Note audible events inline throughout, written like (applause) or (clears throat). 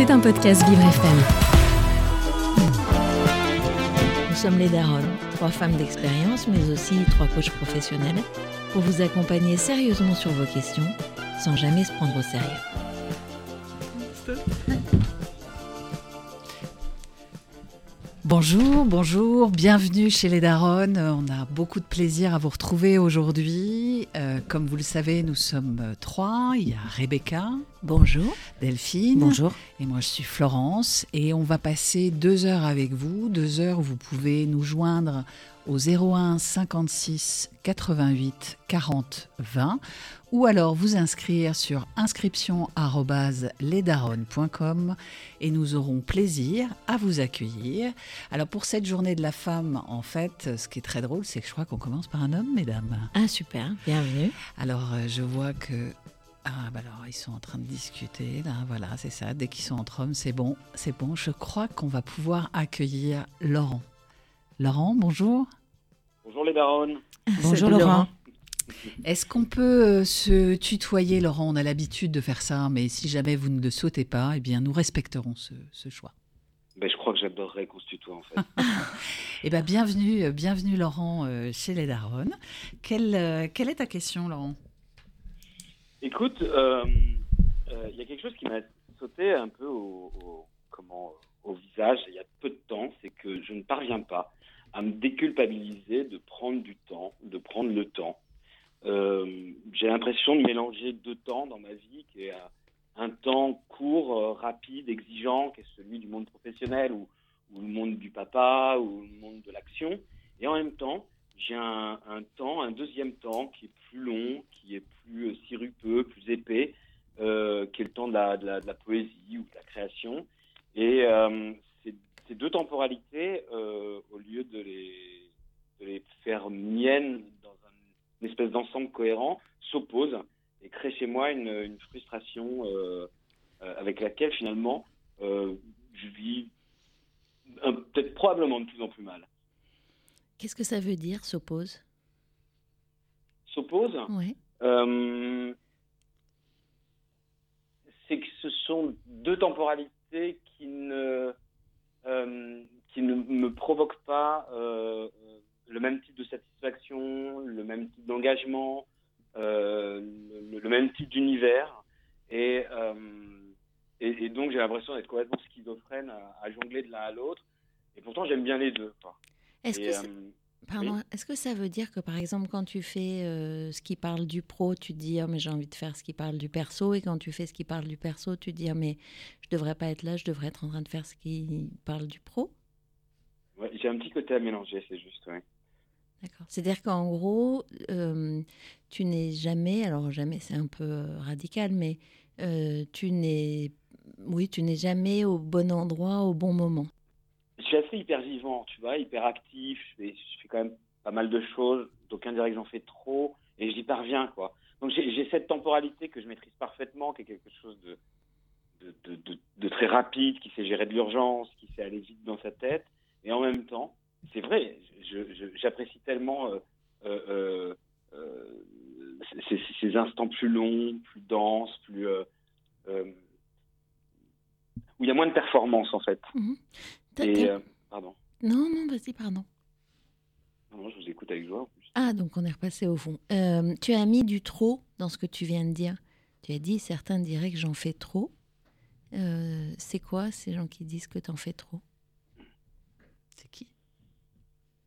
C'est un podcast Vivre FM. Nous sommes les Daronnes, trois femmes d'expérience, mais aussi trois coachs professionnels, pour vous accompagner sérieusement sur vos questions, sans jamais se prendre au sérieux. Bonjour, bonjour, bienvenue chez les Daronnes. On a beaucoup de plaisir à vous retrouver aujourd'hui. Euh, comme vous le savez, nous sommes euh, trois. Il y a Rebecca. Bonjour. Delphine. Bonjour. Et moi, je suis Florence. Et on va passer deux heures avec vous. Deux heures où vous pouvez nous joindre au 01 56 88 40 20 ou alors vous inscrire sur inscription@lesdaronnes.com et nous aurons plaisir à vous accueillir. Alors pour cette journée de la femme, en fait, ce qui est très drôle, c'est que je crois qu'on commence par un homme, mesdames. Ah super, bienvenue. Alors euh, je vois que ah bah alors ils sont en train de discuter là, voilà, c'est ça. Dès qu'ils sont entre hommes, c'est bon, c'est bon. Je crois qu'on va pouvoir accueillir Laurent. Laurent, bonjour. Bonjour les daronnes. Bonjour Laurent. Est-ce qu'on peut euh, se tutoyer, Laurent? On a l'habitude de faire ça, mais si jamais vous ne le souhaitez pas, eh bien, nous respecterons ce, ce choix. Ben, je crois que j'adorerais qu'on se tutoie en fait. (laughs) Eh bien, bienvenue, euh, bienvenue, Laurent, euh, chez les Daronnes. Quelle, quelle est ta question, Laurent? Écoute, il euh, euh, y a quelque chose qui m'a sauté un peu au, au- comment, au visage il y a peu de temps, c'est que je ne parviens pas à me déculpabiliser de prendre du temps, de prendre le temps. Euh, J'ai l'impression de mélanger deux temps dans ma vie, qui est euh, un temps court, euh, rapide, exigeant, qui est celui du monde professionnel ou, le monde du papa ou le monde de l'action. Et en même temps, j'ai un, temps, un deuxième temps qui est plus long, qui est plus sirupeux, plus épais, qui est le temps de la, de, la, de la poésie ou de la création. Ces, deux temporalités, euh, au lieu de les, de les faire miennes dans un, une espèce d'ensemble cohérent, s'opposent et créent chez moi une, une frustration euh, euh, avec laquelle finalement je vis peut-être probablement de plus en plus mal. Qu'est-ce que ça veut dire, s'oppose? S'oppose? Euh, c'est que ce sont deux temporalités qui ne, qui ne me provoquent pas euh, le même type de satisfaction, le même type d'engagement, euh, le, le même type d'univers. Et, euh, et, et donc j'ai l'impression d'être complètement schizophrène à, à jongler de l'un à l'autre. Et pourtant j'aime bien les deux. Est-ce Et, que, euh, pardon, est-ce que ça veut dire que par exemple quand tu fais euh, ce qui parle du pro, tu te dis oh, mais j'ai envie de faire ce qui parle du perso et quand tu fais ce qui parle du perso, tu te dis oh, mais je devrais pas être là, je devrais être en train de faire ce qui parle du pro? Ouais, j'ai un petit côté à mélanger, c'est juste. Ouais. D'accord. C'est-à-dire qu'en gros, euh, tu n'es jamais, alors jamais, c'est un peu euh, radical, mais euh, tu n'es, oui, tu n'es jamais au bon endroit au bon moment. Je suis assez hyper vivant, tu vois, hyper actif. Je fais, quand même pas mal de choses. D'aucuns diraient que j'en fais trop et j'y parviens, quoi. Donc j'ai cette temporalité que je maîtrise parfaitement, qui est quelque chose de, très rapide, qui sait gérer de l'urgence, qui sait aller vite dans sa tête. Et en même temps, c'est vrai, j'apprécie tellement euh, euh, euh, ces, instants plus longs, plus denses, plus. où il y a moins de performance, en fait. T'as- Et, euh, pardon. Non, non, vas-y, pardon. Non, je vous écoute avec joie en plus. Ah, donc on est repassé au fond. Euh, tu as mis du trop dans ce que tu viens de dire. Tu as dit, certains diraient que j'en fais trop. Euh, c'est quoi ces gens qui disent que t'en fais trop? C'est qui?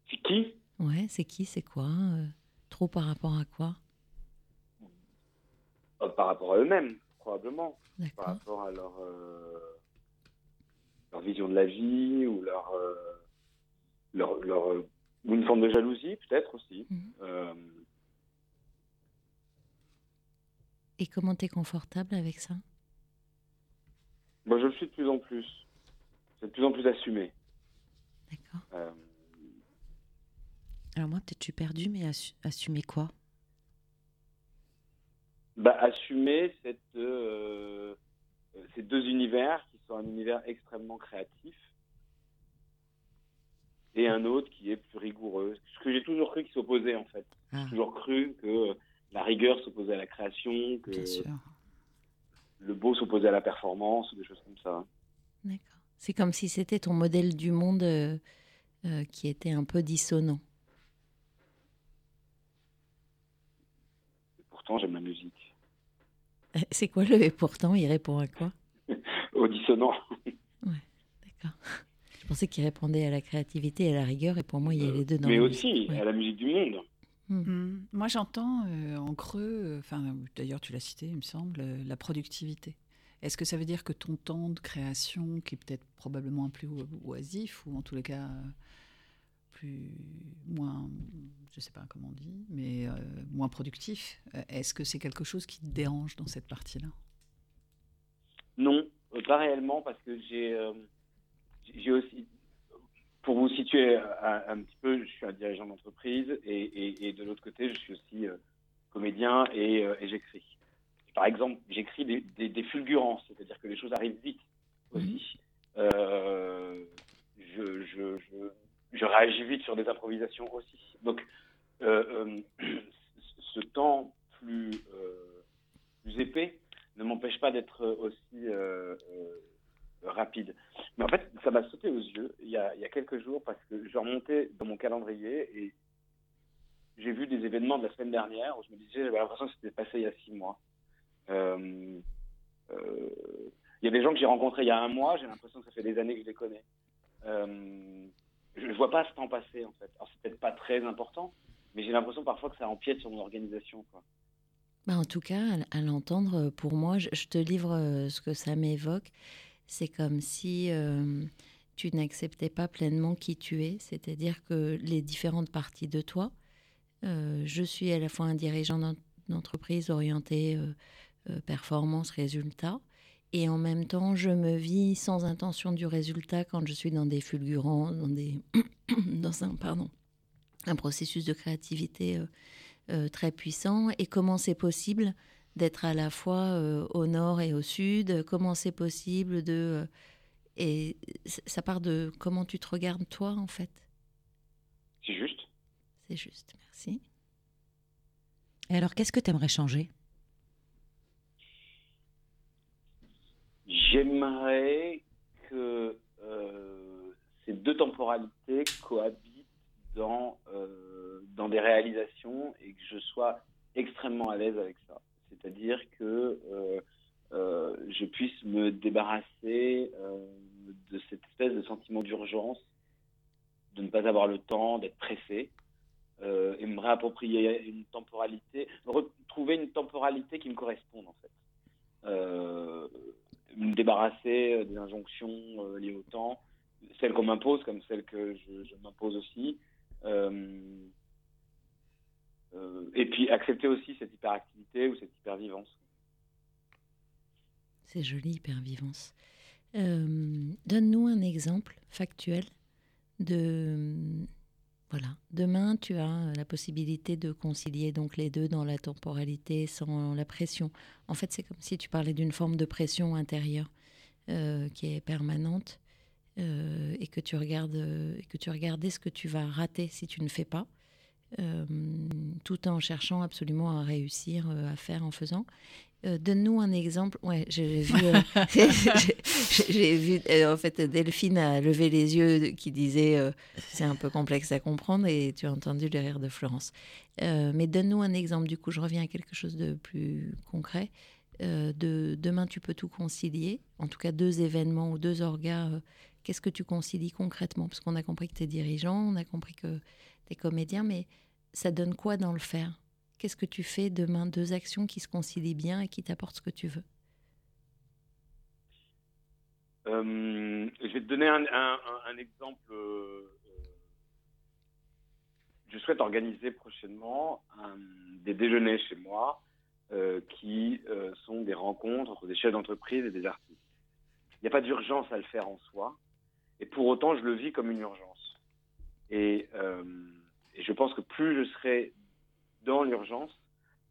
C'est qui? Ouais, c'est qui, c'est quoi? Trop par rapport à quoi? Par rapport à eux-mêmes, probablement. Par rapport à leur, leur vision de la vie ou leur, euh, leur, leur, euh, ou une forme de jalousie, peut-être aussi. Mhm. Euh, Et comment t'es confortable avec ça? Moi, je le suis de plus en plus. C'est de plus en plus assumé. D'accord. Euh, Alors moi, peut-être je suis perdue, mais assu- assumer quoi? Bah, assumer cette, ces deux univers sont un univers extrêmement créatif et un autre qui est plus rigoureux. Ce que j'ai toujours cru qui s'opposait en fait. Ah, J'ai toujours cru que la rigueur s'opposait à la création, que bien sûr. le beau s'opposait à la performance, des choses comme ça. D'accord. C'est comme si c'était ton modèle du monde euh, euh, qui était un peu dissonant. Et pourtant, j'aime la musique. (laughs) C'est quoi le et pourtant? Il répond à quoi? Au dissonant. D'accord. Je pensais qu'il répondait à la créativité et à la rigueur, et pour moi, il y a les deux dans Mais la aussi musique. Ouais. à la musique du monde. Hmm. Moi, j'entends euh, en creux, euh, enfin, d'ailleurs, tu l'as cité, il me semble, euh, la productivité. Est-ce que ça veut dire que ton temps de création, qui est peut-être probablement un plus oisif, ou en tous les cas euh, plus moins, je sais pas comment on dit, mais euh, moins productif, euh, est-ce que c'est quelque chose qui te dérange dans cette partie-là? Non, euh, pas réellement, parce que j'ai euh, j'ai aussi, pour vous situer un, un petit peu, je suis un dirigeant d'entreprise et, et- et de l'autre côté, je suis aussi euh, comédien et, euh, et j'écris. Par exemple, j'écris des, des, des fulgurances, c'est-à-dire que les choses arrivent vite aussi. Euh, je, je, je, je réagis vite sur des improvisations aussi. Donc, (clears throat) ce temps plus, plus épais ne m'empêche pas d'être aussi euh, euh, rapide. Mais en fait, ça m'a sauté aux yeux il y, a, il y a quelques jours parce que je remontais dans mon calendrier et j'ai vu des événements de la semaine dernière où je me disais, j'avais l'impression que c'était passé il y a six mois. Euh, euh, Il y a des gens que j'ai rencontrés il y a un mois, j'ai l'impression que ça fait des années que je les connais. Euh, je ne vois pas ce temps passer en fait. Alors c'est peut-être pas très important, mais j'ai l'impression parfois que ça empiète sur mon organisation. Quoi. Bah, en tout cas, à, l'entendre, euh, pour moi, je, te livre euh, ce que ça m'évoque. C'est comme si euh, tu n'acceptais pas pleinement qui tu es, c'est-à-dire que les différentes parties de toi, je suis à la fois un dirigeant d'en- d'entreprise orienté performance, résultat, et en même temps, je me vis sans intention du résultat quand je suis dans des fulgurants, dans, des (coughs) dans un, pardon, un processus de créativité. Euh, très puissant et comment c'est possible d'être à la fois euh, au nord et au sud, comment c'est possible de... euh, et ça part de comment tu te regardes toi en fait? C'est juste. C'est juste, merci. Et alors, qu'est-ce que tu aimerais changer? J'aimerais que euh, ces deux temporalités cohabitent dans, euh, dans des réalisations et que je sois extrêmement à l'aise avec ça. C'est-à-dire que euh, euh, je puisse me débarrasser de cette espèce de sentiment d'urgence, de ne pas avoir le temps, d'être pressé, et me réapproprier une temporalité, retrouver une temporalité qui me corresponde en fait. Me débarrasser des injonctions liées au temps, celles qu'on m'impose comme celles que je m'impose aussi. Euh, euh, et puis accepter aussi cette hyperactivité ou cette hypervivance. C'est joli, hypervivance. Euh, Donne-nous un exemple factuel de... Voilà, demain tu as la possibilité de concilier donc les deux dans la temporalité sans la pression. En fait, c'est comme si tu parlais d'une forme de pression intérieure qui est permanente euh, et que tu regardes euh, et que tu regardais ce que tu vas rater si tu ne fais pas, euh, tout en cherchant absolument à réussir à faire en faisant. Donne-nous un exemple. Ouais, j'ai vu. j'ai- vu. (laughs) (laughs) en fait, Delphine a levé les yeux, qui disait c'est un peu complexe à comprendre, et tu as entendu le rire de Florence. Mais donne-nous un exemple. Du coup, je reviens à quelque chose de plus concret. De demain, tu peux tout concilier. En tout cas, deux événements ou deux orgas. Qu'est-ce que tu concilies concrètement? Parce qu'on a compris que tu es dirigeant, on a compris que tu es comédien, mais ça donne quoi dans le faire? Qu'est-ce que tu fais demain? Deux actions qui se concilient bien et qui t'apportent ce que tu veux. Euh, je vais te donner un, exemple. euh, euh, je souhaite organiser prochainement des déjeuners chez moi qui sont des rencontres entre des chefs d'entreprise et des artistes. Il n'y a pas d'urgence à le faire en soi, et pour autant, je le vis comme une urgence. Et, euh, et je pense que plus je serai dans l'urgence,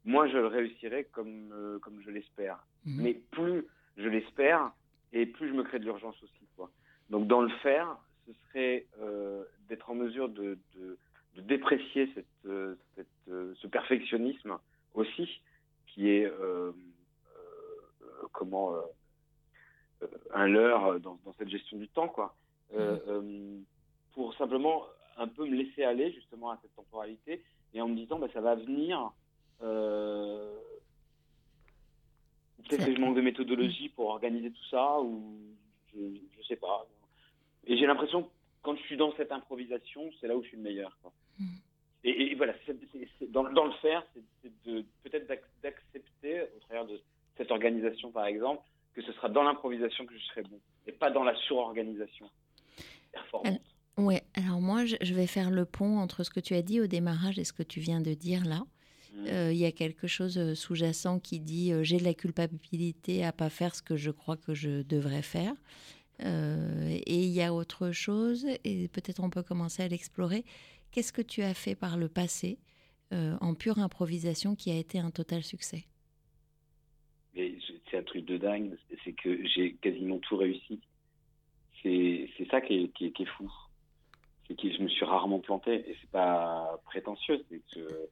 moins je le réussirai comme, euh, comme je l'espère. Mhm. Mais plus je l'espère, et plus je me crée de l'urgence aussi. Quoi. Donc dans le faire, ce serait euh, d'être en mesure de, de, de déprécier cette, cette, ce perfectionnisme aussi, qui est euh, euh, comment un leurre dans, dans, cette gestion du temps, quoi. Mmh. pour simplement un peu me laisser aller justement à cette temporalité et en me disant bah, ça va venir. Euh, peut-être que je manque de méthodologie pour organiser tout ça ou je, je sais pas. Et j'ai l'impression quand je suis dans cette improvisation, c'est là où je suis le meilleur. Mm. Et, voilà, dans, dans, le faire, c'est peut-être d'accepter au travers de cette organisation par exemple que ce sera dans l'improvisation que je serai bon et pas dans la surorganisation Oui, alors moi, je, vais faire le pont entre ce que tu as dit au démarrage et ce que tu viens de dire là. Mmh. Euh, il y a quelque chose euh, sous-jacent qui dit euh, j'ai de la culpabilité à pas faire ce que je crois que je devrais faire. et il y a autre chose, et peut-être on peut commencer à l'explorer. Qu'est-ce que tu as fait par le passé en pure improvisation qui a été un total succès? C'est un truc de dingue, c'est que j'ai quasiment tout réussi. C'est ça qui qui est fou c'est que je me suis rarement planté et c'est pas prétentieux, c'est que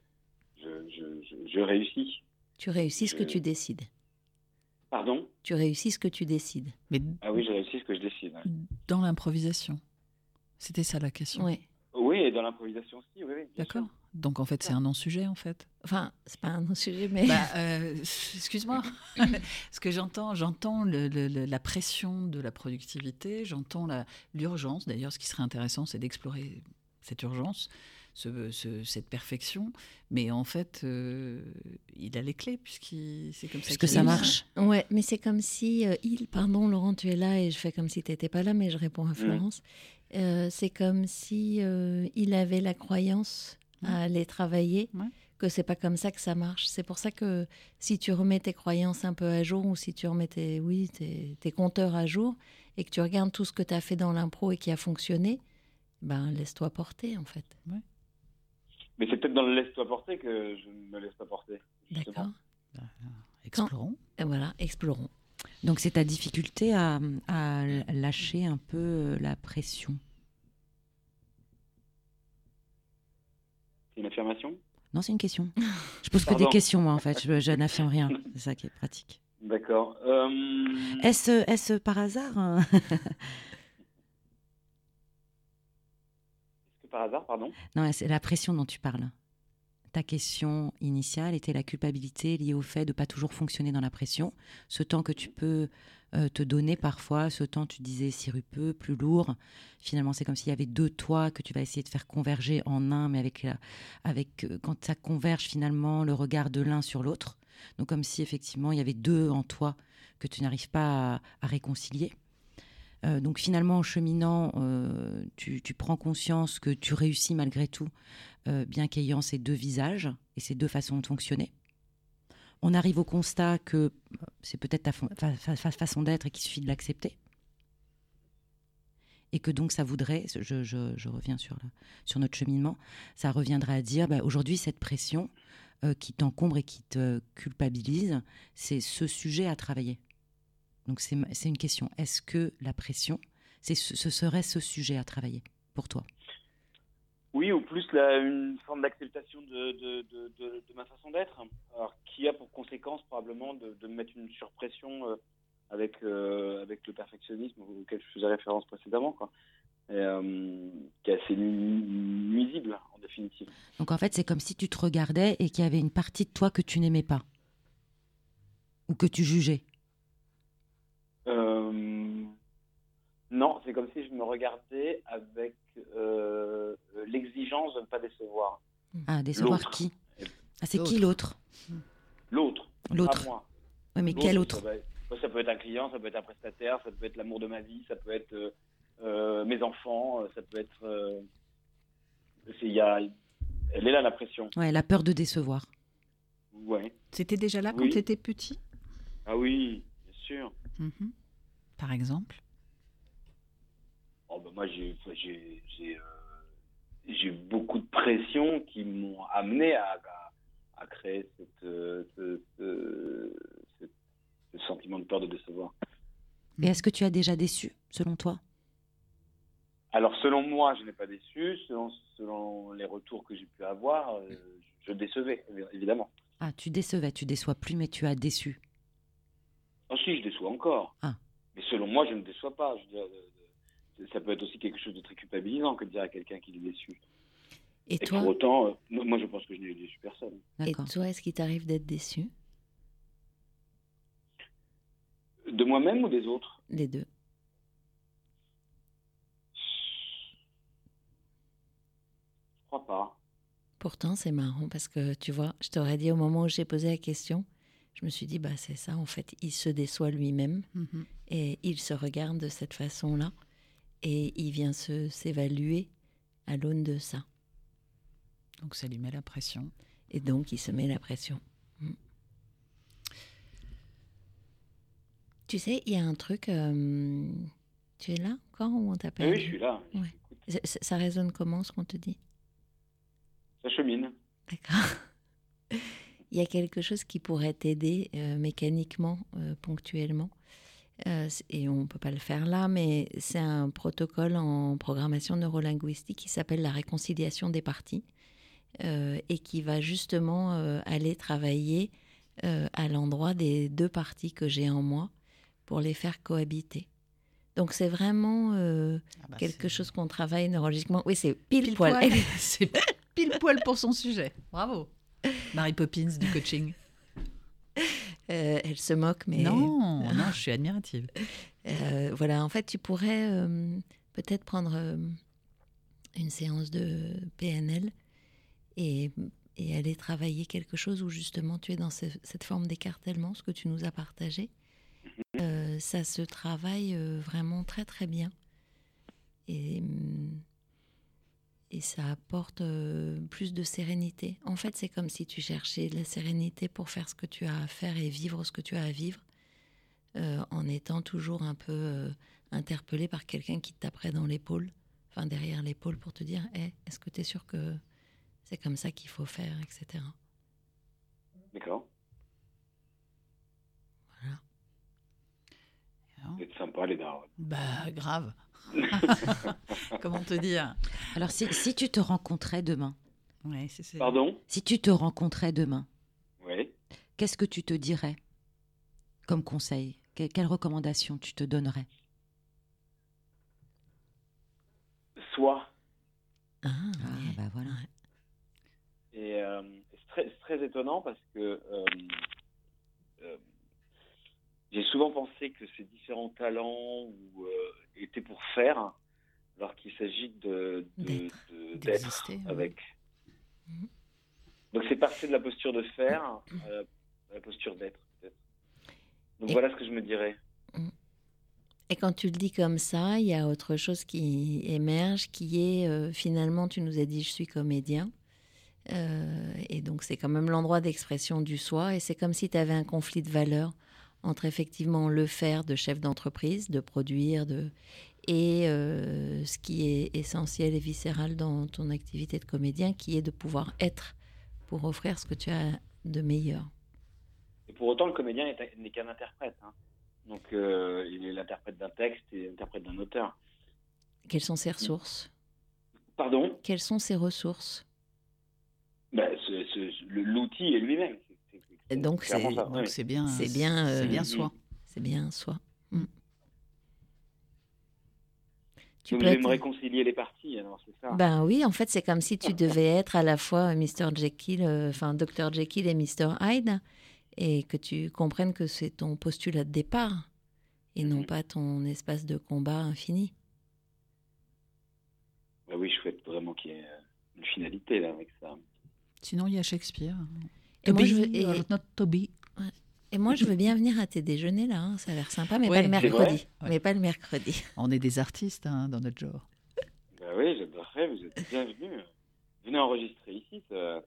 je, je, réussis. Tu réussis ce que tu décides. Pardon? Tu réussis ce que tu décides. Mais ah oui, je réussis ce que je décide. Dans l'improvisation. C'était ça la question. Oui. Oui, et dans l'improvisation aussi, oui. oui D'accord. Donc en fait, c'est un non-sujet en fait. Enfin, c'est pas un non-sujet, mais. Bah, euh, excuse-moi. (laughs) Ce que j'entends, j'entends la pression de la productivité, j'entends l'urgence. D'ailleurs, ce qui serait intéressant, c'est d'explorer cette urgence, ce, cette perfection. Mais en fait, euh, il a les clés puisqu'il c'est comme ça. que ça marche. Ouais, mais c'est comme si euh, il, pardon, Laurent, tu es là et je fais comme si tu n'étais pas là, mais je réponds à Florence. C'est comme si il avait la croyance à aller travailler, que c'est pas comme ça que ça marche. C'est pour ça que si tu remets tes croyances un peu à jour ou si tu remets tes, oui, tes, compteurs à jour et que tu regardes tout ce que tu as fait dans l'impro et qui a fonctionné, ben laisse-toi porter en fait. Mais c'est peut-être dans le laisse-toi porter que je ne me laisse pas porter. D'accord. Bah, explorons. et voilà, explorons. Donc c'est ta difficulté à, à lâcher un peu la pression. une affirmation? Non, c'est une question. Je pose que des questions, moi, en fait. Je, n'affirme rien. C'est ça qui est pratique. D'accord. Euh, est-ce est par hasard hein? Est-ce que par hasard, pardon? Non, c'est la pression dont tu parles. Ta question initiale était la culpabilité liée au fait de pas toujours fonctionner dans la pression. Ce temps que tu peux euh, te donner parfois ce temps, tu disais sirupeux, plus lourd. Finalement, c'est comme s'il y avait deux toits que tu vas essayer de faire converger en un, mais avec, avec euh, quand ça converge finalement le regard de l'un sur l'autre. Donc comme si effectivement il y avait deux en toi que tu n'arrives pas à, réconcilier. Euh, donc finalement, en cheminant, tu, tu, prends conscience que tu réussis malgré tout, bien qu'ayant ces deux visages et ces deux façons de fonctionner on arrive au constat que c'est peut-être ta façon d'être et qu'il suffit de l'accepter. Et que donc ça voudrait, je, reviens sur, notre cheminement, ça reviendrait à dire, bah, aujourd'hui cette pression euh, qui t'encombre et qui te culpabilise, c'est ce sujet à travailler. Donc c'est une question, est-ce que la pression, ce serait ce sujet à travailler pour toi? Oui, ou plus une forme d'acceptation de, de, de, ma façon d'être, qui a pour conséquence probablement de, me mettre une surpression euh, avec, euh, avec le perfectionnisme auquel je faisais référence précédemment, quoi. Et, euh, qui est assez nuisible en définitive. Donc en fait, c'est comme si tu te regardais et qu'il y avait une partie de toi que tu n'aimais pas ou que tu jugeais. Non, c'est comme si je me regardais avec euh, l'exigence de ne pas décevoir. Ah, décevoir qui? Ah, C'est qui l'autre L'autre? L'autre. moi. Oui, mais quel autre? ça, peut être un client, ça peut être un prestataire, ça peut être l'amour de ma vie, ça peut être euh, euh, mes enfants, ça peut être. y a, elle est là la pression. Ouais, la peur de décevoir. Ouais. C'était déjà là quand tu étais petit? Ah oui, bien sûr. Mhm. Par exemple? Oh, ben, moi, j'ai euh, beaucoup de pression qui m'ont amené à, à, créer cette, euh, ce, sentiment de peur de décevoir. Et est-ce que tu as déjà déçu, selon toi? Alors, selon moi, je n'ai pas déçu. Selon, selon les retours que j'ai pu avoir, euh, je décevais, évidemment. Ah, tu décevais, tu déçois plus, mais tu as déçu. Ah si, je déçois encore. Ah. Mais selon moi, je ne déçois pas. Je veux dire, euh, ça peut être aussi quelque chose de très culpabilisant que de dire à quelqu'un qu'il est déçu. Et, Et toi, pour autant, euh, moi, je pense que je n'ai déçu personne. et toi, est-ce qu'il t'arrive d'être déçu? De moi-même ou des autres? Les deux. Je crois pas. Pourtant, c'est marrant parce que tu vois, je t'aurais dit au moment où j'ai posé la question, je me suis dit, bah c'est ça, en fait, il se déçoit lui-même Mhm. et il se regarde de cette façon-là et il vient se s'évaluer à l'aune de ça. Donc ça lui met la pression. Et donc, il se met la pression. Mm. Tu sais, il y a un truc. euh, tu es là encore ou on t'appelle? Oui, je suis là. Ouais. Ça- ça- Ça résonne comment ce qu'on te dit? Ça chemine. D'accord. (laughs) Il y a quelque chose qui pourrait t'aider euh, mécaniquement, euh, ponctuellement. Euh, et on ne peut pas le faire là, mais c'est un protocole en programmation neurolinguistique qui s'appelle la réconciliation des parties euh, et qui va justement euh, aller travailler à l'endroit des deux parties que j'ai en moi pour les faire cohabiter. Donc c'est vraiment Ah bah, quelque chose qu'on travaille neurologiquement. Oui, c'est pile, Pile poil. poil. (laughs) (laughs) c'est pile poil pour son sujet. Bravo. (laughs) Marie Poppins du coaching. Euh, elle se moque, mais Non, non, je suis admirative. Euh, voilà, en fait, tu pourrais euh, peut-être prendre une séance de PNL et, et aller travailler quelque chose où justement tu es dans ce- cette forme d'écartèlement, ce que tu nous as partagé. Ça se travaille vraiment très très bien. Et, hum, et ça apporte euh, plus de sérénité. En fait, c'est comme si tu cherchais de la sérénité pour faire ce que tu as à faire et vivre ce que tu as à vivre euh, en étant toujours un peu euh, interpellé par quelqu'un qui te taperait dans l'épaule, enfin derrière l'épaule pour te dire Eh, est-ce que tu es sûr que c'est comme ça qu'il faut faire, etc. D'accord. Voilà. Êtes sympa, les darons. Bah, grave. (laughs) Comment te dire? Alors, si, si tu te rencontrais demain, Ouais, c'est c'est- Pardon? Si tu te rencontrais demain, Oui. qu'est-ce que tu te dirais comme conseil? Que- Quelle recommandation tu te donnerais? Soit. Ah, Ah, bah voilà. Et euh, c'est très, c'est très étonnant parce que euh, euh, j'ai souvent pensé que ces différents talents ou, euh, étaient pour faire, alors qu'il s'agit de, D'être. ouais. avec. Mhm. Donc c'est passé de la posture de faire à la, à la posture d'être. Donc Et- voilà ce que je me dirais. Et quand tu le dis comme ça, il y a autre chose qui émerge, qui est euh, finalement, tu nous as dit, je suis comédien. Euh, et donc, c'est quand même l'endroit d'expression du soi. Et c'est comme si tu avais un conflit de valeurs entre effectivement le faire de chef d'entreprise, de produire, de... et euh, ce qui est essentiel et viscéral dans ton activité de comédien, qui est de pouvoir être pour offrir ce que tu as de meilleur. Et pour autant, le comédien est- n'est qu'un interprète. hein. Donc euh, il est l'interprète d'un texte et l'interprète d'un auteur. Quelles sont ses ressources? Pardon? Quelles sont ses ressources? Ben, L'outil est lui-même. C'est- c'est- c'est Et donc, c'est- oui. bien, C'est bien, c'est euh, bien soi. C'est bien soi. Mm. Tu Donc j'aimerais concilier les parties, alors c'est ça? Ben oui, en fait, c'est comme si tu devais (laughs) être à la fois Mr. Jekyll, euh, enfin Dr. Jekyll et Mr. Hyde, et que tu comprennes que c'est ton postulat de départ et non Mhm. pas ton espace de combat infini. Ben oui, je souhaite vraiment qu'il y ait euh, une finalité là, avec ça. Sinon, il y a Shakespeare. Et moi, je veux, et, not Toby. et moi, je veux bien venir à tes déjeuners là, hein, ça a l'air sympa, mais Ouais, pas le mercredi. Ouais. Mais pas le mercredi. On est des artistes hein, dans notre genre. Ben oui, j'adorerais, vous êtes bienvenus. Venez enregistrer ici. Ça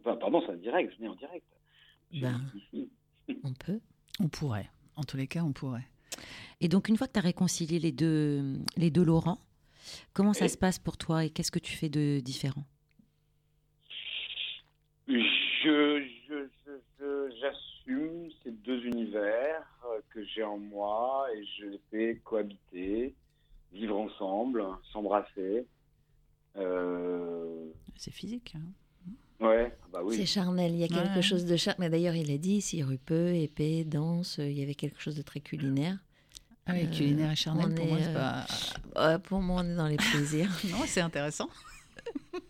Enfin, pardon, c'est en direct, venez en direct. Ben. On peut. On pourrait. En tous les cas, on pourrait. Et donc, une fois que tu as réconcilié les deux, les deux Laurent, comment ça se passe pour toi et qu'est-ce que tu fais de différent? Je, je, je, je- j'assume ces deux univers euh, que j'ai en moi et je les fais cohabiter, vivre ensemble, s'embrasser. Euh, C'est physique. hein. Ouais, ah bah oui. C'est charnel, il y a quelque Ouais. chose de charnel. Mais d'ailleurs, il a dit, sirupeux, épais, dense, il y avait quelque chose de très culinaire. Ah oui, culinaire et charnel, pour moi, c'est pas... euh, pour moi, on est dans les plaisirs. (laughs) Non, c'est intéressant. (laughs)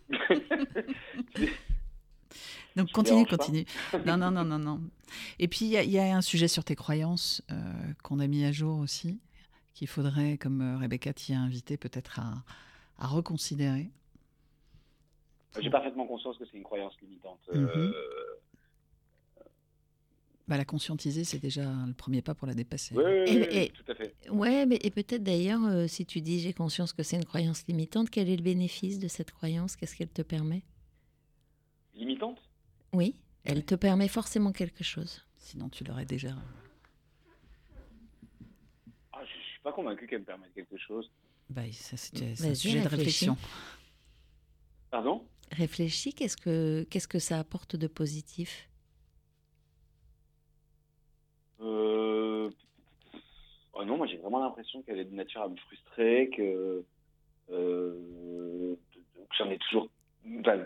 (laughs) Donc continue, continue. Non, non, non, non, non. Et puis il y, a- il y a un sujet sur tes croyances euh, qu'on a mis à jour aussi, qu'il faudrait, comme euh, Rebecca t'y a invité, peut-être à, à reconsidérer. J'ai parfaitement conscience que c'est une croyance limitante. Euh, Bah, la conscientiser, c'est déjà le premier pas pour la dépasser. oui, oui, oui, Et- oui, et- tout à fait. Ouais, mais et peut-être d'ailleurs, euh, si tu dis j'ai conscience que c'est une croyance limitante, quel est le bénéfice de cette croyance? Qu'est-ce qu'elle te permet? Limitante? Oui, elle te permet forcément quelque chose. Sinon, tu l'aurais déjà. ah, Je suis pas convaincu qu'elle me permette quelque chose. Bah, ça, c'est un sujet de réflexion. Pardon? Réfléchis, qu'est-ce que qu'est-ce que ça apporte de positif? Euh, oh non, moi j'ai vraiment l'impression qu'elle est de nature à me frustrer, que, euh, que j'en ai toujours. enfin,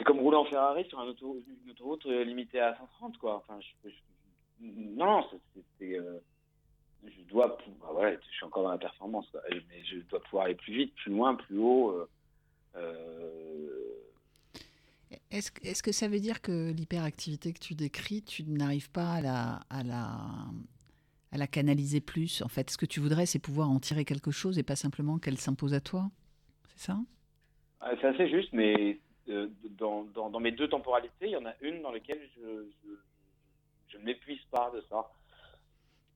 c'est comme rouler en Ferrari sur un auto, une autoroute euh, limitée à 130, quoi. Enfin, je, je- non, c'est- euh, je dois. bah je suis encore dans la performance, quoi. mais je dois pouvoir aller plus vite, plus loin, plus haut. euh, Est-ce que- est-ce que ça veut dire que l'hyperactivité que tu décris, tu n'arrives pas à la, à, la, à la canaliser plus En fait, ce que tu voudrais, c'est pouvoir en tirer quelque chose et pas simplement qu'elle s'impose à toi C'est ça? Ah, C'est assez juste, mais dans, dans, dans mes deux temporalités, il y en a une dans laquelle je, je, je ne m'épuise pas de ça.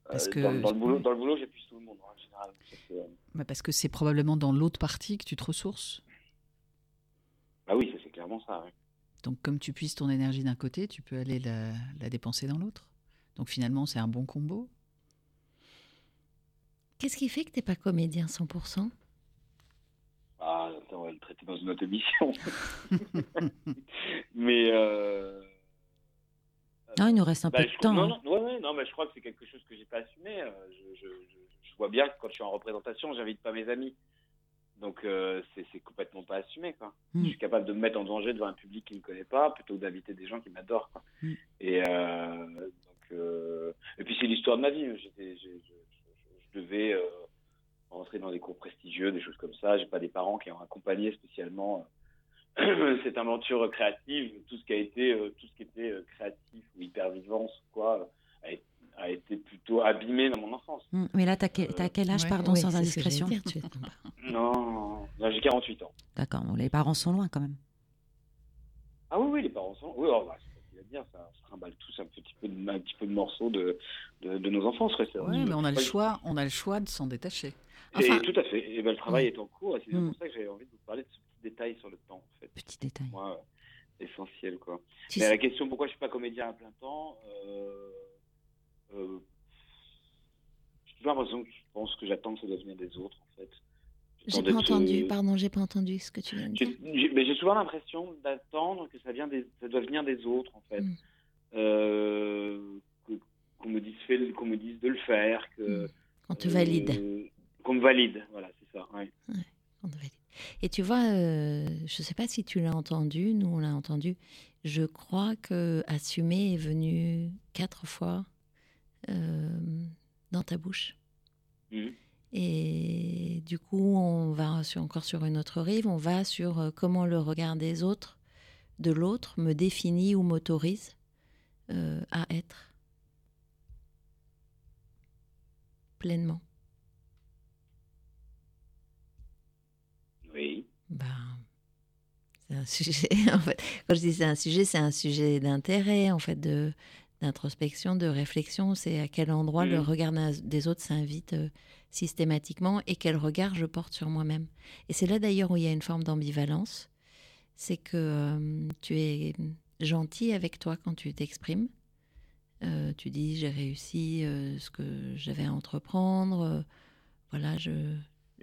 Parce Euh, que- dans, dans le boulot, dans le boulot, j'épuise tout le monde en général. Euh, Bah, Parce que c'est probablement dans l'autre partie que tu te ressources. Bah oui, c'est clairement ça. Donc, comme tu puisses ton énergie d'un côté, tu peux aller la, la dépenser dans l'autre. Donc, finalement, c'est un bon combo. Qu'est-ce qui fait que t'es pas comédien 100% Ah, le traiter dans une autre émission. (laughs) mais. Euh... Non, il nous reste un bah, peu de temps. Non, hein. non, ouais, ouais, non, mais je crois que c'est quelque chose que j'ai pas assumé. Euh, Je, je, je, je vois bien que quand je suis en représentation, j'invite pas mes amis. Donc, euh, c'est complètement pas assumé, quoi. Mm. Je suis capable de me mettre en danger devant un public qui ne me connaît pas, plutôt que d'inviter des gens qui m'adorent. Mm. Et, euh, donc, euh, et puis, c'est l'histoire de ma vie. Je, je- je devais rentrer dans des cours prestigieux, des choses comme ça. J'ai pas des parents qui ont accompagné spécialement euh, (clears throat) cette aventure créative. Tout ce qui a été, euh, tout ce qui était euh, créatif ou hypervivance, quoi, euh, a, été- a été plutôt abîmé dans mon enfance. Mm. Mais là, t'as quel, t'as quel âge, Ouais. pardon, sans c'est indiscrétion dire, tu es (laughs) sympa. Non, là j'ai 48 ans. D'accord, bon, les parents sont loin quand même. Ah oui, oui, les parents sont. Oui, oh, bah, c'est facile à dire, ça. On se trimballe tous un petit peu de, un petit peu de morceaux de, de, de nos enfances, frère. Oui, mais on a le choix, on a le choix de s'en détacher. Enfin- tout à fait. Et ben, le travail est en cours. Et c'est Mm. pour ça que j'avais envie de vous parler de ce petit détail sur le temps, en fait. Petit détail. Moi, euh, essentiel, quoi. Tu Mais sais- la question pourquoi je suis pas comédien à plein temps, euh, euh, j'ai toujours l'impression que je pense que j'attends que ça doit venir des autres, en fait. J'ai pas entendu, euh, pardon, j'ai pas entendu ce que tu viens de dire. J'ai j'ai- mais j'ai souvent l'impression d'attendre que ça, vient des, ça doit venir des autres, en fait. Mm. Euh, qu'on me dise fait, qu'on me dise de le faire, que Mm. On te euh, valide. Qu'on me valide, voilà, c'est ça. ouais. On te valide. Et tu vois, euh, je sais pas si tu l'as entendu, nous on l'a entendu. Je crois que assumer est venu quatre fois euh, dans ta bouche. Mhm. Et du coup, on va sur- encore sur une autre rive, on va sur euh, comment le regard des autres, de l'autre, me définit ou m'autorise euh, à être pleinement. Oui. Ben, c'est un sujet, (laughs) en fait. Quand je dis c'est un sujet, c'est un sujet d'intérêt, en fait, de d'introspection, de réflexion. C'est à quel endroit le Mhm. regard des autres s'invite euh, systématiquement et quel regard je porte sur moi-même. Et c'est là d'ailleurs où il y a une forme d'ambivalence. C'est que euh, tu es gentil avec toi quand tu t'exprimes. Euh, tu dis j'ai réussi ce que j'avais à entreprendre. voilà, je-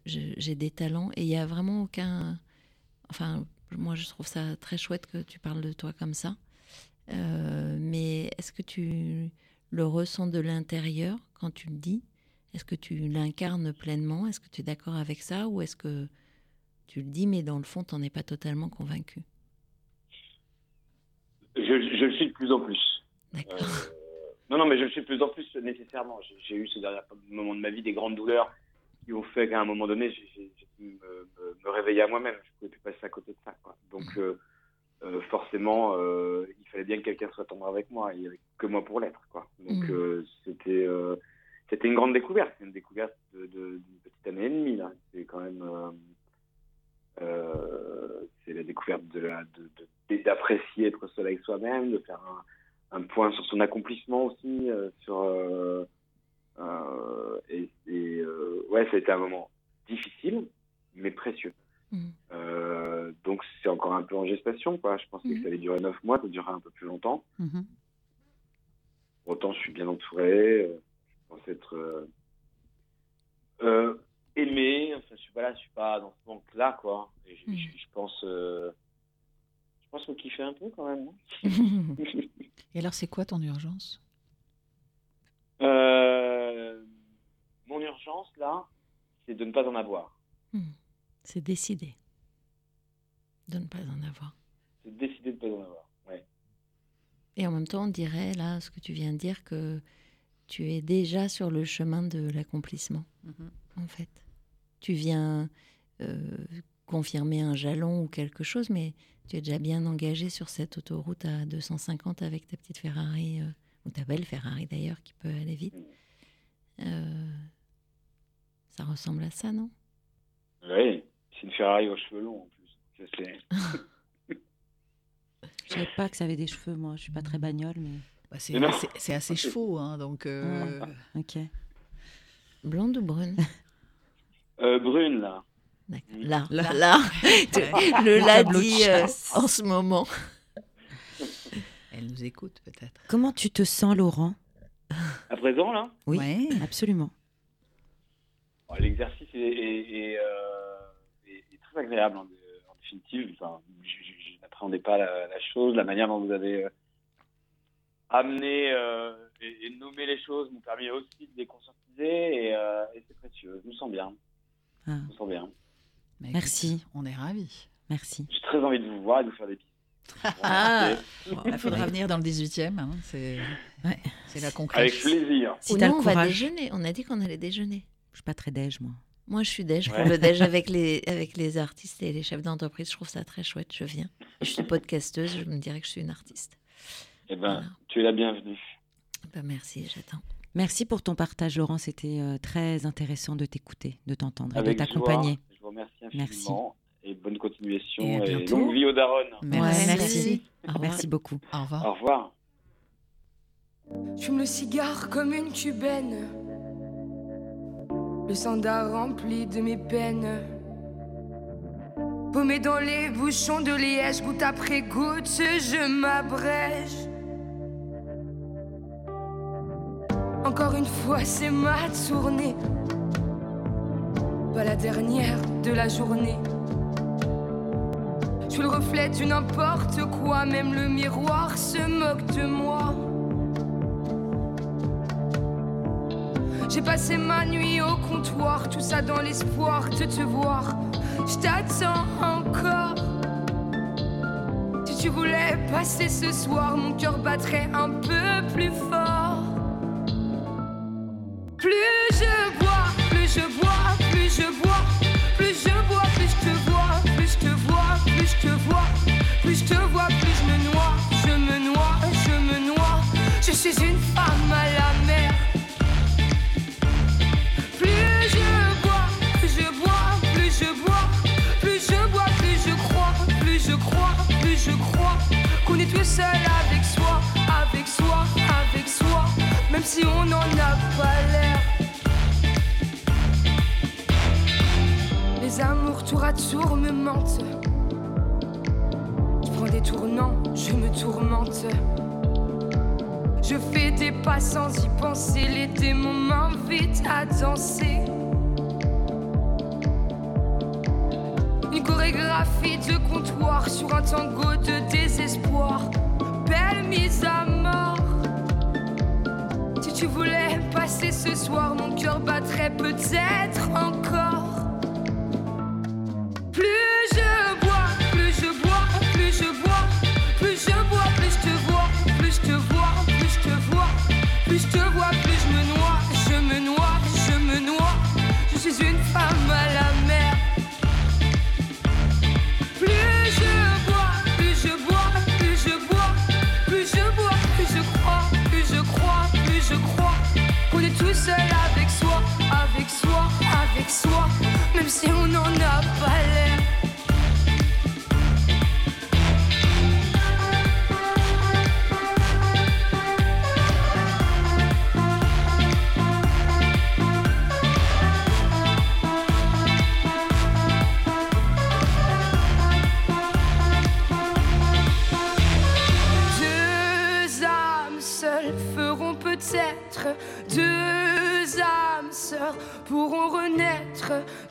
j'ai des talents et il y a vraiment aucun. Enfin, moi je trouve ça très chouette que tu parles de toi comme ça. Euh, mais est-ce que tu le ressens de l'intérieur quand tu le dis? Est-ce que tu l'incarnes pleinement? Est-ce que tu es d'accord avec ça? Ou est-ce que tu le dis, mais dans le fond, tu n'en es pas totalement convaincu? Je, je le suis de plus en plus. D'accord. Euh, Non, non, mais je suis de plus en plus nécessairement. J'ai- J'ai eu ces derniers moments de ma vie des grandes douleurs qui ont fait qu'à un moment donné, j'ai dû me, me- me réveiller à moi-même. Je pouvais plus passer à côté de ça. Quoi. Donc, euh, euh, forcément, euh, il fallait bien que quelqu'un soit tendre avec moi. Et il n'y avait que moi pour l'être. Donc, euh, c'était c'était une grande découverte. Une découverte de- de- d'une petite année et demie. C'est quand même. c'est la découverte de- d'apprécier être seul avec soi-même, de faire un, un point sur son accomplissement aussi, sur et, et, euh, ouais, ça a été un moment difficile, mais précieux. Mhm. Euh, donc c'est encore un peu en gestation, quoi. Je pensais que ça allait durer neuf mois, ça durera un peu plus longtemps. Mhm. Pour autant, je suis bien entouré. euh, je pense être euh, euh, aimé. Enfin, je suis pas là, je suis pas dans ce manque-là, quoi. Et je, je- je pense, euh, je pense me kiffer un peu quand même. non (laughs) (laughs) Et alors, c'est quoi ton urgence? Euh, là, c'est de ne pas en avoir. C'est décidé de ne pas en avoir. C'est de décider de ne pas en avoir. Ouais. Et en même temps, on dirait là, ce que tu viens de dire, que tu es déjà sur le chemin de l'accomplissement, en fait. Tu viens euh, confirmer un jalon ou quelque chose, mais tu es déjà bien engagé sur cette autoroute à 250 avec ta petite Ferrari, euh, ou ta belle Ferrari d'ailleurs, qui peut aller vite. Euh, ça ressemble à ça, non? Oui, c'est une Ferrari aux cheveux longs en plus. (laughs) Je savais pas que ça avait des cheveux, moi. Je suis pas très bagnole, mais. Bah, c'est, c'est assez chevaux, hein, donc. euh, Ok. Blonde ou brune? Euh, brune là. Là, Là. là, (laughs) là. le là dit euh, en ce moment. (laughs) Elle nous écoute peut-être. Comment tu te sens, Laurent? À présent là, Oui, Ouais. absolument. Bon, l'exercice est, est- est, euh, est- est très agréable en, en définitive. Enfin, je- n'appréhendais pas la, la chose, la manière dont vous avez euh, amené euh, et, et nommé les choses m'ont permis aussi de les conscientiser et, euh, et c'est précieux. Je me sens bien. Ah, Je me sens bien. Mais Merci. on est ravis. merci. J'ai très envie de vous voir et de vous faire des bisous. (laughs) Ah. Il faudra venir dans le 18e. hein, c'est, Ouais. la Avec concrète. plaisir. Si Ou non, on va déjeuner. On a dit qu'on allait déjeuner. Je suis pas très déj, moi. Moi, je suis déj pour Ouais. le déj avec (laughs) les, avec les artistes et les chefs d'entreprise. Je trouve ça très chouette. Je viens. Je suis podcasteuse. Je me dirais que je suis une artiste. Eh ben, Voilà. tu es la bienvenue. Ben, merci, j'attends. Merci pour ton partage, Laurent. C'était euh, très intéressant de t'écouter, de t'entendre et de Avec t'accompagner. joie. Je vous remercie infiniment. Et bonne continuation. Et à Et, bientôt. longue vie au Daron. Merci. Ouais, merci. Merci beaucoup. Au revoir. Au revoir. Fume le cigare comme une cubaine. Le sandar rempli de mes peines. Paumé dans les bouchons de liège, goutte après goutte, je m'abrège. Encore une fois, c'est ma tournée. Pas la dernière de la journée. Je suis le reflet du n'importe quoi, même le miroir se moque de moi. J'ai passé ma nuit au comptoir, tout ça dans l'espoir de te voir. Je t'attends encore. Si tu voulais passer ce soir, mon cœur battrait un peu plus fort. Plus je bois, plus je bois, plus je bois, plus je bois, plus je te vois, plus je te vois, plus je te vois, plus je te vois, plus je me noie, je me noie, je me noie. Je suis une femme à la mer. Si on n'en a pas l'air. Les amours tour à tour me mentent. Je prends des tournants, je me tourmente. Je fais des pas sans y penser, les démons m'invitent à danser. Une chorégraphie de comptoir sur un tango de désespoir. Belle mise à mort. Tu voulais passer ce soir, mon cœur battrait peut-être encore.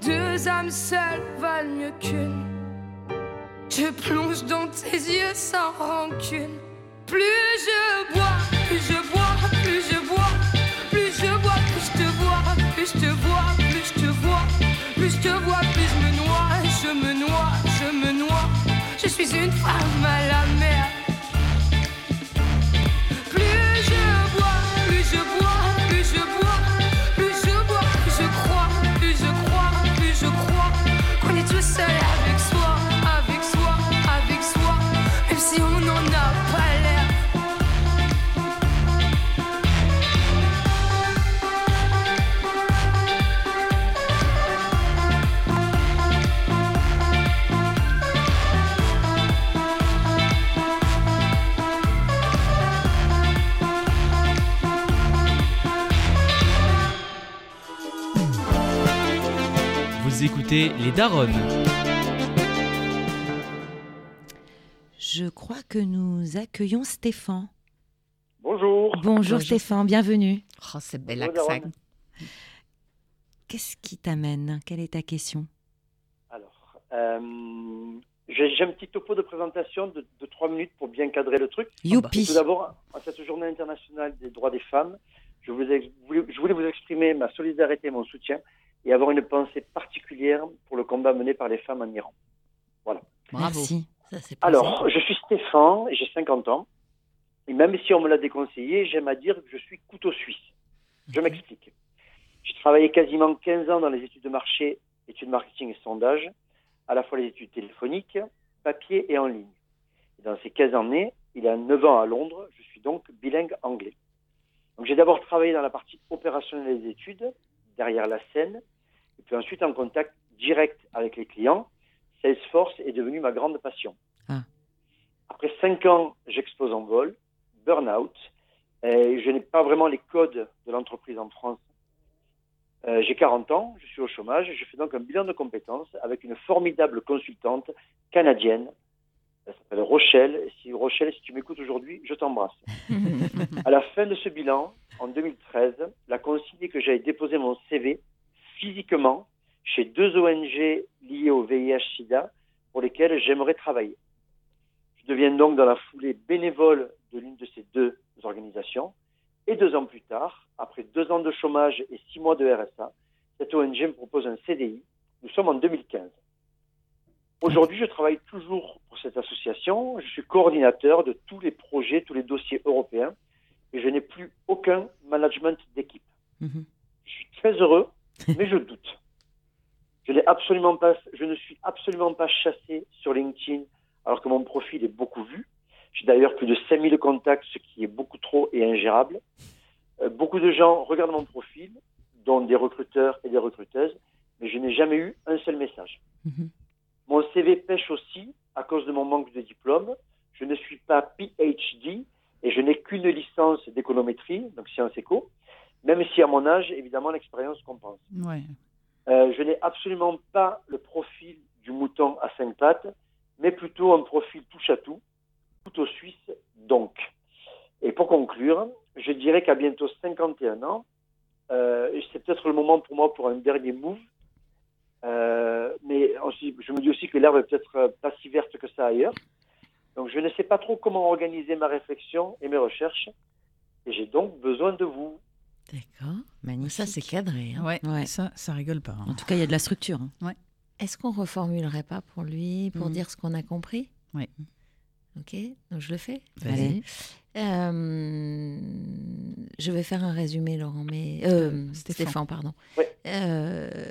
Deux âmes seules valent mieux qu'une. Je plonge dans tes yeux sans rancune. Plus je bois, plus je bois, plus je bois. Plus je bois, plus je te vois, plus je te vois, plus je te vois. Plus je te vois, plus je me noie, je me noie, je me noie. Je suis une femme à écoutez Les Daronnes. Je crois que nous accueillons Stéphane. Bonjour. Bonjour, Stéphane, bienvenue. Oh, c'est bel accent. Qu'est-ce qui t'amène? Quelle est ta question? Alors, euh, j'ai un petit topo de présentation de, de trois minutes pour bien cadrer le truc. Youpi Tout d'abord, à cette journée internationale des droits des femmes, voulais, je voulais vous exprimer ma solidarité et mon soutien et avoir une pensée particulière pour le combat mené par les femmes en Iran. Bravo. Merci. Ça, Alors, je suis Stéphane j'ai 50 ans. Et même si on me l'a déconseillé, j'aime à dire que je suis couteau suisse. Je m'explique. J'ai travaillé quasiment 15 ans dans les études de marché, études marketing et sondage, à la fois les études téléphoniques, papier et en ligne. Et dans ces 15 années, il y a 9 ans à Londres, je suis donc bilingue anglais. Donc j'ai d'abord travaillé dans la partie opérationnelle des études, derrière la scène, et puis ensuite en contact direct avec les clients. Salesforce est devenu ma grande passion. Ah. Après 5 ans, j'explose en vol, burn-out, et je n'ai pas vraiment les codes de l'entreprise en France. Euh, j'ai 40 ans, je suis au chômage, je fais donc un bilan de compétences avec une formidable consultante canadienne. Elle s'appelle Rochelle. Si Rochelle, si tu m'écoutes aujourd'hui, je t'embrasse. (laughs) À la fin de ce bilan, en 2013, la consigne est que j'avais déposé mon CV physiquement chez deux ONG liées au VIH-Sida pour lesquelles j'aimerais travailler. Je deviens donc dans la foulée bénévole de l'une de ces deux organisations. Et deux ans plus tard, après deux ans de chômage et six mois de RSA, cette ONG me propose un CDI. Nous sommes en 2015. Aujourd'hui, je travaille toujours pour cette association. Je suis coordinateur de tous les projets, tous les dossiers européens. Et je n'ai plus aucun management d'équipe. Mhm. Je suis très heureux, mais je doute. Je, n'ai absolument pas, je ne suis absolument pas chassé sur LinkedIn, alors que mon profil est beaucoup vu. J'ai d'ailleurs plus de 5000 contacts, ce qui est beaucoup trop et ingérable. Euh, beaucoup de gens regardent mon profil, dont des recruteurs et des recruteuses, mais je n'ai jamais eu un seul message. Mhm. Mon CV pêche aussi à cause de mon manque de diplôme. Je ne suis pas PhD et je n'ai qu'une licence d'économétrie, donc sciences éco, même si à mon âge, évidemment, l'expérience compense. Ouais. Euh, je n'ai absolument pas le profil du mouton à cinq pattes, mais plutôt un profil touche à tout, couteau suisse donc. Et pour conclure, je dirais qu'à bientôt 51 ans, euh, c'est peut-être le moment pour moi pour un dernier move. Euh, mais aussi, je me dis aussi que l'herbe est peut-être pas si verte que ça ailleurs. Donc je ne sais pas trop comment organiser ma réflexion et mes recherches. Et j'ai donc besoin de vous. D'accord. Magnifique. Ça, c'est cadré. hein. Ouais, Ouais. Ça, ça rigole pas. hein. En tout cas, il y a de la structure. hein. Est-ce qu'on reformulerait pas pour lui, pour Mhm. dire ce qu'on a compris? Oui. Ok, donc je le fais. Vas-y. Euh, je vais faire un résumé, Laurent, mais euh, Euh, Stéphane. Stéphane. pardon. Ouais. Euh,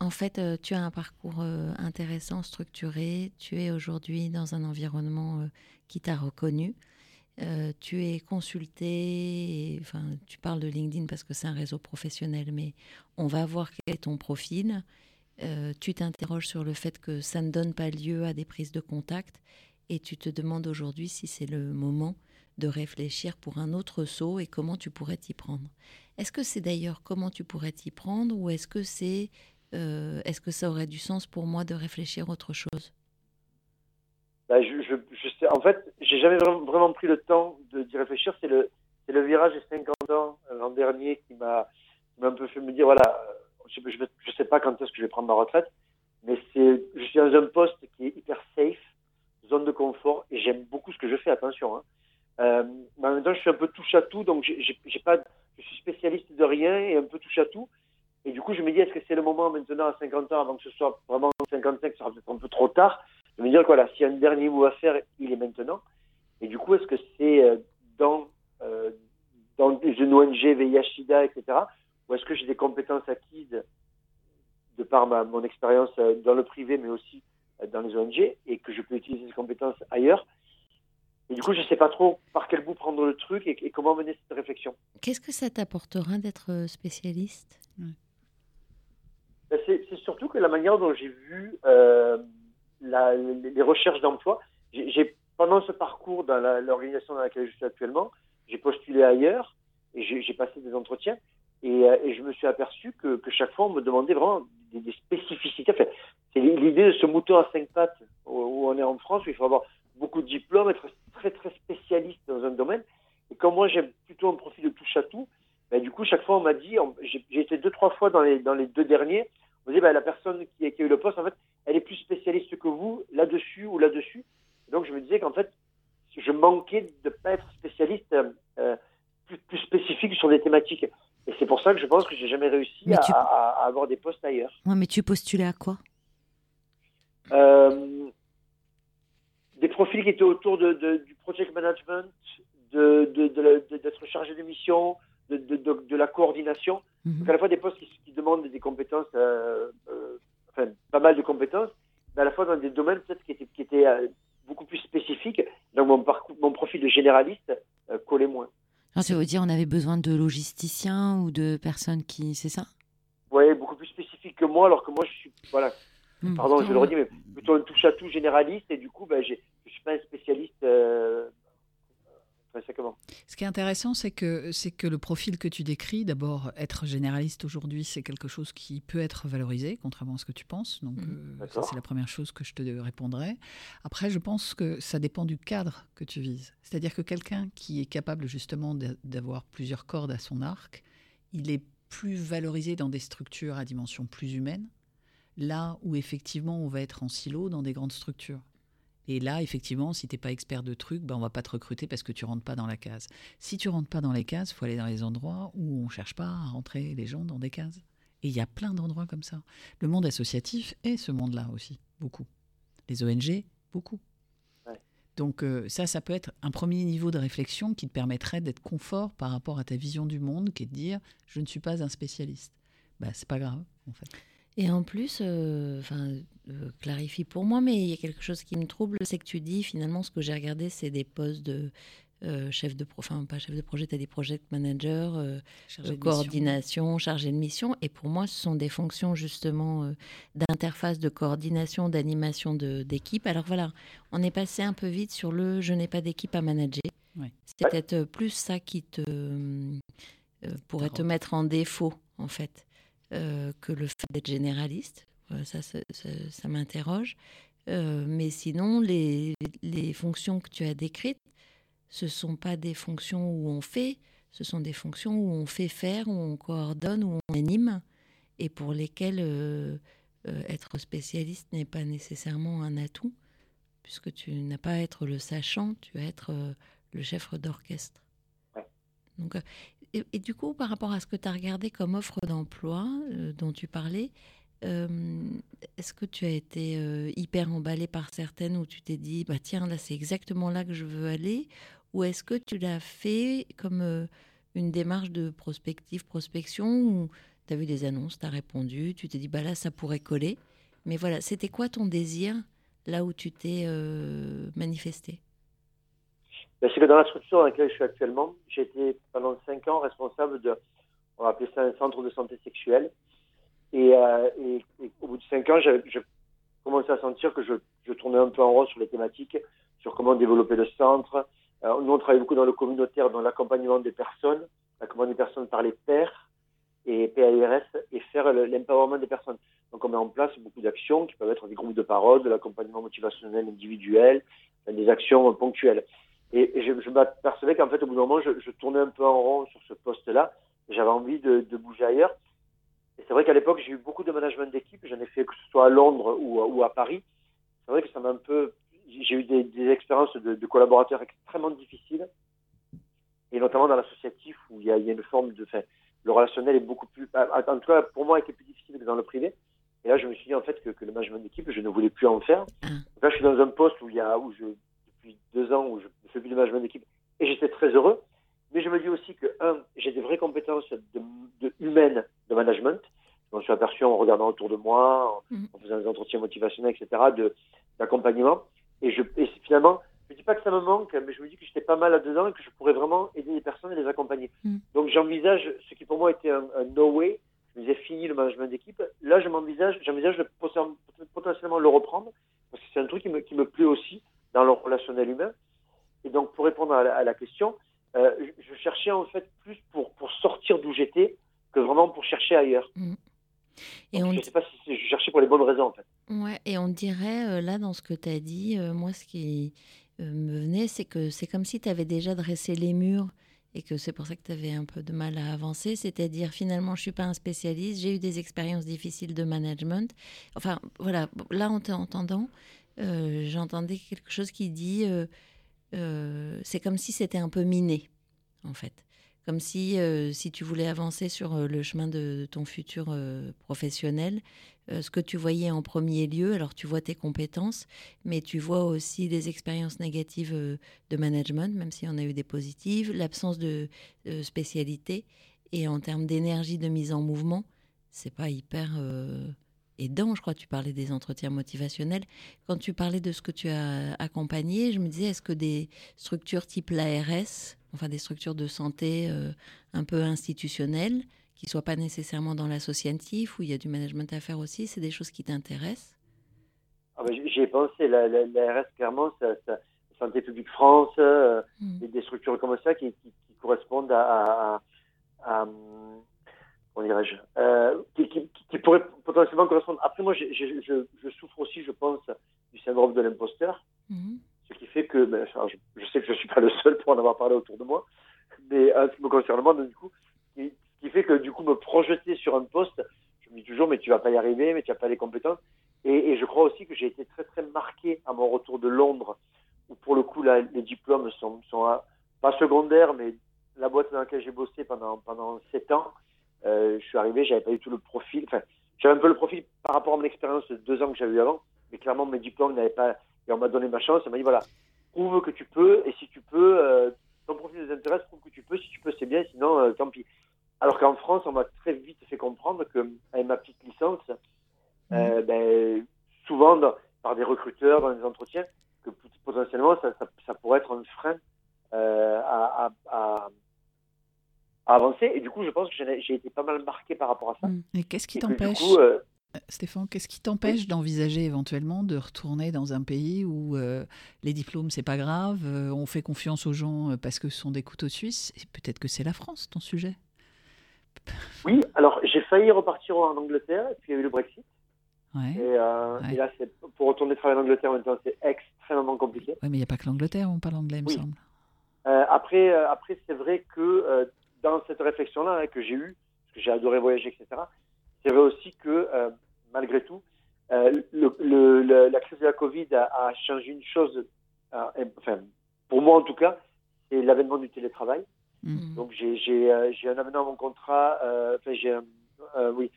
en fait, euh, tu as un parcours intéressant, structuré. Tu es aujourd'hui dans un environnement qui t'a reconnu. Euh, tu es consulté, enfin, tu parles de LinkedIn parce que c'est un réseau professionnel, mais on va voir quel est ton profil. Euh, tu t'interroges sur le fait que ça ne donne pas lieu à des prises de contact et tu te demandes aujourd'hui si c'est le moment de réfléchir pour un autre saut et comment tu pourrais t'y prendre. Est-ce que c'est d'ailleurs comment tu pourrais t'y prendre ou est-ce que c'est euh, est-ce que ça aurait du sens pour moi de réfléchir autre chose? Bah, je, je, je en fait, j'ai jamais vraiment, pris le temps d'y réfléchir. C'est le, virage des 50 ans euh, l'an dernier qui m'a un peu fait me dire, voilà, je ne sais pas quand est-ce que je vais prendre ma retraite, mais je suis dans un poste qui est hyper safe, zone de confort, et j'aime beaucoup ce que je fais, attention. Hein. Euh, mais en même temps, je suis un peu touche à tout, donc pas, je suis spécialiste de rien et un peu touche à tout. Et du coup, je me dis, est-ce que c'est le moment maintenant à 50 ans, avant que ce soit vraiment 55, ça sera peut-être un peu trop tard, de me dire, voilà, s'il y a un dernier mot à faire, il est maintenant. Et du coup, est-ce que c'est euh, dans, euh, dans une ONG, VIH-Sida, etc., ou est-ce que j'ai des compétences acquises de par ma, mon expérience euh, dans le privé, mais aussi euh, dans les ONG, et que je peux utiliser ces compétences ailleurs? Et du coup, je ne sais pas trop par quel bout prendre le truc et, comment mener cette réflexion. Qu'est-ce que ça t'apportera d'être spécialiste? Ben, C'est surtout que la manière dont j'ai vu euh, les recherches d'emploi, j'ai pendant ce parcours dans l'organisation dans laquelle je suis actuellement, j'ai postulé ailleurs et j'ai passé des entretiens et, euh, et, je me suis aperçu que, que, chaque fois on me demandait vraiment des, des spécificités. Enfin, c'est l'idée de ce mouton à cinq pattes où, on est en France où il faut avoir beaucoup de diplômes, être très très spécialiste dans un domaine. Et comme moi j'ai plutôt un profil de touche à tout, ben, du coup chaque fois on m'a dit, j'ai été deux trois fois dans les dans les deux derniers, on m'a dit ben, la personne qui, qui, a eu le poste en fait, elle est plus spécialiste que vous là-dessus ou là-dessus. Donc je me disais qu'en fait je manquais de pas être spécialiste euh, plus, plus, spécifique sur des thématiques. Et c'est pour ça que je pense que j'ai jamais réussi à, à, avoir des postes ailleurs. Ouais, mais tu postulais à quoi? Euh, des profils qui étaient autour de, du project management, d'être chargé de mission, de, la coordination. Mhm. Donc à la fois des postes qui, demandent des compétences, euh, euh, enfin pas mal de compétences, mais à la fois dans des domaines peut-être qui étaient, qui étaient euh, beaucoup plus spécifiques. Donc mon, parcours, mon profil de généraliste collait moins. ça veut dire on avait besoin de logisticiens ou de personnes qui, c'est ça? Oui, beaucoup plus spécifiques que moi, alors que moi je suis, voilà, hmm. pardon, je le redis, mais plutôt un touche à tout généraliste et du coup, ben, j'ai pas un spécialiste. Ce qui est intéressant, c'est que, c'est que le profil que tu décris, d'abord, être généraliste aujourd'hui, c'est quelque chose qui peut être valorisé, contrairement à ce que tu penses. Donc, mmh. euh, ça, c'est la première chose que je te répondrai. Après, je pense que ça dépend du cadre que tu vises. C'est-à-dire que quelqu'un qui est capable justement d'avoir plusieurs cordes à son arc, il est plus valorisé dans des structures à dimension plus humaine, là où effectivement on va être en silo dans des grandes structures. Et là, effectivement, si tu n'es pas expert de trucs, ben, on va pas te recruter parce que tu rentres pas dans la case. Si tu rentres pas dans les cases, il faut aller dans les endroits où on cherche pas à rentrer les gens dans des cases. Et il y a plein d'endroits comme ça. Le monde associatif est ce monde-là aussi, beaucoup. Les ONG, beaucoup. Donc euh, ça, ça peut être un premier niveau de réflexion qui te permettrait d'être confort par rapport à ta vision du monde, qui est de dire, je ne suis pas un spécialiste. Ben, c'est pas grave, en fait. Et en plus, euh, enfin, euh, clarifie pour moi, mais il y a quelque chose qui me trouble, c'est que tu dis finalement ce que j'ai regardé, c'est des postes de euh, chef de projet, enfin pas chef de projet, tu as des project managers, de coordination, chargé de mission. Et pour moi, ce sont des fonctions justement d'interface, de coordination, d'animation d'équipe. Alors voilà, on est passé un peu vite sur le je n'ai pas d'équipe à manager. C'est peut-être plus ça qui te pourrait te mettre en défaut en fait. Euh, que le fait d'être généraliste. ça, ça, m'interroge. Euh, mais sinon, les, les, fonctions que tu as décrites, ce ne sont pas des fonctions où on fait, ce sont des fonctions où on fait faire, où on coordonne, où on anime, et pour lesquelles euh, être spécialiste n'est pas nécessairement un atout, puisque tu n'as pas à être le sachant, tu vas être le chef d'orchestre. Donc, et, du coup, par rapport à ce que tu as regardé comme offre d'emploi euh, dont tu parlais, euh, est-ce que tu as été euh, hyper emballé par certaines où tu t'es dit, bah tiens, là c'est exactement là que je veux aller? Ou est-ce que tu l'as fait comme une démarche de prospective, prospection, où tu as vu des annonces, tu as répondu, tu t'es dit, bah là ça pourrait coller? Mais voilà, c'était quoi ton désir là où tu t'es manifesté c'est que dans la structure dans laquelle je suis actuellement, j'ai été pendant cinq ans responsable de, on va appeler ça un centre de santé sexuelle. Et, euh, au bout de cinq ans, j'ai commencé à sentir que je, je, tournais un peu en rond sur les thématiques, sur comment développer le centre. Euh, nous, on travaille beaucoup dans le communautaire, dans l'accompagnement des personnes, l'accompagnement des personnes par les pairs et PARS et faire l'empowerment des personnes. Donc, on met en place beaucoup d'actions qui peuvent être des groupes de parole, de l'accompagnement motivationnel individuel, des actions ponctuelles. Et, je, je m'apercevais qu'en fait, au bout d'un moment, je, je, tournais un peu en rond sur ce poste-là, J'avais envie de, de, bouger ailleurs. Et c'est vrai qu'à l'époque, j'ai eu beaucoup de management d'équipe. J'en ai fait que ce soit à Londres ou, ou à Paris. C'est vrai que ça m'a un peu. J'ai eu des, des expériences de, de, collaborateurs extrêmement difficiles. Et notamment dans l'associatif où il y, a, il y a une forme de. Enfin, le relationnel est beaucoup plus. En tout cas, pour moi, était plus difficile que dans le privé. Et là, je me suis dit en fait que, que le management d'équipe, je ne voulais plus en faire. Ah. Là, je suis dans un poste où il y a, où je, depuis deux ans, où je ne fais plus de management d'équipe, et j'étais très heureux. Mais je me dis aussi que un, j'ai des vraies compétences de, de humaines de management. Je m'en suis aperçu en regardant autour de moi, en, Mhm. en faisant des entretiens motivationnels, etc., d'accompagnement. Et je, et finalement, je dis pas que ça me manque, mais je me dis que j'étais pas mal là-dedans et que je pourrais vraiment aider les personnes et les accompagner. Mhm. Donc j'envisage ce qui pour moi était un, un no way. Je me disais fini le management d'équipe. Là, je m'envisage, j'envisage potentiellement le reprendre parce que c'est un truc qui me, qui me plaît aussi dans le relationnel humain. Et donc, pour répondre à la, à la question, euh, je, je cherchais en fait plus pour, pour sortir d'où j'étais que vraiment pour chercher ailleurs. Et Donc, on je ne sais pas si je cherchais pour les bonnes raisons en fait. Ouais, et on dirait, euh, là, dans ce que tu as dit, euh, moi, ce qui me venait, c'est que c'est comme si tu avais déjà dressé les murs et que c'est pour ça que tu avais un peu de mal à avancer. C'est-à-dire, finalement, je suis pas un spécialiste, j'ai eu des expériences difficiles de management. Enfin, voilà, là, en t'entendant, euh, j'entendais quelque chose qui dit, euh, euh, c'est comme si c'était un peu miné, en fait. Comme si, si tu voulais avancer sur le chemin de ton futur professionnel, ce que tu voyais en premier lieu, alors tu vois tes compétences, mais tu vois aussi les expériences négatives de management, même si on a eu des positives, l'absence de, spécialité, et en termes d'énergie de mise en mouvement, c'est pas hyper aidant. Je crois que tu parlais des entretiens motivationnels. Quand tu parlais de ce que tu as accompagné, je me disais, est-ce que des structures type l'ARS, enfin des structures de santé euh, un peu institutionnelles, qui ne soient pas nécessairement dans l'associatif, où il y a du management à faire aussi, c'est des choses qui t'intéressent? Ah ben, j'y- J'y ai pensé. La, la, la RS, clairement, ça, ça- Santé publique France, euh, Mm. et des structures comme ça qui, qui, qui correspondent à, à, à, à, comment dirais-je, euh, qui, qui, qui pourraient potentiellement correspondre. Après, moi, je, je souffre aussi, je pense, du syndrome de l'imposteur, Mhm. ce qui fait que, ben, je, je sais que je suis pas le seul pour en avoir parlé autour de moi, mais en ce qui me concerne moi, donc, du coup, et ce qui fait que du coup, me projeter sur un poste, je me dis toujours, mais tu vas pas y arriver, mais tu n'as pas les compétences. Et, et je crois aussi que j'ai été très très marqué à mon retour de Londres, où pour le coup là, les diplômes sont, sont à- pas secondaires, mais la boîte dans laquelle j'ai bossé pendant pendant sept ans, euh, je suis arrivé, j'avais pas du tout le profil. Enfin, j'avais un peu le profil par rapport à mon expérience de deux ans que j'avais eu avant, mais clairement mes diplômes n'avaient pas. Et on m'a donné ma chance, on m'a dit voilà, prouve que tu peux, et si tu peux, euh, ton profil nous intéresse, prouve que tu peux. Si tu peux, c'est bien, sinon euh, tant pis. Alors qu'en France, on m'a très vite fait comprendre que avec ma petite licence, euh, ben, souvent dans- par des recruteurs dans des entretiens, que pot- potentiellement ça, ça, ça pourrait être un frein euh, à, à, à, à avancer. Et du coup, je pense que j'ai été pas mal marqué par rapport à ça. Mm. Et qu'est-ce qui t'empêche, coup, euh, Stéphane, qu'est-ce qui t'empêche d'envisager éventuellement de retourner dans un pays où euh, les diplômes, c'est pas grave, euh, on fait confiance aux gens euh, parce que ce sont des couteaux suisses Et peut-être que c'est la France, ton sujet? oui, alors j'ai failli repartir en Angleterre, et puis il y a eu le Brexit. Ouais. Et, euh, Ouais. et là, pour retourner travailler en Angleterre en même temps, c'est extrêmement compliqué. Ouais, mais il n'y a pas que l'Angleterre, on parle anglais, il me Oui. semble. Euh, après, euh, après c'est vrai que euh, dans cette réflexion-là hein, que j'ai eue, parce que j'ai adoré voyager, etc., c'est vrai aussi que euh, malgré tout, euh, le, le- le- la crise de la Covid a, a changé une chose, euh, enfin, pour moi en tout cas, c'est l'avènement du télétravail. Mhm. Donc j'ai euh, un avenant à mon contrat, enfin j'ai oui,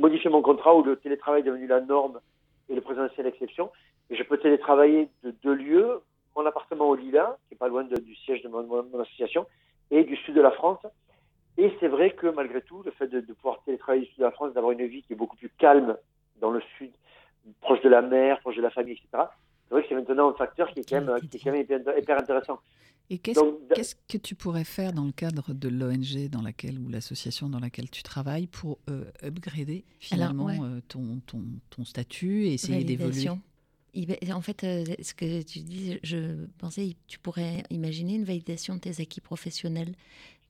modifié mon contrat où le télétravail est devenu la norme et le présentiel l'exception. Je peux télétravailler de deux lieux, mon appartement au Lila, qui est pas loin de- du siège de mon association, et du sud de la France. Et c'est vrai que malgré tout, le fait de, de pouvoir télétravailler du sud de la France, d'avoir une vie qui est beaucoup plus calme dans le sud, proche de la mer, proche de la famille, etc. C'est vrai que c'est maintenant un facteur qui est quand même, qui est quand même hyper, hyper intéressant. Et qu'est-ce que tu pourrais faire dans le cadre de l'ONG dans laquelle ou l'association dans laquelle tu travailles pour euh, upgrader finalement ouais. euh, ton, ton, ton statut et essayer d'évoluer? En fait, euh, ce que tu dis, je pensais, tu pourrais imaginer une validation de tes acquis professionnels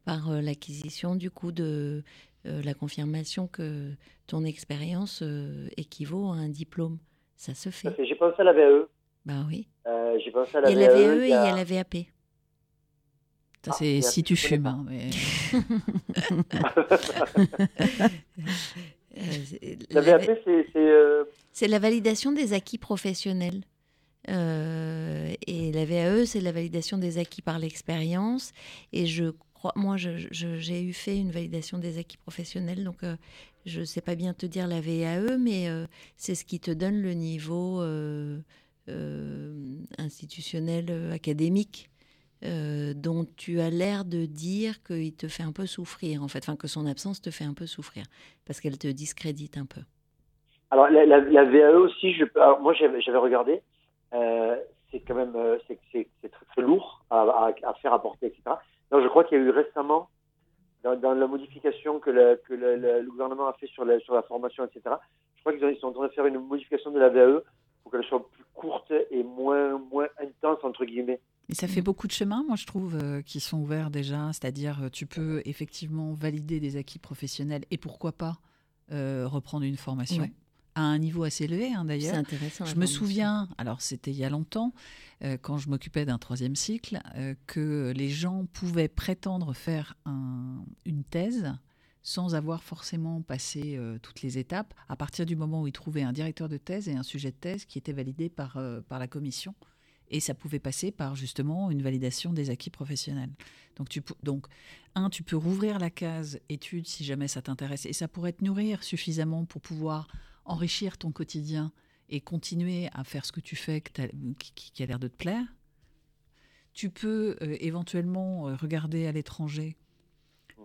par euh, l'acquisition du coup de euh, la confirmation que ton expérience euh, équivaut à un diplôme. Ça se fait. J'ai pensé à la VAE. Bah oui. Euh, j'ai pensé à la Il y a la VAE. Et il y a- la VAP. Ça, c'est si tu fumes. Hein, mais... (laughs) (laughs) la VAP, c'est. Euh, c'est la validation des acquis professionnels. Euh, et la VAE, c'est la validation des acquis par l'expérience. Et je crois, moi, j'ai eu fait une validation des acquis professionnels, donc euh, je ne sais pas bien te dire la VAE, mais c'est ce qui te donne le niveau institutionnel académique euh, dont tu as l'air de dire qu'il te fait un peu souffrir, en fait, enfin que son absence te fait un peu souffrir, parce qu'elle te discrédite un peu. Alors la, la, VAE aussi, je, moi j'avais regardé, euh, c'est quand même euh, c'est très, très lourd à, à, faire apporter, etc. Donc je crois qu'il y a eu récemment dans, la modification que, le, que le, gouvernement a fait sur la, sur la formation, etc. Je crois qu'ils sont en train de faire une modification de la VAE pour qu'elle soit plus courte et moins, moins intense, entre guillemets. Et ça fait beaucoup de chemins, moi je trouve, euh, qui sont ouverts déjà. C'est-à-dire, tu peux effectivement valider des acquis professionnels et pourquoi pas euh, reprendre une formation. À un niveau assez élevé, hein, d'ailleurs. C'est intéressant. Je me souviens, alors c'était il y a longtemps, quand je m'occupais d'un troisième cycle, que les gens pouvaient prétendre faire une thèse sans avoir forcément passé toutes les étapes, à partir du moment où ils trouvaient un directeur de thèse et un sujet de thèse qui était validé par, par la commission. Et ça pouvait passer par justement une validation des acquis professionnels. Donc, tu, donc un, tu peux rouvrir la case études si jamais ça t'intéresse. Et ça pourrait te nourrir suffisamment pour pouvoir enrichir ton quotidien et continuer à faire ce que tu fais qui, a l'air de te plaire. Tu peux euh, éventuellement euh, regarder à l'étranger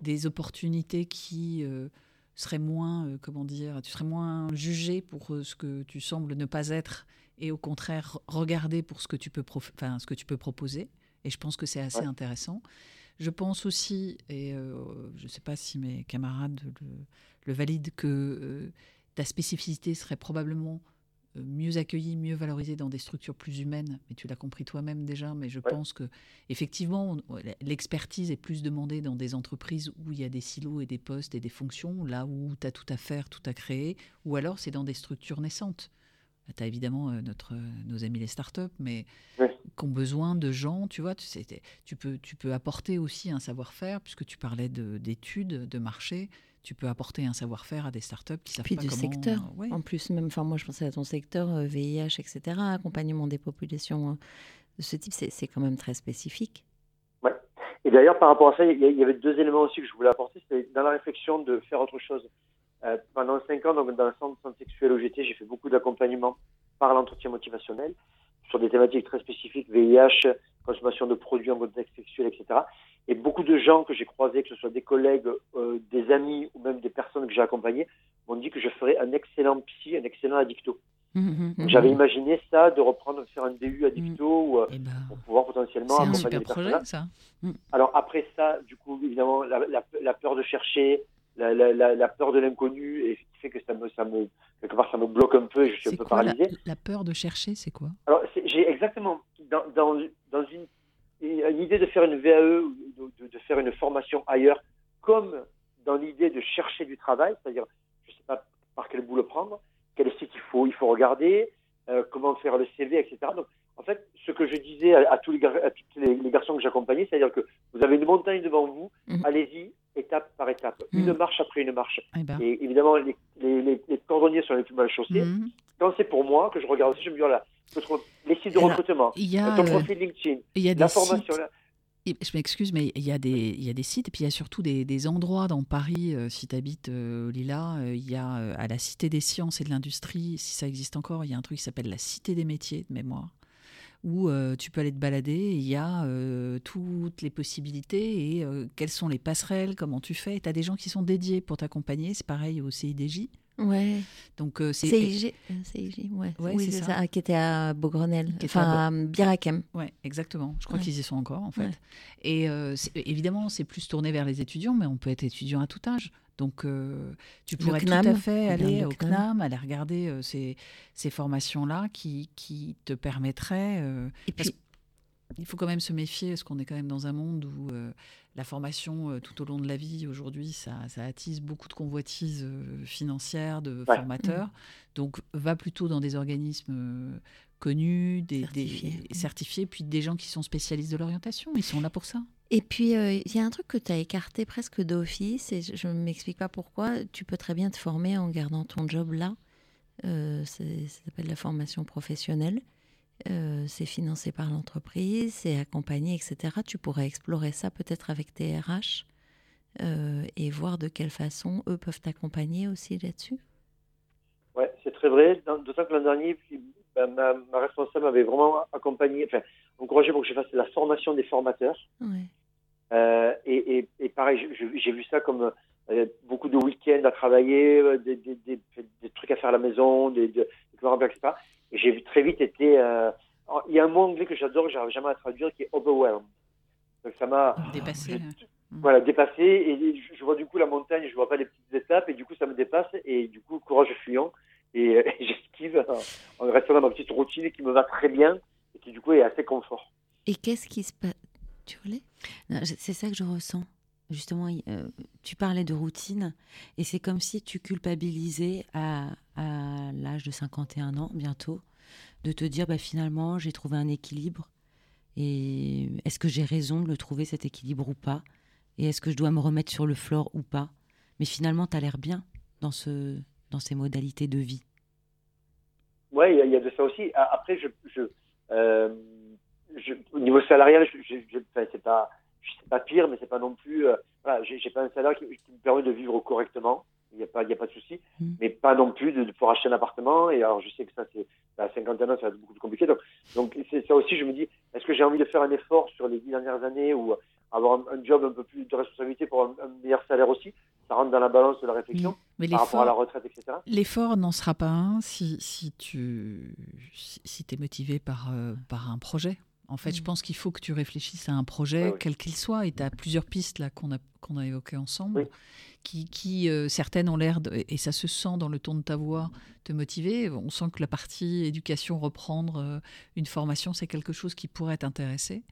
des opportunités qui euh, seraient moins, comment dire, tu serais moins jugé pour ce que tu sembles ne pas être et au contraire regarder pour ce que tu peux, enfin, ce que tu peux proposer. Et je pense que c'est assez intéressant. Je pense aussi, et euh, je ne sais pas si mes camarades le, valident, que euh, ta spécificité serait probablement euh, mieux accueillie, mieux valorisée dans des structures plus humaines. Mais tu l'as compris toi-même déjà. Mais je pense que effectivement, l'expertise est plus demandée dans des entreprises où il y a des silos et des postes et des fonctions, là où tu as tout à faire, tout à créer, ou alors c'est dans des structures naissantes. Tu as évidemment euh, notre, euh, nos amis les startups, mais qui ont besoin de gens, tu vois, tu, sais, tu, peux, tu peux apporter aussi un savoir-faire, puisque tu parlais d'études, de, marché, tu peux apporter un savoir-faire à des startups qui savent Puis pas du comment... secteur, en plus, même, enfin moi je pensais à ton secteur, VIH, etc., accompagnement des populations hein, de ce type, c'est quand même très spécifique. Ouais. Et d'ailleurs, par rapport à ça, il y avait deux éléments aussi que je voulais apporter, c'est dans la réflexion de faire autre chose. Euh, pendant cinq ans, donc, dans le centre de santé sexuelle j'étais, j'ai fait beaucoup d'accompagnement par l'entretien motivationnel sur des thématiques très spécifiques, VIH, consommation de produits en contexte sexuel, etc. Et beaucoup de gens que j'ai croisés, que ce soit des collègues, euh, des amis ou même des personnes que j'ai accompagnées, m'ont dit que je ferais un excellent psy, un excellent addicto. Mmh, mmh, mmh. J'avais imaginé ça, de reprendre, faire un DU addicto ou, euh, eh ben, pour pouvoir potentiellement accompagner les personnes. Ça. Alors après ça, du coup, évidemment, la, la peur de chercher, la, peur de l'inconnu et fait que ça me, ça me, quelque part, ça me bloque un peu et je suis un peu paralysé. La, peur de chercher, c'est quoi? Alors, j'ai exactement, dans, dans, dans une, une, idée de faire une VAE, de, de, faire une formation ailleurs, comme dans l'idée de chercher du travail, c'est-à-dire, je ne sais pas par quel bout le prendre, quel site il faut, il faut regarder, euh, comment faire le CV, etc. Donc, en fait, ce que je disais à, tous les, à tous les, les garçons que j'accompagnais, c'est-à-dire que vous avez une montagne devant vous, mhm. allez-y, étape par étape, mhm. une marche après une marche. Eh ben. Et évidemment, les, les, les, cordonniers sont les plus mal chaussés. Mhm. Quand c'est pour moi, que je regarde aussi, je me dis, voilà, les sites de recrutement, il y a, ton profil LinkedIn, y a la formation. Là, je m'excuse, mais il y, a des, il y a des sites, et puis il y a surtout des, des endroits dans Paris, euh, si tu habites euh, Lila, euh, il y a à la Cité des sciences et de l'industrie, si ça existe encore, il y a un truc qui s'appelle la Cité des métiers de mémoire où euh, tu peux aller te balader. Il y a euh, toutes les possibilités et euh, quelles sont les passerelles, comment tu fais. Tu as des gens qui sont dédiés pour t'accompagner. C'est pareil au CIDJ. Ouais. Donc c'est CIG, CIG ouais. oui, c'est ça. qui était à Beaugrenelle, enfin à Birakem. Ouais, exactement. Je crois qu'ils y sont encore en fait. Et évidemment, c'est plus tourné vers les étudiants, mais on peut être étudiant à tout âge. Donc, euh, tu pourrais tout à fait aller au CNAM, aller regarder euh, ces, ces formations-là qui, qui, te permettraient. Euh, Et puis, il faut quand même se méfier, parce qu'on est quand même dans un monde où la formation tout au long de la vie, aujourd'hui, ça, ça, attise beaucoup de convoitises financières de formateurs. Mmh. Donc, va plutôt dans des organismes connus, des certifiés. des certifiés, puis des gens qui sont spécialistes de l'orientation. Ils sont là pour ça. Et puis, euh, il y a un truc que tu as écarté presque d'office, et je ne m'explique pas pourquoi. Tu peux très bien te former en gardant ton job là. Euh, ça s'appelle la formation professionnelle. Euh, c'est financé par l'entreprise, c'est accompagné, etc. Tu pourrais explorer ça peut-être avec tes RH et voir de quelle façon eux peuvent t'accompagner aussi là-dessus. Ouais, c'est très vrai. D'autant que l'an dernier, ben, ma, ma, responsable m'avait vraiment accompagné, enfin, encouragé pour que je fasse la formation des formateurs. Ouais. Euh, et, et, et, pareil, j'ai vu ça comme euh, beaucoup de week-ends à travailler, euh, des, des, des, des, trucs à faire à la maison, des, des, etc. Et j'ai vu très vite été. Euh, il y a un mot anglais que j'adore, j'arrive jamais à traduire, qui est overwhelmed. Donc ça m'a dépassé. Voilà, dépassé. Et je, vois du coup la montagne, je vois pas les petites étapes, et du coup ça me dépasse. Et du coup, courage fuyant. Et, et (laughs) j'esquive en, en restant dans ma petite routine qui me va très bien et qui du coup est assez confort. Et qu'est-ce qui se passe Tu voulais? C'est ça que je ressens. Justement, euh, tu parlais de routine et c'est comme si tu culpabilisais à, à l'âge de 51 ans bientôt de te dire bah, finalement j'ai trouvé un équilibre et est-ce que j'ai raison de le trouver cet équilibre ou pas? Et est-ce que je dois me remettre sur le floor ou pas? Mais finalement tu as l'air bien dans, ce, dans ces modalités de vie. Oui, il y, y, a de ça aussi. Après, je, je, euh, je au niveau salarial, je, je, c'est pas, c'est pas pire, mais c'est pas non plus. Euh, voilà, j'ai pas un salaire qui, qui, me permet de vivre correctement. Il n'y a pas, il y a pas de souci, mmh. mais pas non plus de, de, pouvoir acheter un appartement. Et alors, je sais que ça, c'est à 51 ans, ça va être beaucoup plus compliqué. Donc, donc c'est ça aussi. Je me dis, est-ce que j'ai envie de faire un effort sur les dix dernières années ou avoir un, un, job un peu plus de responsabilité pour un, un, meilleur salaire aussi? Ça rentre dans la balance de la réflexion mais par rapport à la retraite, etc. L'effort n'en sera pas un si, si tu si, si es motivé par, euh, par un projet. En fait, mmh. je pense qu'il faut que tu réfléchisses à un projet, oui, oui. quel qu'il soit, et tu as plusieurs pistes là qu'on a, qu'on a évoquées ensemble, Oui. qui, qui euh, certaines ont l'air, de- et ça se sent dans le ton de ta voix, te motiver. On sent que la partie éducation, reprendre euh, une formation, c'est quelque chose qui pourrait t'intéresser.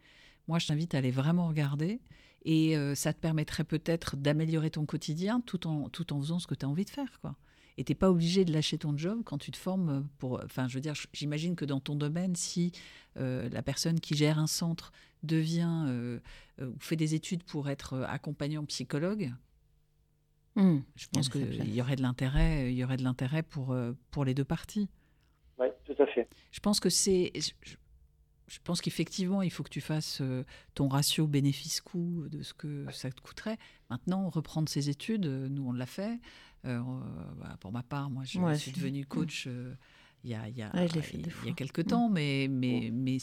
Moi, je t'invite à aller vraiment regarder, et euh, ça te permettrait peut-être d'améliorer ton quotidien tout en, tout en faisant ce que tu as envie de faire, quoi. Et tu n'es pas obligé de lâcher ton job quand tu te formes pour. Enfin, je veux dire, j'imagine que dans ton domaine, si euh, la personne qui gère un centre devient euh, ou fait des études pour être euh, accompagnant psychologue, mmh. je pense qu'il y aurait de l'intérêt. Il y aurait de l'intérêt pour euh, pour les deux parties. Oui, tout à fait. Je pense que c'est. Je, je pense qu'effectivement, il faut que tu fasses euh, ton ratio bénéfice-coût de ce que ça te coûterait. Maintenant, reprendre ses études, euh, nous, on l'a fait. Euh, bah, pour ma part, moi, je Ouais, suis devenue coach euh, il y a, il y a, Ouais, je l'ai fait il deux y a fois. quelques temps, mais, mais, mais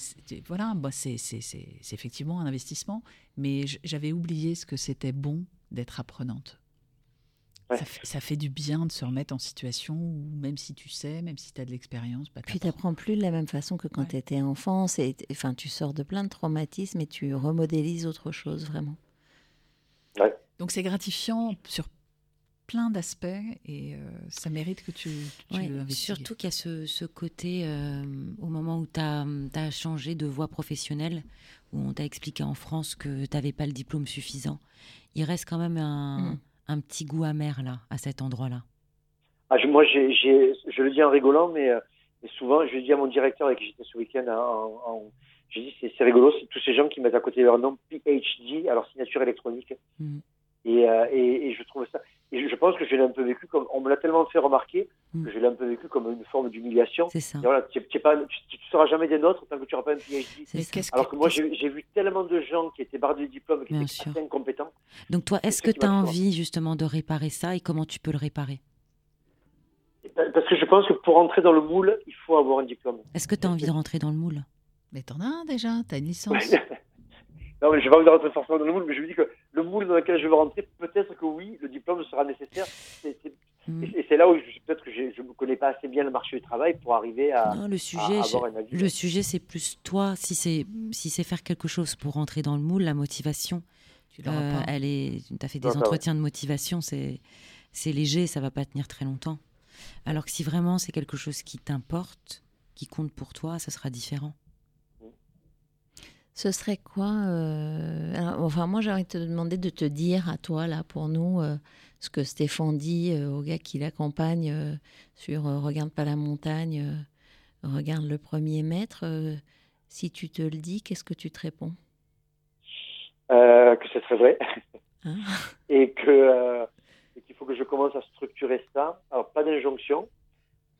voilà, bah, c'est c'est- c'est- c'est effectivement un investissement. Mais j'avais oublié ce que c'était bon d'être apprenante. Ouais. Ça, fait, ça fait du bien de se remettre en situation où, même si tu sais, même si tu as de l'expérience, bah, Puis tu t'apprends. n'apprends plus de la même façon que quand Ouais. tu étais enfant. C'est- Enfin, tu sors de plein de traumatismes et tu remodélises autre chose, vraiment. Donc c'est gratifiant sur plein d'aspects et euh, ça mérite que tu, tu Ouais, surtout qu'il y a ce, ce côté, euh, au moment où tu as, changé de voie professionnelle, où on t'a expliqué en France que tu n'avais pas le diplôme suffisant, il reste quand même un, Mm. Un petit goût amer là, à cet endroit-là. Ah, je, moi, j'ai, je le dis en rigolant, mais, euh, mais souvent, je le dis à mon directeur avec qui j'étais ce week-end, hein, en, en, j'ai dit c'est, rigolo, c'est tous ces gens qui mettent à côté de leur nom PhD, alors signature électronique. Mm. Et, euh, et, et je trouve ça. Et je, je pense que je l'ai un peu vécu comme. On me l'a tellement fait remarquer Mm. que je l'ai un peu vécu comme une forme d'humiliation. C'est ça. Et voilà, tu ne seras jamais des nôtres tant que tu n'auras pas un PhD. Alors que moi, qu'est-ce- j'ai, j'ai vu tellement de gens qui étaient bardés de diplômes, qui Bien étaient sûr. assez incompétents. Donc toi, est-ce que tu as envie justement de réparer ça et comment tu peux le réparer? Parce que je pense que pour entrer dans le moule, il faut avoir un diplôme. Est-ce que tu as envie de rentrer dans le moule? Mais t'en as un déjà, t'as une licence. (laughs) non, mais je vais pas envie de rentrer forcément dans le moule, mais je me dis que le moule dans lequel je veux rentrer, peut-être que oui, le diplôme sera nécessaire. C'est- c'est- Mm. Et c'est là où je- peut-être que je ne connais pas assez bien le marché du travail pour arriver à, Non, le à sujet, avoir un avis. le sujet, c'est plus toi. Si c'est si c'est faire quelque chose pour rentrer dans le moule, la motivation, Tu l'auras euh, pas. elle est. T'as fait Non, des ouais. entretiens de motivation, c'est c'est léger, ça va pas tenir très longtemps. Alors que si vraiment c'est quelque chose qui t'importe, qui compte pour toi, ça sera différent. Ce serait quoi euh, alors, Enfin, moi, j'ai envie de te demander de te dire à toi, là, pour nous, euh, ce que Stéphane dit euh, au gars qui l'accompagne sur Regarde pas la montagne, regarde le premier mètre. euh, si tu te le dis, qu'est-ce que tu te réponds? Que ce serait vrai, Ah. (laughs) et que qu'il faut que je commence à structurer ça. Alors, pas d'injonction.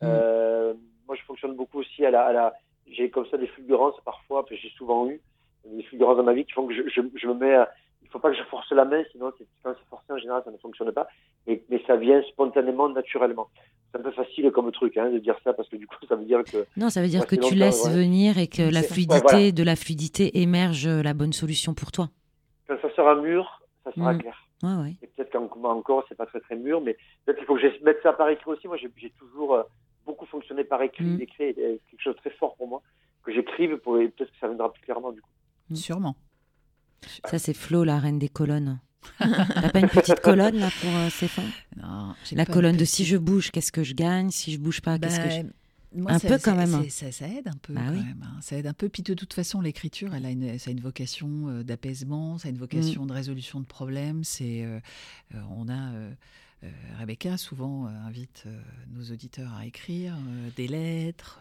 Euh, moi, je fonctionne beaucoup aussi à la, à la j'ai comme ça des fulgurances parfois, puis j'ai souvent eu des fulgurances dans ma vie qui font que je, je, je me mets à, il faut pas que je force la main, sinon c'est- quand c'est forcé en général ça ne fonctionne pas. Mais, mais ça vient spontanément, naturellement. C'est un peu facile comme truc hein, de dire ça parce que du coup ça veut dire que Non, ça veut dire que tu laisses ouais. venir et que la fluidité, voilà. de la fluidité émerge la bonne solution pour toi. quand ça sera mûr, ça sera Mm. clair. Ouais, ouais. Et peut-être qu'encore c'est pas très très mûr, mais peut-être qu'il faut que je mette ça par écrit aussi. Moi j'ai j'ai toujours euh, beaucoup fonctionné par écrit. Mm. L'écrit est est quelque chose de très fort pour moi que j'écrive pour et peut-être que ça viendra plus clairement du coup. Mm. Sûrement. Ça, c'est Flo, la reine des colonnes. (laughs) T'as pas une petite colonne là pour euh, Stéphane? Non, j'ai La pas colonne de si je bouge, qu'est-ce que je gagne? Si je bouge pas, qu'est-ce que je... Bah, moi, Un ça- peu quand même. Ça, ça aide un peu Bah quand oui. même. hein. Ça aide un peu. Puis de toute façon, l'écriture, elle a une, ça a une vocation euh, d'apaisement, ça a une vocation Mm. de résolution de problèmes. C'est, euh, euh, on a euh, euh, Rebecca souvent euh, invite euh, nos auditeurs à écrire des lettres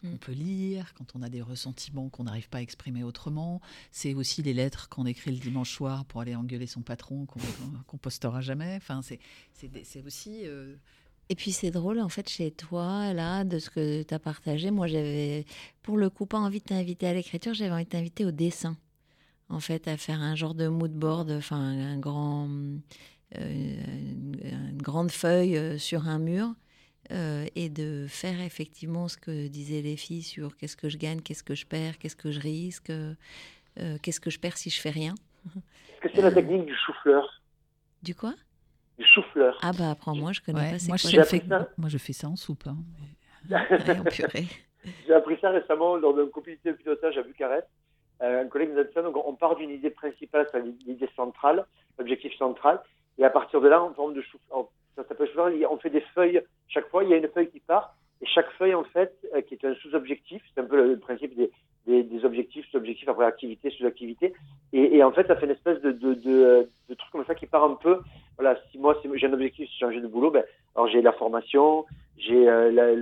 qu'on Mm. peut lire quand on a des ressentiments qu'on n'arrive pas à exprimer autrement. C'est aussi les lettres qu'on écrit le dimanche soir pour aller engueuler son patron qu'on qu'on postera jamais. Enfin, c'est, aussi Et puis c'est drôle, en fait, chez toi, là, de ce que tu as partagé. Moi, j'avais, pour le coup, pas envie de t'inviter à l'écriture, j'avais envie de t'inviter au dessin. En fait, à faire un genre de mood board, enfin, un grand, une, une grande feuille euh, sur un mur. euh, et de faire effectivement ce que disaient les filles sur qu'est-ce que je gagne, qu'est-ce que je perds, qu'est-ce que je risque, euh, euh, qu'est-ce que je perds si je fais rien. Est-ce que c'est la technique du chou-fleur? Du quoi? Du chou-fleur. Ah bah apprends-moi, je connais ouais, pas. c'est moi, quoi je ça. moi, je fais ça en soupe. hein. (laughs) Ouais, en purée. J'ai appris ça récemment lors d'un comité de pilotage à Bucarest. Euh, un collègue nous a dit ça. Donc, on part d'une idée principale, c'est l'idée centrale, l'objectif central. Et à partir de là, en forme de chou ça s'appelle on fait des feuilles. Chaque fois, il y a une feuille qui part. Et chaque feuille, en fait, euh, qui est un sous-objectif, c'est un peu le, principe des, des, des objectifs, sous-objectifs, après activité, sous-activité. Et, et en fait, ça fait une espèce de, de, de, de truc comme ça qui part un peu. Voilà, si moi, j'ai un objectif, c'est changer de boulot, ben, alors j'ai la formation, j'ai euh, la,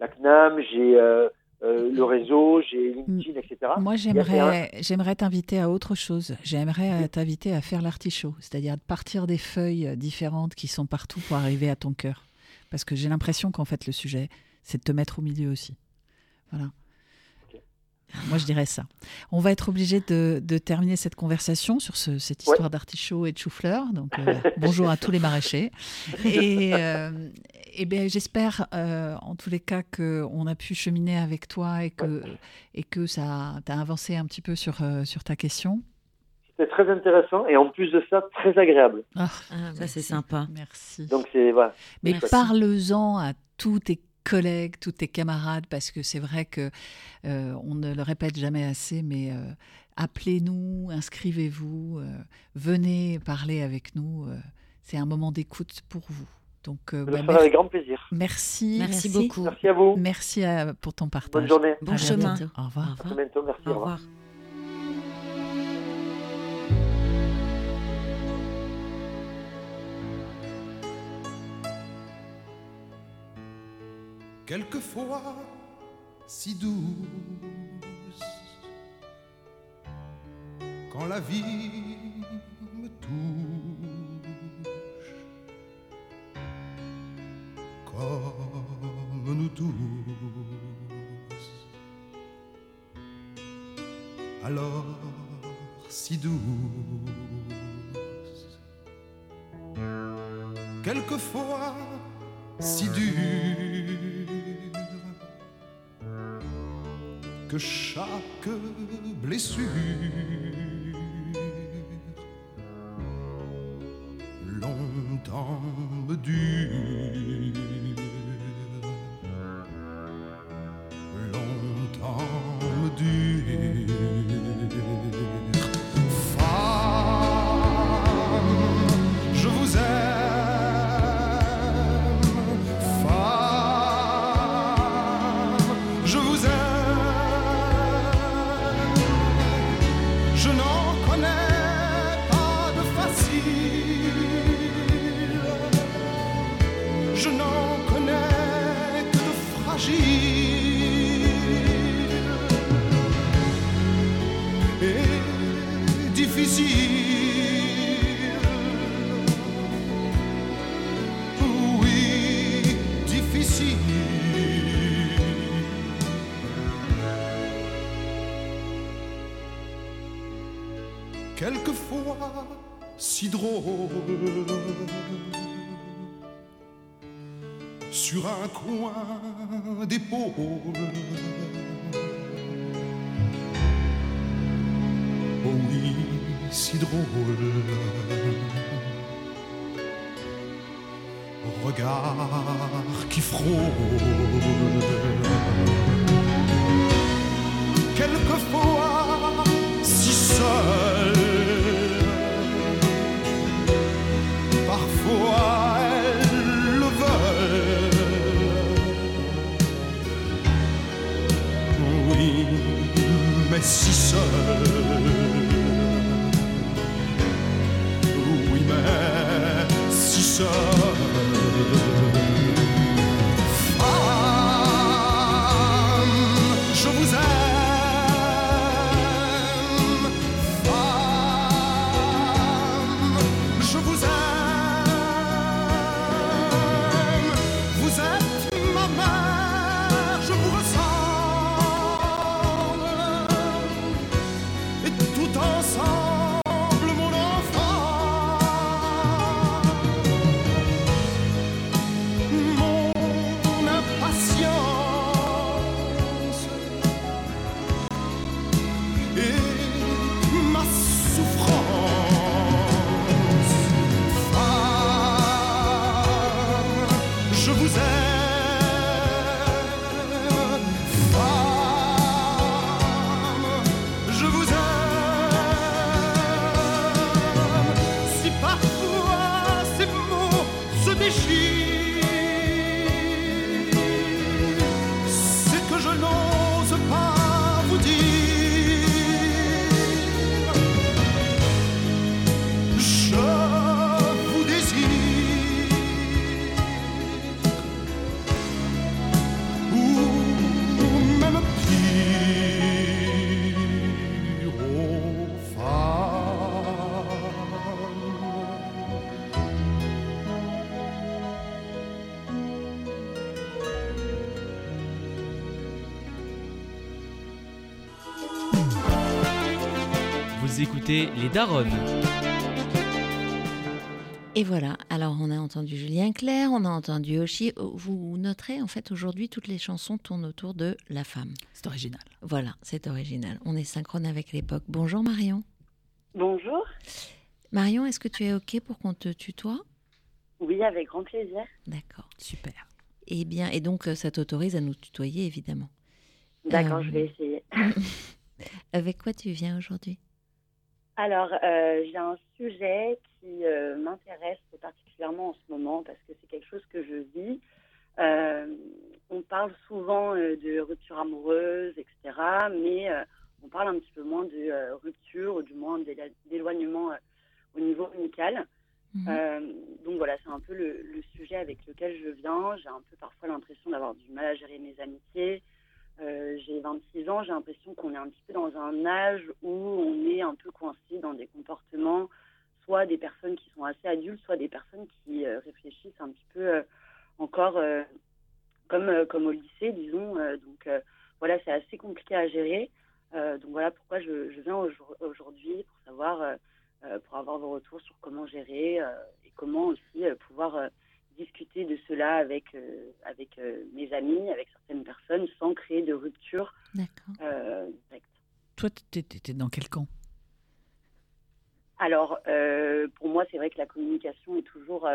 la CNAM, j'ai euh, euh, le réseau, j'ai LinkedIn, etc. Moi, un- j'aimerais t'inviter à autre chose. J'aimerais euh, t'inviter à faire l'artichaut, c'est-à-dire de partir des feuilles euh, différentes qui sont partout pour arriver à ton cœur. Parce que j'ai l'impression qu'en fait, le sujet, c'est de te mettre au milieu aussi. Voilà. Moi, je dirais ça. On va être obligé de, de terminer cette conversation sur ce- cette Ouais. histoire d'artichaut et de chou-fleur. Donc, euh, (laughs) bonjour à tous les maraîchers. Et, euh, bien, j'espère, euh, en tous les cas, qu'on a pu cheminer avec toi et que, et que ça t'a avancé un petit peu sur, euh, sur ta question. C'était très intéressant et en plus de ça, très agréable. Ah, Ah, Ça, c'est sympa. merci. Donc, c'est voilà. Mais parle-en à tous tes collègues, tous tes camarades, parce que c'est vrai que euh, on ne le répète jamais assez, mais euh, appelez-nous, inscrivez-vous, euh, venez parler avec nous. euh, c'est un moment d'écoute pour vous. Donc, euh, Je bah, le ferai mer- avec grand plaisir. merci, Merci, Merci. beaucoup. Merci à vous. merci à- pour ton partage. Bonne journée. Bon À chemin. bientôt. Au revoir. Au À revoir. bientôt. Merci. Au au revoir. revoir. Quelquefois si douce. Quand la vie me touche, comme nous tous, alors si douce. Quelquefois si dure que chaque blessure écoutez Les Daronnes. Et voilà, alors on a entendu Julien Clerc, on a entendu Oshi. Vous noterez, en fait, aujourd'hui, toutes les chansons tournent autour de la femme. C'est original. Voilà, c'est original. On est synchrone avec l'époque. Bonjour Marion. Bonjour. Marion, est-ce que tu es OK pour qu'on te tutoie? Oui, avec grand plaisir. D'accord. Super. Eh bien, et donc euh, ça t'autorise à nous tutoyer, évidemment. D'accord, Euh, je vais essayer. (laughs) Avec quoi tu viens aujourd'hui? Alors, euh, j'ai un sujet qui euh, m'intéresse particulièrement en ce moment parce que c'est quelque chose que je vis. Euh, on parle souvent de rupture amoureuse, etc. Mais on parle un petit peu moins de rupture ou du moins d'éloignement au niveau amical. Euh, donc voilà, c'est un peu le, le sujet avec lequel je viens. J'ai un peu parfois l'impression d'avoir du mal à gérer mes amitiés. Euh, j'ai 26 ans, j'ai l'impression qu'on est un petit peu dans un âge où on est un peu coincé dans des comportements, soit des personnes qui sont assez adultes, soit des personnes qui euh, réfléchissent un petit peu euh, encore comme, comme au lycée, disons. Donc voilà, c'est assez compliqué à gérer. Donc voilà pourquoi je, je viens aujourd- aujourd'hui pour savoir, pour avoir vos retours sur comment gérer et comment aussi pouvoir discuter de cela avec, euh, avec euh, mes amis, avec certaines personnes, sans créer de rupture D'accord. euh, directe. Toi, t'es t'es dans quel camp? Alors, euh, pour moi, c'est vrai que la communication est toujours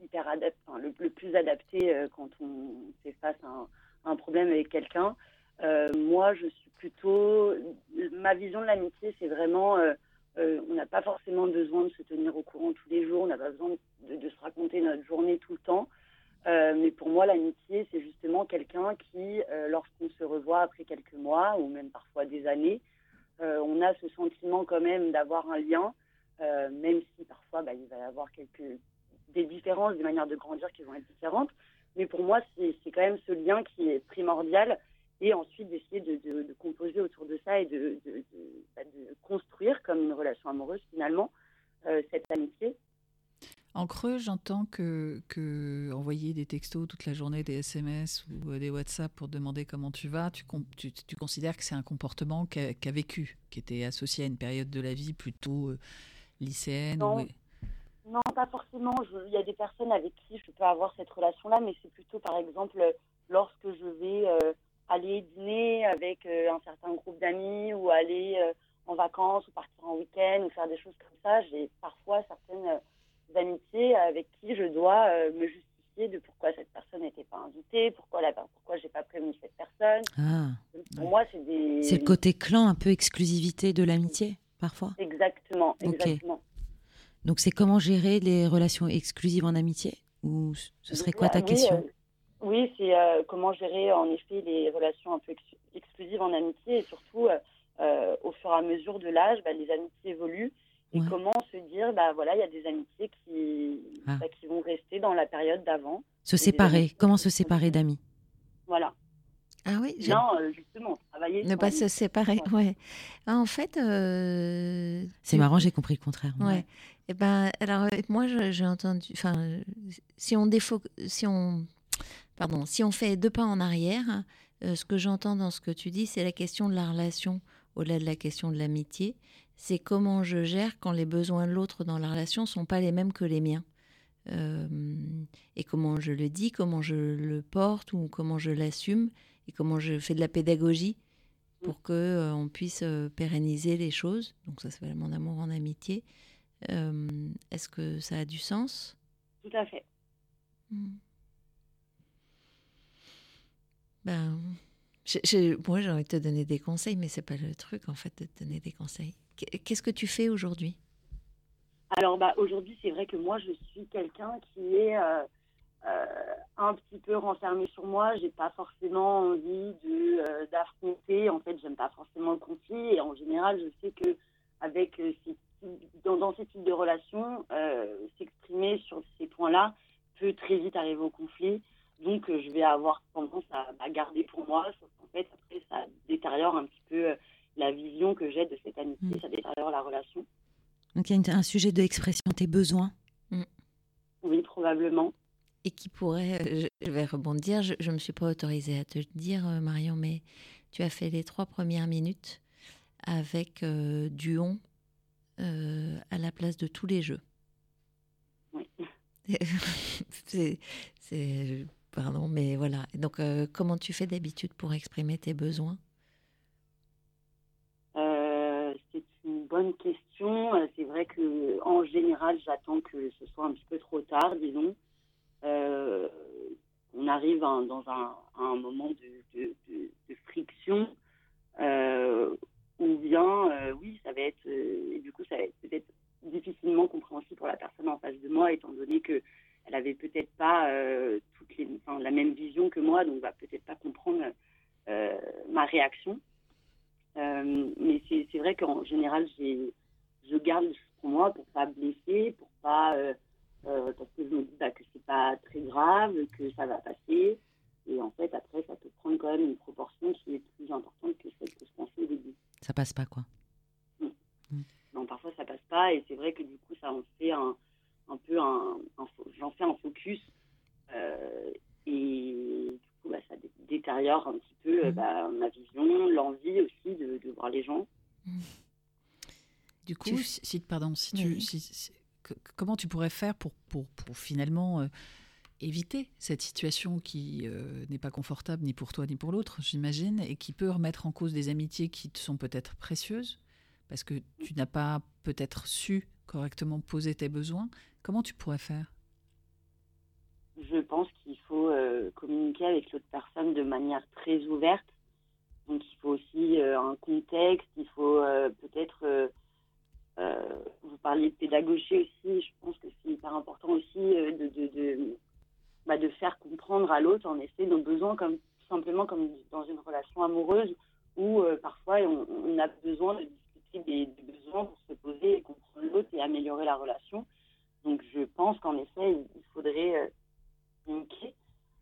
hyper adaptée, enfin, le, le plus adapté euh, quand on fait face à un, à un problème avec quelqu'un. Euh, moi, je suis plutôt. Ma vision de l'amitié, c'est vraiment. Euh, on n'a pas forcément besoin de se tenir au courant tous les jours, on n'a pas besoin de, se raconter notre journée tout le temps. Euh, mais pour moi, l'amitié, c'est justement quelqu'un qui, euh, lorsqu'on se revoit après quelques mois ou même parfois des années, on a ce sentiment quand même d'avoir un lien, même si parfois bah, il va y avoir des différences, des manières de grandir qui vont être différentes. Mais pour moi, c'est quand même ce lien qui est primordial et ensuite d'essayer de, de, composer autour de ça et de, bah, de, construire comme une relation amoureuse finalement cette amitié. En creux, j'entends que, que, envoyer des textos toute la journée, des SMS ou des WhatsApp pour demander comment tu vas, tu, tu, tu considères que c'est un comportement qu'a vécu, qui était associé à une période de la vie plutôt lycéenne non. non, pas forcément. Il y a des personnes avec qui je peux avoir cette relation-là, mais c'est plutôt par exemple lorsque je vais aller dîner avec euh, un certain groupe d'amis ou aller euh, en vacances ou partir en week-end ou faire des choses comme ça, j'ai parfois certaines euh, amitiés avec qui je dois me justifier de pourquoi cette personne n'était pas invitée, pourquoi la, pourquoi j'ai pas prévenu cette personne. Ah. Pour moi, c'est des. C'est le côté clan, un peu exclusivité de l'amitié, parfois. Exactement, exactement. Donc c'est comment gérer les relations exclusives en amitié? Ou ce serait quoi ta question? Oui, c'est euh, comment gérer en effet les relations un peu exclusives en amitié et surtout euh, euh, au fur et à mesure de l'âge, bah, les amitiés évoluent et comment se dire bah voilà il y a des amitiés qui ah. bah, qui vont rester dans la période d'avant. Se séparer, comment se séparer d'amis? Voilà. Ah oui, non, justement, travailler. Ne pas se séparer, ouais. Ah, en fait, c'est marrant, j'ai compris le contraire. Ouais. Et eh ben, alors moi, j'ai entendu, enfin, si on défo... si on pardon, si on fait deux pas en arrière, euh, ce que j'entends dans ce que tu dis, c'est la question de la relation, au-delà de la question de l'amitié. C'est comment je gère quand les besoins de l'autre dans la relation sont pas les mêmes que les miens. Euh, et comment je le dis, comment je le porte ou comment je l'assume et comment je fais de la pédagogie pour que euh, on puisse pérenniser les choses. Donc ça s'appelle mon amour en amitié. Est-ce que ça a du sens? Tout à fait. Hmm. Ben, moi, j'ai envie de te donner des conseils, mais c'est pas le truc, en fait, de te donner des conseils. Qu'est-ce que tu fais aujourd'hui? Alors, bah, aujourd'hui, c'est vrai que moi, je suis quelqu'un qui est euh, euh, un petit peu renfermé sur moi. J'ai pas forcément envie de euh, d'affronter. En fait, j'aime pas forcément le conflit. Et en général, je sais que avec dans, dans, ces types de relations, s'exprimer sur ces points-là peut très vite arriver au conflit. Donc, euh, je vais avoir tendance à, garder pour moi. Sauf qu'en fait, après, ça détériore un petit peu euh, la vision que j'ai de cette amitié. Mm. Ça détériore la relation. Donc, il y a un sujet de tes besoins. Mm. Oui, probablement. Et qui pourrait, euh, je, vais rebondir, je ne me suis pas autorisée à te le dire, Marion, mais tu as fait les trois premières minutes avec du on à la place de tous les jeux. Oui. (laughs) c'est Pardon, mais voilà. Donc, euh, comment tu fais d'habitude pour exprimer tes besoins? Euh, C'est une bonne question. Euh, c'est vrai que en général, j'attends que ce soit un petit peu trop tard, disons. on arrive dans un, moment de, friction ou bien, oui, ça va être, et du coup, ça va être peut-être difficilement compréhensible pour la personne en face de moi, étant donné que elle avait peut-être pas euh, toutes les, la même vision que moi, donc va peut-être pas comprendre euh, ma réaction. Euh, mais c'est vrai qu'en général, je garde pour moi pour pas blesser, pour pas parce que je me dis bah, que c'est pas très grave, que ça va passer. Et en fait, après, ça peut prendre quand même une proportion qui est plus importante que celle que je pensais au début. Ça passe pas, quoi. Mm. Non, parfois ça passe pas, et c'est vrai que du coup, ça en fait un, un peu un, j'en fais un focus euh, et du coup bah, ça détériore un petit peu euh, mhm. bah, ma vision, l'envie aussi de, voir les gens. Du coup, si, pardon, si tu, comment tu pourrais faire pour, pour, pour finalement euh, éviter cette situation qui n'est pas confortable ni pour toi ni pour l'autre, j'imagine, et qui peut remettre en cause des amitiés qui te sont peut-être précieuses parce que tu n'as pas peut-être su correctement poser tes besoins. Comment tu pourrais faire? Je pense qu'il faut euh, communiquer avec l'autre personne de manière très ouverte. Donc il faut aussi euh, un contexte, il faut euh, peut-être, vous parliez de pédagogie aussi, je pense que c'est hyper important aussi de, bah, de, faire comprendre à l'autre en effet nos besoins comme simplement comme dans une relation amoureuse où parfois on, a besoin de discuter des besoins pour se poser et comprendre l'autre et améliorer la relation. Donc je pense qu'en effet, il faudrait euh, communiquer.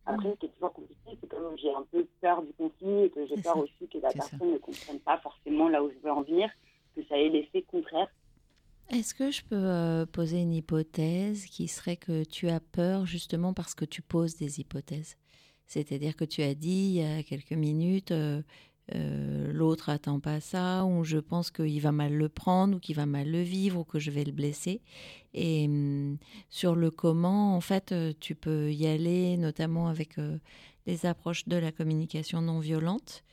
Après, ce qui est toujours compliqué, c'est comme j'ai un peu peur du conflit et que j'ai peur aussi que la personne ne comprenne pas forcément là où je veux en venir, que ça ait l'effet contraire. Est-ce que je peux euh, poser une hypothèse qui serait que tu as peur justement parce que tu poses des hypothèses? C'est-à-dire que tu as dit il y a quelques minutes, euh, euh, l'autre attend pas ça, ou je pense qu'il va mal le prendre, ou qu'il va mal le vivre, ou que je vais le blesser. Et hum, sur le comment, en fait, tu peux y aller, notamment avec les approches de la communication non violente,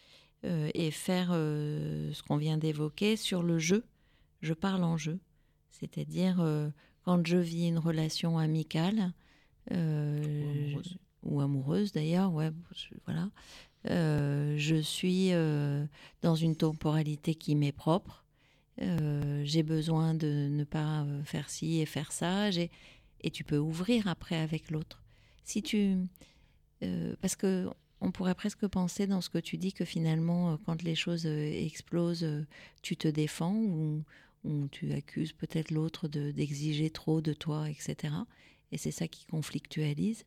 et faire ce qu'on vient d'évoquer sur le jeu. Je parle en jeu. C'est-à-dire, euh, quand je vis une relation amicale, euh, ou amoureuse, d'ailleurs, ouais, voilà, euh, je suis dans une temporalité qui m'est propre. j'ai besoin de ne pas faire ci et faire ça. Et tu peux ouvrir après avec l'autre. Parce que on pourrait presque penser dans ce que tu dis que finalement, quand les choses explosent, tu te défends ou, où tu accuses peut-être l'autre d'exiger trop de toi, etc. Et c'est ça qui conflictualise.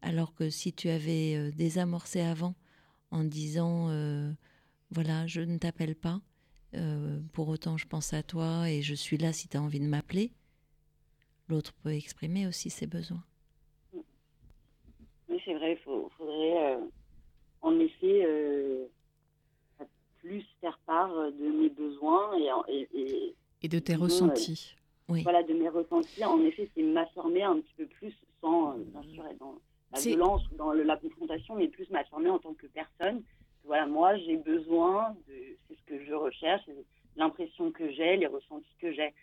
Alors que si tu avais euh, désamorcé avant en disant euh, voilà, je ne t'appelle pas, euh, pour autant je pense à toi et je suis là si tu as envie de m'appeler, l'autre peut exprimer aussi ses besoins. Oui, c'est vrai, il faudrait en effet plus faire part de mes besoins et, et et de tes ressentis. oui. Voilà, de mes ressentis. En effet, c'est m'affirmer un petit peu plus sans, euh, bien sûr, être dans la violence ou dans la confrontation, mais plus m'affirmer en tant que personne. Voilà, moi, j'ai besoin de. C'est ce que je recherche, l'impression que j'ai, les ressentis que j'ai.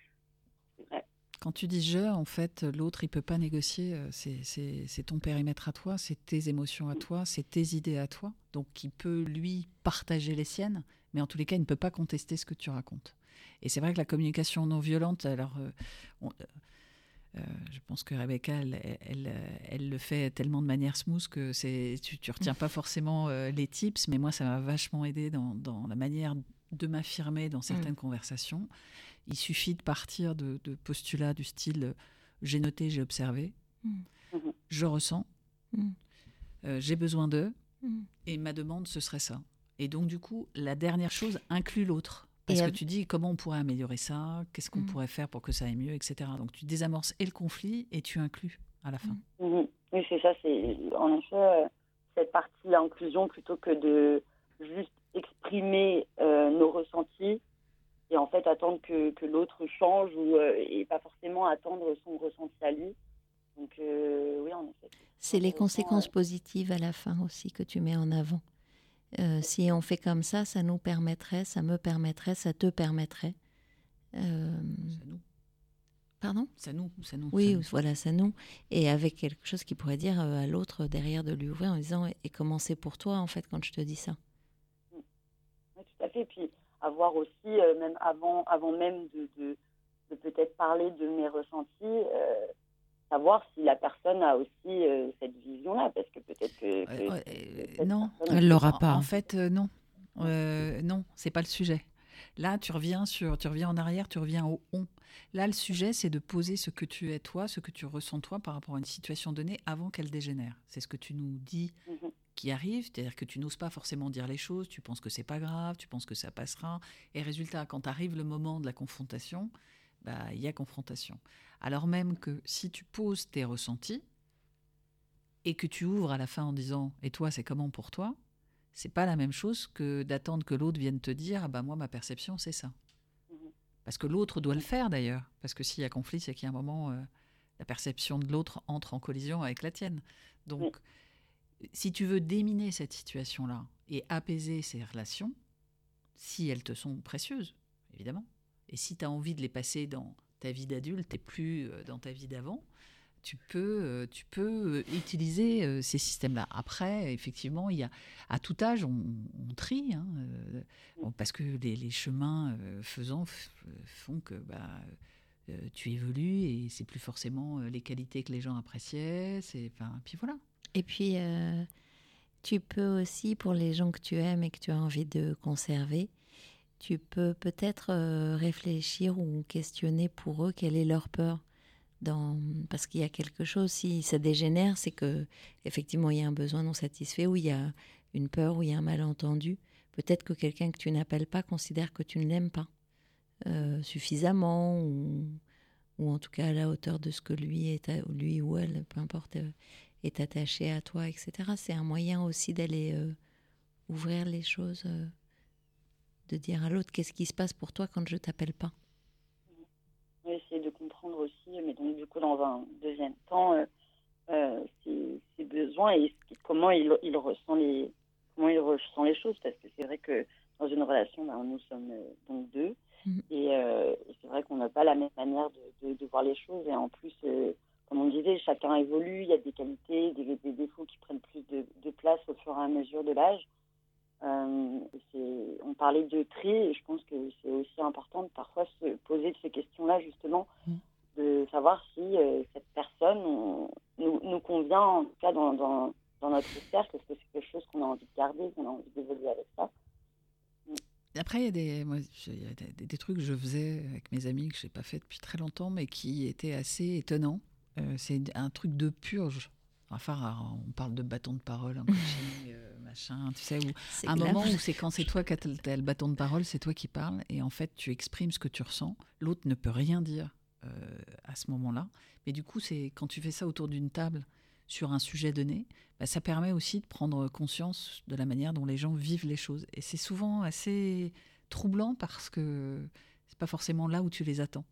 C'est vrai. Quand tu dis je, en fait, l'autre, il peut pas négocier. Euh, c'est ton périmètre à toi, c'est tes émotions à toi, c'est tes idées à toi. Donc, il peut, lui, partager les siennes, mais en tous les cas, il ne peut pas contester ce que tu racontes. Et c'est vrai que la communication non violente, alors, euh, euh, euh, je pense que Rebecca, elle, elle, le fait tellement de manière smooth que tu, tu retiens pas forcément les tips, mais moi, ça m'a vachement aidé dans, dans, la manière de m'affirmer dans certaines mm. conversations. Il suffit de partir de, postulats du style j'ai noté, j'ai observé, mm. mm-hmm. je ressens, mm. j'ai besoin d'eux, et ma demande, ce serait ça. Et donc, du coup, la dernière chose inclut l'autre. Parce que tu dis comment on pourrait améliorer ça, qu'est-ce qu'on mmh. pourrait faire pour que ça aille mieux, etc. Donc tu désamorces et le conflit et tu inclus à la fin. Mmh. Mmh. Oui, c'est ça. C'est en effet euh, cette partie l'inclusion plutôt que de juste exprimer euh, nos ressentis et en fait attendre que, que l'autre change ou euh, et pas forcément attendre son ressenti à lui. Donc oui, en effet. C'est les conséquences positives à la fin aussi que tu mets en avant. Euh, si on fait comme ça, ça nous permettrait, ça me permettrait, ça te permettrait. Euh, ça nous. Pardon? Ça nous, ça nous. Oui, voilà, ça nous. Et avec quelque chose qui pourrait dire euh, à l'autre derrière de lui ouvrir en disant Et comment c'est pour toi, en fait, quand je te dis ça? Oui, Tout à fait. Puis avoir aussi, même avant, avant même de, de, de peut-être parler de mes ressentis, savoir si la personne a aussi euh, cette vision-là, parce que peut-être que, non, elle l'aura pas. En fait, euh, non, euh, non, c'est pas le sujet. Là, tu reviens sur, tu reviens en arrière, tu reviens au on. Là, le sujet, c'est de poser ce que tu es toi, ce que tu ressens toi par rapport à une situation donnée avant qu'elle dégénère. C'est ce que tu nous dis mhm. qui arrive, c'est-à-dire que tu n'oses pas forcément dire les choses, tu penses que c'est pas grave, tu penses que ça passera, et résultat, quand arrive le moment de la confrontation, bah, il y a confrontation. Alors même que si tu poses tes ressentis et que tu ouvres à la fin en disant et toi c'est comment pour toi, c'est pas la même chose que d'attendre que l'autre vienne te dire ah bah moi ma perception c'est ça. Parce que l'autre doit le faire d'ailleurs, parce que s'il y a conflit, c'est qu'il y a un moment euh, la perception de l'autre entre en collision avec la tienne. Donc si tu veux déminer cette situation-là et apaiser ces relations, si elles te sont précieuses, évidemment, et si tu as envie de les passer dans ta vie d'adulte et plus euh, dans ta vie d'avant, tu peux, euh, tu peux euh, utiliser ces systèmes-là. Après, effectivement, il y a, à tout âge, on, trie, hein, parce que les, chemins faisant font que bah, tu évolues et c'est plus forcément les qualités que les gens appréciaient. C'est, puis voilà. Et puis, tu peux aussi, pour les gens que tu aimes et que tu as envie de conserver, tu peux peut-être euh, réfléchir ou questionner pour eux quelle est leur peur. Dans... Parce qu'il y a quelque chose, si ça dégénère, c'est que effectivement il y a un besoin non satisfait ou il y a une peur ou il y a un malentendu, peut-être que quelqu'un que tu n'appelles pas considère que tu ne l'aimes pas euh, suffisamment ou, ou, en tout cas à la hauteur de ce que lui, est lui ou elle, peu importe, euh, est attaché à toi, etc. C'est un moyen aussi d'aller ouvrir les choses, de dire à l'autre qu'est-ce qui se passe pour toi quand je t'appelle pas? essayer de comprendre aussi, mais donc du coup dans un deuxième temps, ses, besoins et comment il, il ressent les comment il ressent les choses parce que c'est vrai que dans une relation, ben, nous sommes donc deux. Euh, et, c'est vrai qu'on n'a pas la même manière de, de, voir les choses. Et en plus, euh, comme on disait, chacun évolue. Il y a des qualités, des, des défauts qui prennent plus de, de, place au fur et à mesure de l'âge. Euh, on parlait de tri et je pense que c'est aussi important de parfois se poser ces questions-là, justement, mm. de savoir si cette personne nous, nous, convient, en tout cas dans, dans, dans notre cercle, est-ce que c'est quelque chose qu'on a envie de garder, qu'on a envie d'évoluer avec ça. Après, il y a, des, moi, y a des, des, trucs que je faisais avec mes amis que je n'ai pas fait depuis très longtemps, mais qui étaient assez étonnants. Euh, c'est un truc de purge. Enfin, on parle de bâton de parole, un (laughs) coaching, euh, machin, tu sais, où, un moment où c'est quand c'est toi qui as le bâton de parole, c'est toi qui parles, et en fait, tu exprimes ce que tu ressens. L'autre ne peut rien dire euh, à ce moment-là. Mais du coup, c'est quand tu fais ça autour d'une table sur un sujet donné, bah, ça permet aussi de prendre conscience de la manière dont les gens vivent les choses. Et c'est souvent assez troublant parce que c'est pas forcément là où tu les attends.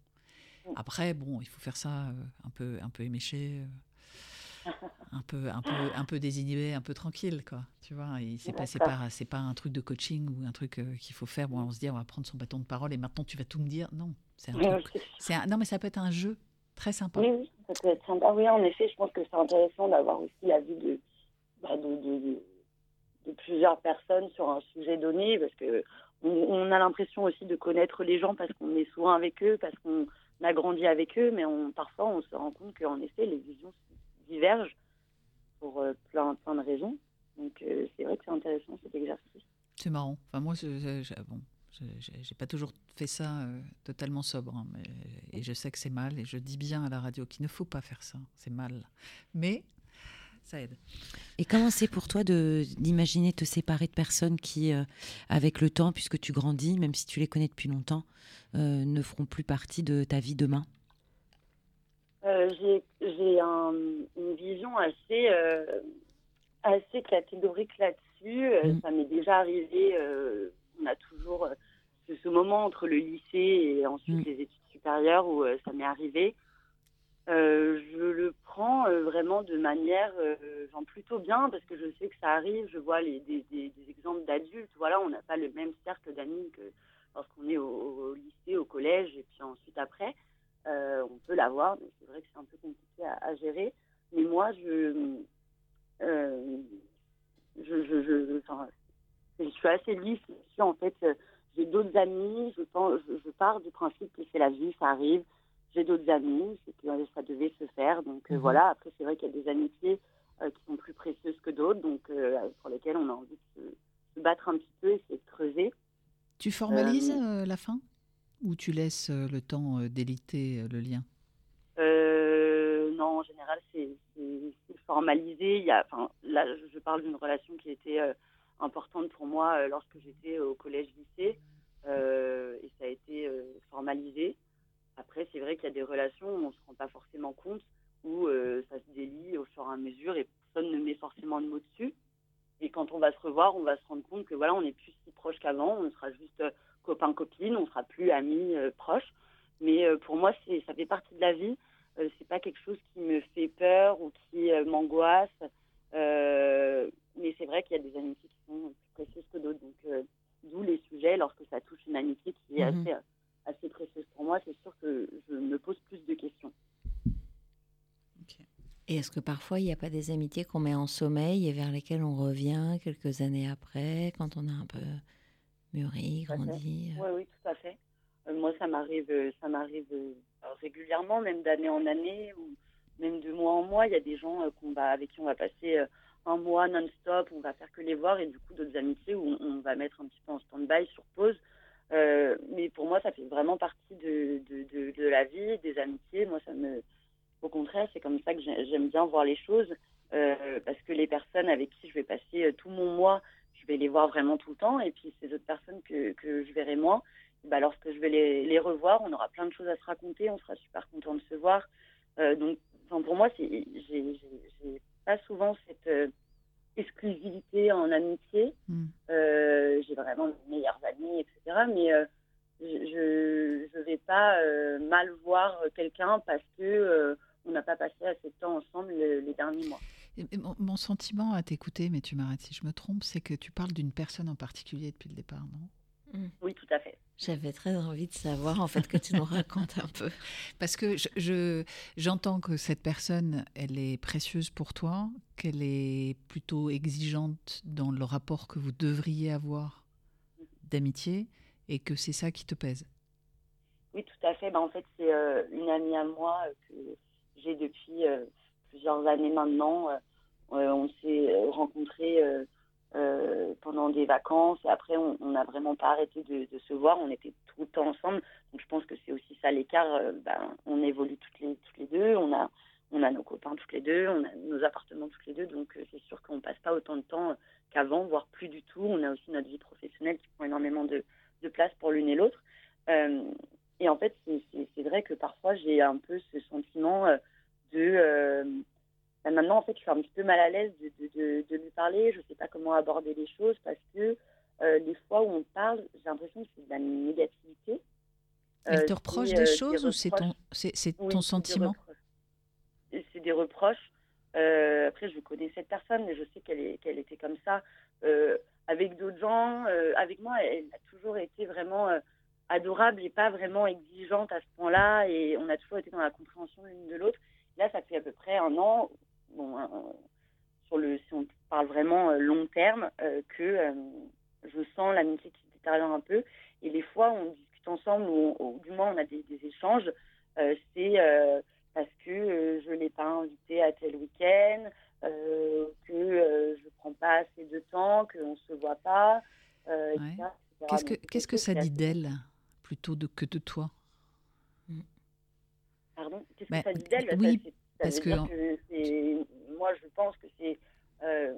Après, bon, il faut faire ça euh, un peu, un peu éméché, euh, (laughs) un peu, un peu, un peu désinhibé, un peu tranquille, quoi. Tu vois, c'est pas, c'est pas, c'est pas un truc de coaching ou un truc euh, qu'il faut faire. Bon, on se dit, on va prendre son bâton de parole et maintenant tu vas tout me dire. Non, c'est un truc. Non, mais ça peut être un jeu très sympa. Oui, ça peut être sympa. Oui, en effet, je pense que c'est intéressant d'avoir aussi la vue de bah, de, de, de, plusieurs personnes sur un sujet donné, parce que on, a l'impression aussi de connaître les gens parce qu'on est souvent avec eux, parce qu'on a grandi avec eux, mais on, parfois on se rend compte qu'en effet les visions divergent pour euh, plein, plein de raisons. Donc euh, c'est vrai que c'est intéressant cet exercice. C'est marrant. Enfin moi, bon, j'ai pas toujours fait ça euh, totalement sobre, hein, mais, et je sais que c'est mal, et je dis bien à la radio qu'il ne faut pas faire ça, c'est mal. Mais ça aide. Et comment c'est pour toi d'imaginer te séparer de personnes qui, euh, avec le temps, puisque tu grandis, même si tu les connais depuis longtemps, euh, ne feront plus partie de ta vie demain? Euh, J'ai une vision assez, assez catégorique là-dessus. Mm. Ça m'est déjà arrivé, on a toujours ce, moment entre le lycée et ensuite mm. les études supérieures où ça m'est arrivé. Euh, je le prends euh, vraiment de manière euh, plutôt bien parce que je sais que ça arrive. Je vois les, des, des, exemples d'adultes. Voilà, on n'a pas le même cercle d'amis que lorsqu'on est au, lycée, au collège et puis ensuite après. On peut l'avoir, mais c'est vrai que c'est un peu compliqué à, gérer. Mais moi, je, je, je, je, enfin, je, suis assez lisse En fait, j'ai d'autres amis. Je, pense, je, je pars du principe que c'est la vie, ça arrive j'ai d'autres amis, c'est que ça devait se faire. Donc euh, mhm. voilà, après c'est vrai qu'il y a des amitiés euh, qui sont plus précieuses que d'autres, donc euh, pour lesquelles on a envie de se, battre un petit peu, essayer de creuser. Tu formalises la fin? Ou tu laisses le temps déliter le lien? Non, en général c'est formalisé. Là, je parle d'une relation qui était importante pour moi lorsque j'étais au collège-lycée et ça a été formalisé. Après, c'est vrai qu'il y a des relations où on ne se rend pas forcément compte, où euh, ça se délie au fur et à mesure et personne ne met forcément de mots dessus. Et quand on va se revoir, on va se rendre compte que voilà, on n'est plus si proche qu'avant, on sera juste euh, copain-copine, on sera plus amis euh, proches. Mais pour moi, c'est, ça fait partie de la vie. c'est pas quelque chose qui me fait peur ou qui m'angoisse. mais c'est vrai qu'il y a des amitiés qui sont plus précieuses que d'autres. Donc, d'où les sujets lorsque ça touche une amitié qui est mhm. assez assez précieuse pour moi, c'est sûr que je me pose plus de questions. Et est-ce que parfois il n'y a pas des amitiés qu'on met en sommeil et vers lesquelles on revient quelques années après, quand on a un peu euh? Oui, oui, tout à fait. Euh, moi, ça m'arrive, euh, ça m'arrive régulièrement, même d'année en année ou même de mois en mois. Il y a des gens qu'on va, avec qui on va passer un mois non-stop, on va faire que les voir et du coup d'autres amitiés où on, va mettre un petit peu en stand-by, sur pause euh, mais pour moi, ça fait vraiment partie de, de, de, la vie, des amitiés. Moi, ça me, au contraire, c'est comme ça que j'aime bien voir les choses, euh, parce que les personnes avec qui je vais passer tout mon mois, vais les voir vraiment tout le temps. Et puis ces autres personnes que, que je verrai moins, bah, lorsque je vais les, les, revoir, on aura plein de choses à se raconter, on sera super content de se voir. Euh, donc pour moi, j'ai pas souvent cette euh, exclusivité en amitié. Mm. Euh, j'ai vraiment mes meilleurs amis, etc. Mais je ne vais pas mal voir quelqu'un parce que on n'a pas passé assez de temps ensemble les derniers mois. Mon, sentiment à t'écouter, mais tu m'arrêtes si je me trompe, c'est que tu parles d'une personne en particulier depuis le départ, non? Mm. Oui, tout à fait. J'avais très envie de savoir en fait que tu nous (laughs) racontes un peu. Parce que je, j'entends que cette personne, elle est précieuse pour toi, qu'elle est plutôt exigeante dans le rapport que vous devriez avoir d'amitié et que c'est ça qui te pèse. Oui, tout à fait. Ben, en fait, c'est euh, une amie à moi euh, que j'ai depuis euh, plusieurs années maintenant. On s'est rencontrés pendant des vacances et après, on n'a vraiment pas arrêté de, se voir. On était tout le temps ensemble. Donc, je pense que c'est aussi ça l'écart. Ben, on évolue toutes les, toutes les deux. On a, on a nos copains toutes les deux. On a nos appartements toutes les deux. Donc, c'est sûr qu'on passe pas autant de temps qu'avant, voire plus du tout. On a aussi notre vie professionnelle qui prend énormément de, de place pour l'une et l'autre. Et en fait, c'est vrai que parfois, j'ai un peu ce sentiment euh, de... Euh, bah, maintenant, en fait, je suis un petit peu mal à l'aise de, de, de, lui parler. Je ne sais pas comment aborder les choses parce que euh, les fois où on parle, j'ai l'impression que c'est de la négativité. Elle te reproche des choses ou c'est ton, c'est ton sentiment? C'est des reproches. après, je connais cette personne, mais je sais qu'elle qu'elle était comme ça. avec d'autres gens, avec moi, elle a toujours été vraiment adorable et pas vraiment exigeante à ce point-là. Et on a toujours été dans la compréhension l'une de l'autre. Là, ça fait à peu près un an, bon, sur le, si on parle vraiment euh, long terme, euh, que euh, je sens l'amitié qui se détériore un peu. Et les fois où on discute ensemble, ou, du moins on a des, échanges, c'est parce que je ne l'ai pas invité à tel week-end, que je ne prends pas assez de temps, qu'on ne se voit pas. Qu'est-ce que, qu'est-ce que ça dit d'elle plutôt de, que de toi? Pardon? Qu'est-ce que ça dit d'elle? Oui, parce que, moi, je pense que c'est euh,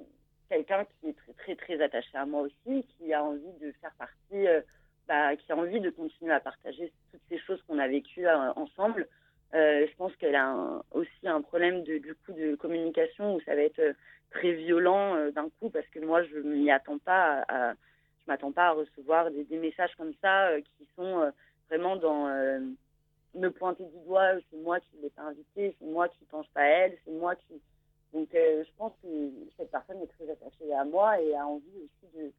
quelqu'un qui est très, très, très attaché à moi aussi, qui a envie de faire partie, euh, bah, qui a envie de continuer à partager toutes ces choses qu'on a vécues euh, ensemble. je pense qu'elle a aussi un problème de, du coup de communication où ça va être très violent d'un coup parce que moi je m'y attends pas à je m'attends pas à recevoir des, messages comme ça qui sont vraiment dans me pointer du doigt, c'est moi qui ne l'ai pas invité, c'est moi qui ne pense pas à elle, c'est moi qui. Donc je pense que cette personne est très attachée à moi et a envie aussi de,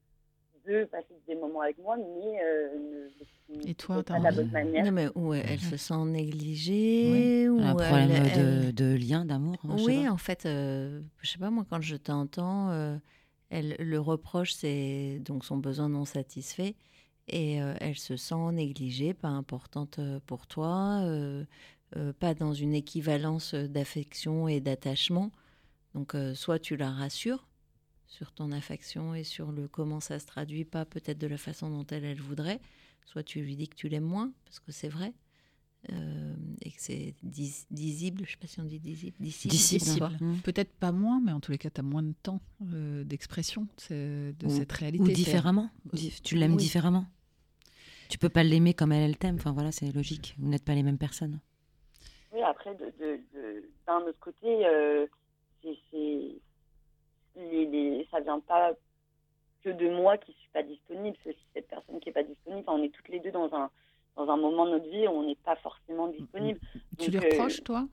de passer des moments avec moi, mais ne, et toi, pas de la bonne manière. Non, mais où elle se sent négligée ou un problème de, de, lien, d'amour. Hein, oui, en fait, je sais pas moi, quand je t'entends elle, le reproche, c'est donc son besoin non satisfait. Et elle se sent négligée, pas importante pour toi, pas dans une équivalence d'affection et d'attachement. Donc, soit tu la rassures sur ton affection et sur le comment ça se traduit pas peut-être de la façon dont elle, elle voudrait, soit tu lui dis que tu l'aimes moins, parce que c'est vrai. Euh, et que c'est disible, je ne sais pas si on dit disible, dissible. Mmh. Peut-être pas moins, mais en tous les cas, tu as moins de temps euh, d'expression de, cette réalité. Ou différemment. Tu l'aimes différemment. Tu peux pas l'aimer comme elle, elle t'aime. Enfin voilà, c'est logique. Vous n'êtes pas les mêmes personnes. Oui, après, d'un autre côté, euh, c'est, les, ça vient pas que de moi qui suis pas disponible. C'est cette personne qui est pas disponible. on est toutes les deux dans un dans un moment de notre vie où on n'est pas forcément disponible. Tu lui reproches, toi?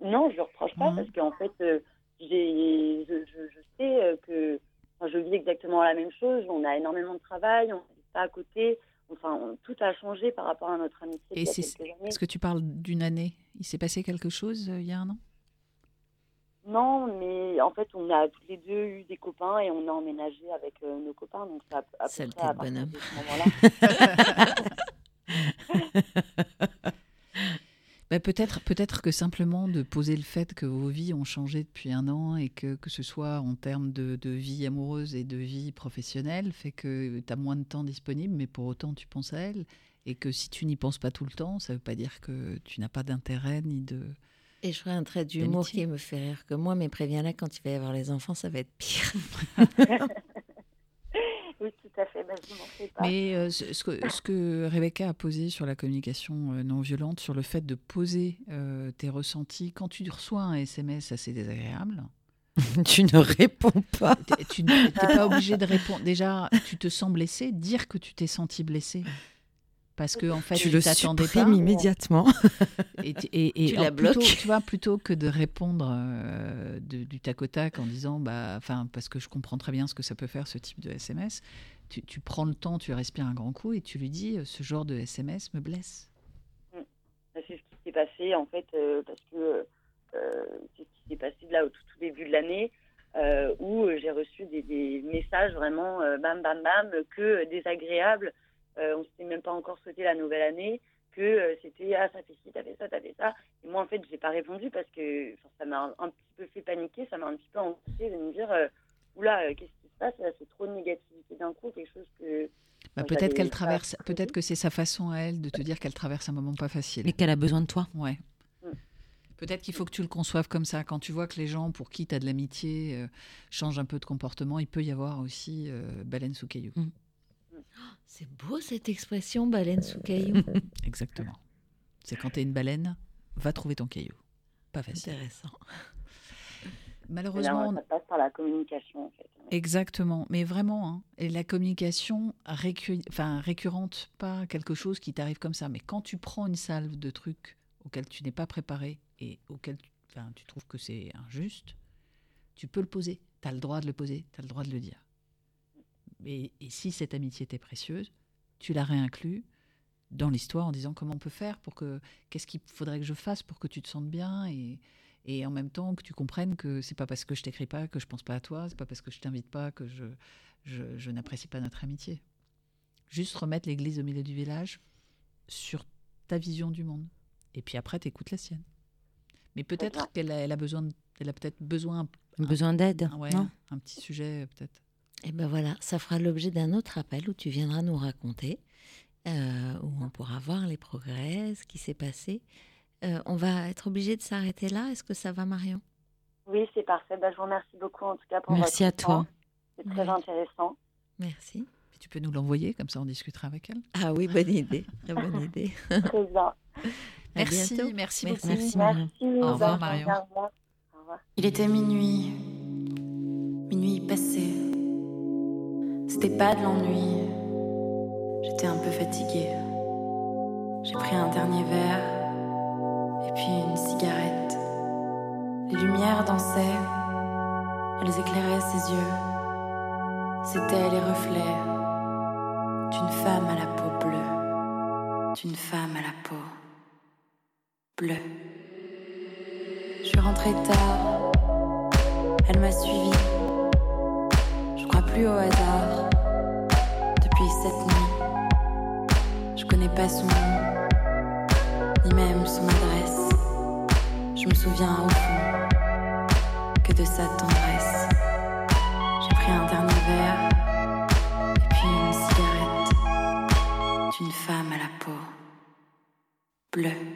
Non, je ne lui reproche pas, parce qu'en fait, euh, je, je, sais euh, que je vis exactement la même chose. On a énormément de travail, on n'est pas à côté. Enfin, tout a changé par rapport à notre amitié. Et c'est ce que tu parles d'une année Il s'est passé quelque chose euh, il y a un an? Non, mais en fait, on a tous les deux eu des copains et on a emménagé avec nos copains. Donc, ça à près à partir de ce moment-là. (laughs) (laughs) Bah, peut-être, peut-être que simplement de poser le fait que vos vies ont changé depuis un an et que, que ce soit en termes de, de vie amoureuse et de vie professionnelle fait que tu as moins de temps disponible, mais pour autant tu penses à elle. Et que si tu n'y penses pas tout le temps, ça ne veut pas dire que tu n'as pas d'intérêt ni de, Et je ferai un trait d'humour qui me fait rire que moi, mais préviens-la, quand il va y avoir les enfants, ça va être pire. (laughs) oui, tout à fait. Bah, je pas. Mais euh, ce, ce que, ce que Rebecca a posé sur la communication euh, non violente, sur le fait de poser euh, tes ressentis, quand tu reçois un SMS assez désagréable, (laughs) tu ne réponds pas. tu n'es pas obligé de répondre. Déjà, tu te sens blessé, dire que tu t'es senti blessé. Parce que en fait, tu tu le t'attendais pas. immédiatement. Et, tu- et- et Tu en la plutôt, bloques. Tu vois, plutôt que de répondre euh, de- du tac au tac en disant, bah, enfin, parce que je comprends très bien ce que ça peut faire ce type de SMS, tu, prends le temps, tu respires un grand coup et tu lui dis, euh, ce genre de SMS me blesse. Bah, C'est ce qui s'est passé en fait euh, parce que euh, c'est ce qui s'est passé là au tout, début de l'année où j'ai reçu des, messages vraiment bam bam bam que désagréables. On s'était même pas encore souhaité la nouvelle année que c'était ah ça fait ci, t'as fait ça, t'as fait ça. Et moi en fait j'ai pas répondu parce que ça m'a un, petit peu fait paniquer, ça m'a un petit peu angoissée de me dire oula qu'est-ce se passe là c'est trop de négativité d'un coup quelque chose que Bah, peut-être qu'elle traverse, peut-être que c'est sa façon à elle de te dire qu'elle traverse un moment pas facile. Et qu'elle a besoin de toi. Ouais. Mm. Peut-être qu'il faut que tu le conçoives comme ça. Quand tu vois que les gens pour qui tu as de l'amitié euh, changent un peu de comportement, il peut y avoir aussi euh, baleine sous caillou. Mm. C'est beau cette expression, baleine sous caillou. (laughs) Exactement. C'est quand tu es une baleine, va trouver ton caillou. Pas facile. Intéressant. Malheureusement, Là, ça passe par la communication en fait. Exactement, mais vraiment, hein. et la communication récu- enfin, récurrente, pas quelque chose qui t'arrive comme ça, mais quand tu prends une salve de trucs auxquels tu n'es pas préparé et auxquels tu, enfin, tu trouves que c'est injuste, tu peux le poser, tu as le droit de le poser, tu as le droit de le dire. Et, et si cette amitié était précieuse, tu la réinclus dans l'histoire en disant comment on peut faire pour que, qu'est-ce qu'il faudrait que je fasse pour que tu te sentes bien et, et en même temps que tu comprennes que c'est pas parce que je t'écris pas que je pense pas à toi, c'est pas parce que je t'invite pas que je, je, je n'apprécie pas notre amitié. Juste remettre l'église au milieu du village sur ta vision du monde. Et puis après, t'écoutes la sienne. Mais peut-être qu'elle a, elle a besoin, de- elle a peut-être besoin, Besoin d'aide. ouais, non? un petit sujet peut-être. Et ben voilà, ça fera l'objet d'un autre appel où tu viendras nous raconter, euh, où on pourra voir les progrès, ce qui s'est passé. Euh, on va être obligé de s'arrêter là. Est-ce que ça va, Marion? Oui, c'est parfait. Bah, je vous remercie beaucoup en tout cas pour Merci votre à toi. C'est très Ouais. intéressant. Merci. Tu peux nous l'envoyer, comme ça on discutera avec elle? Ah oui, bonne idée. Très bonne (laughs) idée. Très bien. À Merci, merci, Merci. beaucoup. Merci, Marion. Merci. Au revoir, Marion. au revoir. Il était minuit, minuit passé. C'était pas de l'ennui, j'étais un peu fatiguée. J'ai pris un dernier verre puis une cigarette. Les lumières dansaient, elles éclairaient ses yeux. C'étaient les reflets d'une femme à la peau bleue, d'une femme à la peau bleue. Je suis rentrée tard. Elle m'a suivi. Je crois plus au hasard. Depuis cette nuit, je connais pas son nom, ni même son adresse. Je me souviens au fond que de sa tendresse. J'ai pris un dernier verre et puis une cigarette d'une femme à la peau bleue.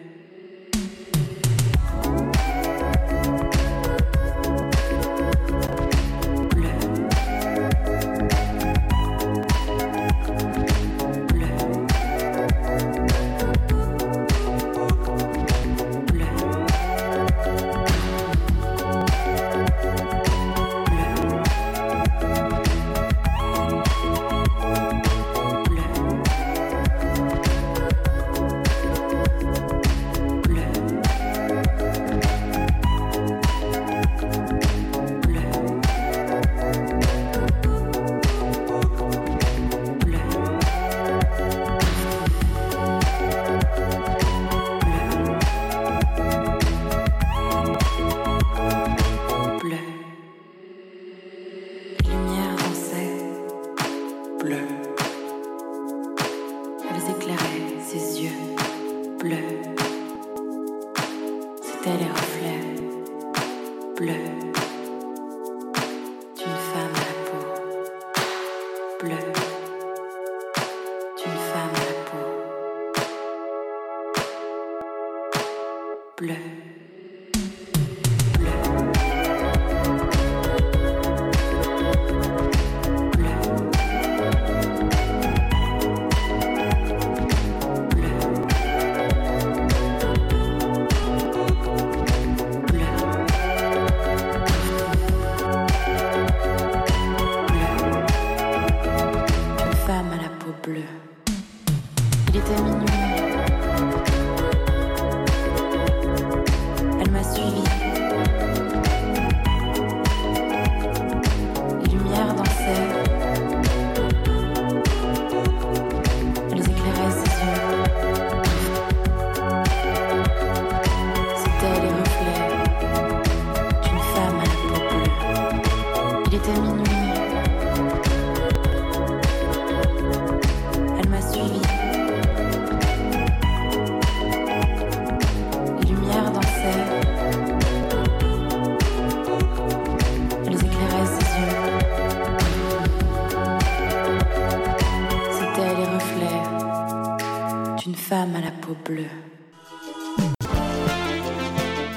Bleue.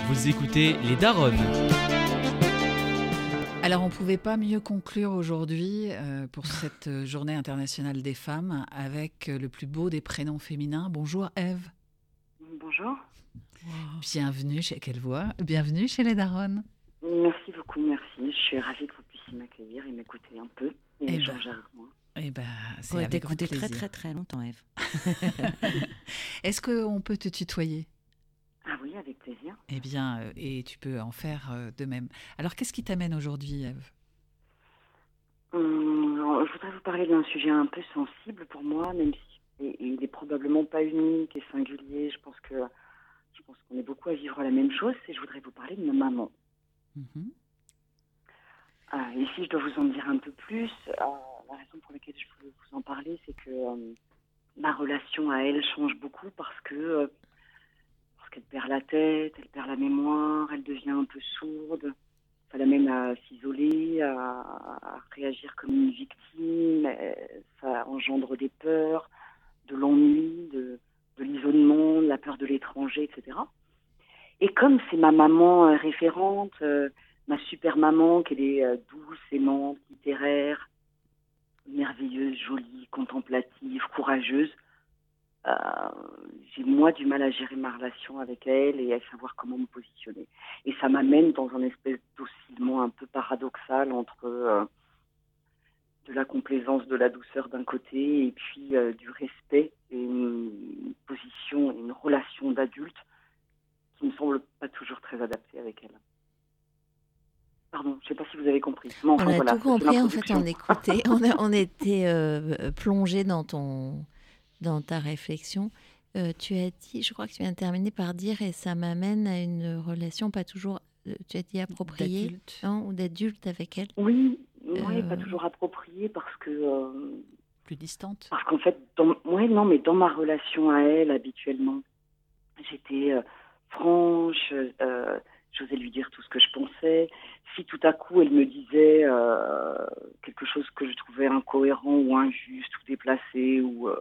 Vous écoutez Les Daronnes. Alors, on ne pouvait pas mieux conclure aujourd'hui euh, pour cette euh, journée internationale des femmes avec euh, le plus beau des prénoms féminins. Bonjour Eve. Bonjour. Bienvenue chez Quelle Voix Bienvenue chez les Daronnes. Merci beaucoup, merci. Je suis ravie que vous puissiez m'accueillir et m'écouter un peu et Eh ben, échanger avec moi. Eh ben, c'est Ouais, avec grand très très très longtemps, Eve. (laughs) (laughs) Est-ce qu'on peut te tutoyer? Ah oui, avec plaisir. Eh bien, euh, et tu peux en faire euh, de même. Alors, qu'est-ce qui t'amène aujourd'hui, Eve? Hum, je voudrais vous parler d'un sujet un peu sensible pour moi, même si et- et il est probablement pas unique et singulier. Je pense que je pense qu'on est beaucoup à vivre la même chose. C'est je voudrais vous parler de ma maman. Mhm. Ah, et si je dois vous en dire un peu plus, euh, la raison pour laquelle je veux vous en parler, c'est que euh, ma relation à elle change beaucoup parce que euh, parce qu'elle perd la tête, elle perd la mémoire, elle devient un peu sourde. Ça l'amène à s'isoler, à, réagir comme une victime. Ça engendre des peurs, de l'ennui, de, l'isolement, de la peur de l'étranger, etc. Et comme c'est ma maman euh, référente, ma super maman, qu'elle est douce, aimante, littéraire, merveilleuse, jolie, contemplative, courageuse, euh, j'ai moi du mal à gérer ma relation avec elle et à savoir comment me positionner. Et ça m'amène dans un espèce d'oscillement un peu paradoxal entre euh, de la complaisance, de la douceur d'un côté et puis euh, du respect et une position, une relation d'adulte qui me semble pas toujours très adaptée avec elle. Pardon, je ne sais pas si vous avez compris. Enfin, on a voilà, tout compris, en fait, on écoutait, on, a- on était euh, plongé dans, ton, dans ta réflexion. Euh, tu as dit, je crois que tu viens de terminer par dire, et ça m'amène à une relation pas toujours, euh, tu as dit appropriée, non, ou d'adulte avec elle. Oui, ouais, pas toujours appropriée parce que euh, Plus distante Parce qu'en fait, dans, ouais, non, mais dans ma relation à elle, habituellement, j'étais euh, franche, euh, j'osais lui dire tout ce que je pensais. Si tout à coup elle me disait euh, quelque chose que je trouvais incohérent ou injuste ou déplacé ou euh,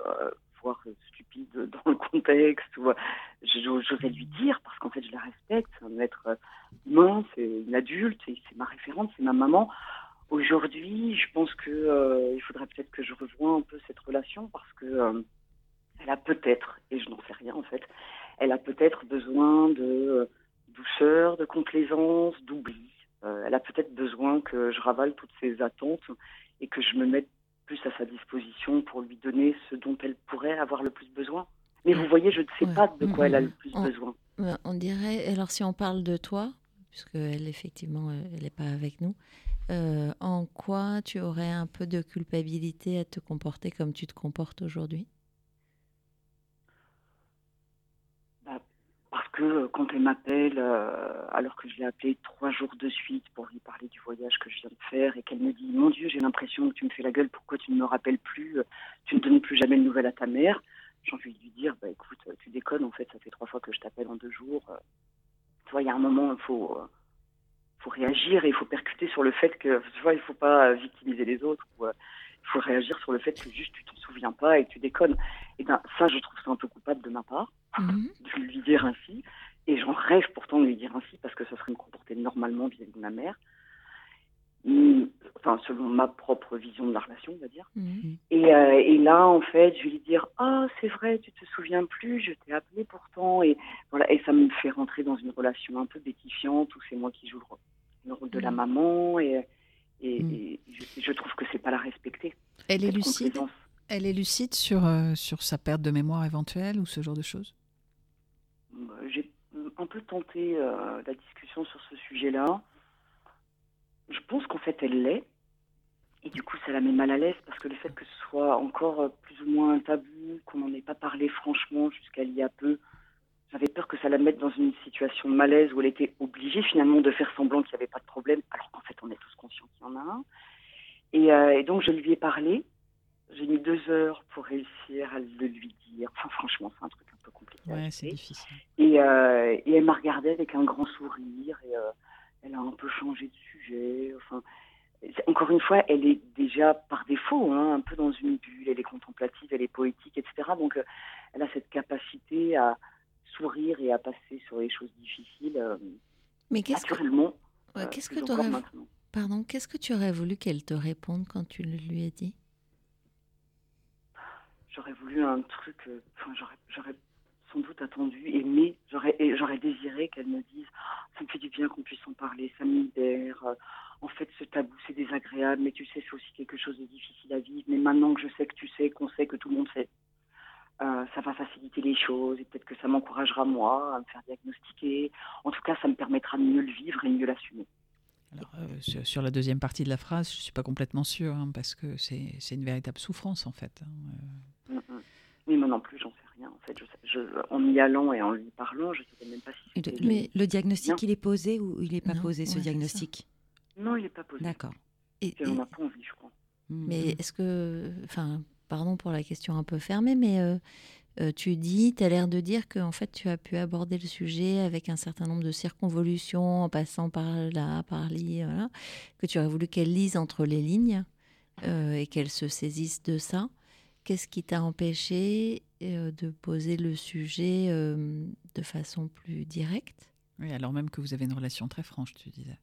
voire stupide dans le contexte, ou, euh, j'osais lui dire parce qu'en fait je la respecte, c'est un être humain, c'est une adulte, c'est ma référente, c'est ma maman. Aujourd'hui, je pense que il faudrait peut-être que je revoie un peu cette relation parce que elle a peut-être, et je n'en sais rien en fait, elle a peut-être besoin de douceur, de complaisance, d'oubli. Euh, elle a peut-être besoin que je ravale toutes ses attentes et que je me mette plus à sa disposition pour lui donner ce dont elle pourrait avoir le plus besoin. Mais vous voyez, je ne sais Ouais. pas de quoi elle a le Mhm. plus On- besoin. Euh, On dirait, alors si on parle de toi, puisque elle effectivement, euh, elle n'est pas avec nous, euh, en quoi tu aurais un peu de culpabilité à te comporter comme tu te comportes aujourd'hui Bah, parce que euh, quand elle m'appelle, euh, alors que je l'ai appelée trois jours de suite pour lui parler du voyage que je viens de faire, et qu'elle me dit Mon Dieu, j'ai l'impression que tu me fais la gueule, pourquoi tu ne me rappelles plus, euh, tu ne donnes plus jamais de nouvelles à ta mère J'ai envie de lui dire Bah écoute, tu déconnes, en fait, ça fait trois fois que je t'appelle en deux jours. Tu vois, il y a un moment, il faut, faut réagir et il faut percuter sur le fait que, tu vois, il faut pas victimiser les autres. Il faut réagir sur le fait que juste tu t'en souviens pas et que tu déconnes. Et ben ça, je trouve ça un peu coupable de ma part Mhm. (laughs) de lui dire ainsi. Et j'en rêve pourtant de lui dire ainsi parce que ça serait me comporter normalement vis-à-vis de ma mère. Enfin, selon ma propre vision de la relation, on va dire. Mhm. Et, euh, et là, en fait, je vais lui dire Ah, c'est vrai, tu te souviens plus, je t'ai appelé pourtant. Et, voilà, et ça me fait rentrer dans une relation un peu bétifiante où c'est moi qui joue le rôle, le rôle de la Mhm. maman. Et, et, et je, je trouve que c'est pas la respecter. Elle est lucide. Elle est lucide sur, euh, sur sa perte de mémoire éventuelle ou ce genre de choses? Euh, J'ai un peu tenté euh, la discussion sur ce sujet-là. Je pense qu'en fait, elle l'est. Et du coup, ça la met mal à l'aise parce que le fait que ce soit encore plus ou moins un tabou, qu'on n'en ait pas parlé franchement jusqu'à il y a peu, j'avais peur que ça la mette dans une situation de malaise où elle était obligée finalement de faire semblant qu'il n'y avait pas de problème, alors qu'en fait on est tous conscients qu'il y en a un. Et, euh, et donc je lui ai parlé. J'ai mis deux heures pour réussir à le lui dire. Enfin, franchement, c'est un truc un peu compliqué. Ouais, c'est difficile. Et, euh, et elle m'a regardé avec un grand sourire et euh, elle a un peu changé de sujet. Enfin, encore une fois, elle est déjà par défaut hein, un peu dans une bulle. Elle est contemplative, elle est poétique, etc. Donc, elle a cette capacité à sourire et à passer sur les choses difficiles euh, Mais qu'est-ce que, ouais, euh, qu'est-ce que tu aurais... Pardon, qu'est-ce que tu aurais voulu qu'elle te réponde quand tu le lui as dit? J'aurais voulu un truc. euh, Enfin, j'aurais, sans doute attendu, aimé. J'aurais, j'aurais désiré qu'elle me dise Ah, Ça me fait du bien qu'on puisse en parler, ça me libère. En fait, ce tabou, c'est désagréable, mais tu sais, c'est aussi quelque chose de difficile à vivre. Mais maintenant que je sais que tu sais, qu'on sait, que tout le monde sait, euh, ça va faciliter les choses et peut-être que ça m'encouragera, moi, à me faire diagnostiquer. En tout cas, ça me permettra de mieux le vivre et mieux l'assumer. Alors, euh, sur, la deuxième partie de la phrase, je ne suis pas complètement sûre, hein, parce que c'est c'est une véritable souffrance, en fait. hein, euh. Mm, mm. Mais moi non plus, j'en sais rien. En fait, je, sais- je- en y allant et en lui parlant, je ne savais même pas si le- Mais le diagnostic, Non. il est posé ou il n'est pas Non, posé, ce ouais, diagnostic? Non, il n'est pas posé. D'accord. Et- Et on n'a pas envie, je crois. Mais est-ce que, enfin, pardon pour la question un peu fermée, mais euh, euh, tu dis, tu as l'air de dire que en fait tu as pu aborder le sujet avec un certain nombre de circonvolutions, en passant par là, par là, voilà, que tu aurais voulu qu'elle lise entre les lignes euh, et qu'elle se saisisse de ça. Qu'est-ce qui t'a empêché euh, de poser le sujet euh, de façon plus directe? Oui, alors même que vous avez une relation très franche, tu disais.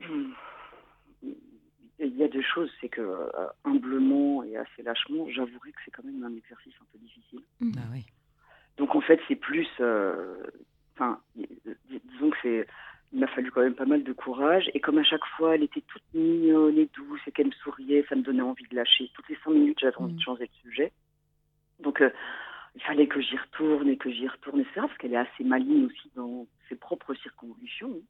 (clears throat) Il y a deux choses, c'est que euh, humblement et assez lâchement, j'avouerai que c'est quand même un exercice un peu difficile. Mhm. Ah oui. Donc en fait, c'est plus, euh, enfin, dis- disons que c'est, il m'a fallu quand même pas mal de courage. Et comme à chaque fois, elle était toute mignonne et douce et qu'elle me souriait, ça me donnait envie de lâcher. Toutes les cinq minutes, j'avais envie de changer de sujet. Donc euh, il fallait que j'y retourne et que j'y retourne, etc. Parce qu'elle est assez maligne aussi dans ses propres circonvolutions hein,